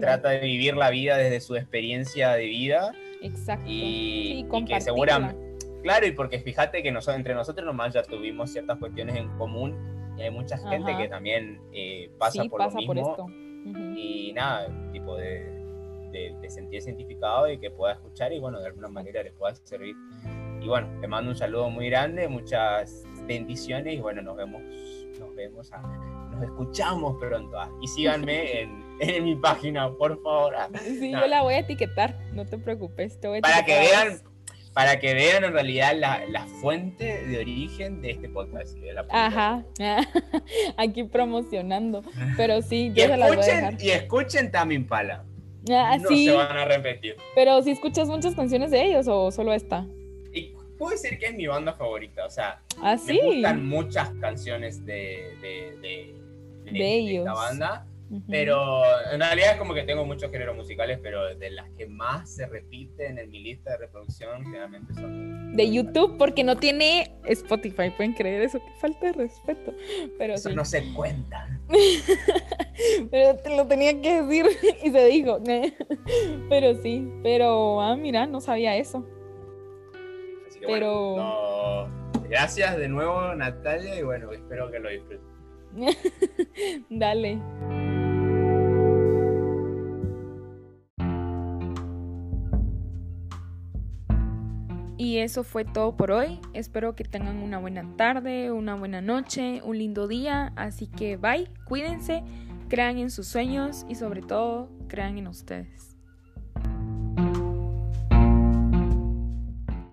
trata de vivir la vida desde su experiencia de vida. Exacto. Y, y que seguramente. Claro, y porque fíjate que nosotros, entre nosotros nomás ya tuvimos ciertas cuestiones en común y hay mucha gente que también eh, pasa por pasa lo mismo. Por esto y nada, tipo de, de, sentir identificado y que pueda escuchar y bueno, de alguna manera les pueda servir. Y bueno, te mando un saludo muy grande, muchas bendiciones y bueno, nos vemos, nos vemos, nos escuchamos pronto. Ah, y síganme en, en, mi página, por favor. Ah, sí, yo la voy a etiquetar, no te preocupes. Te voy a Para que vean para que vean en realidad la, la, fuente de origen de este podcast. Ajá, aquí promocionando. Pero sí, yo y se las voy a dejar. Y escuchen Tamim Pala. Ah, no se van a repetir. Pero si escuchas muchas canciones de ellos o solo esta. Y puede ser que es mi banda favorita, o sea, ¿Ah, me gustan muchas canciones de, de, de, de ellos. esta banda pero en realidad es como que tengo muchos géneros musicales, pero de las que más se repiten en mi lista de reproducción generalmente son... De YouTube, porque no tiene Spotify, pueden creer eso, que falta de respeto. Pero eso no se cuenta. pero te lo tenía que decir y se dijo. pero sí, pero, ah, mira, no sabía eso. pero... gracias de nuevo Natalia y bueno, espero que lo disfruten. Dale. Y eso fue todo por hoy. Espero que tengan una buena tarde, una buena noche, un lindo día. Así que bye, cuídense, crean en sus sueños y sobre todo crean en ustedes.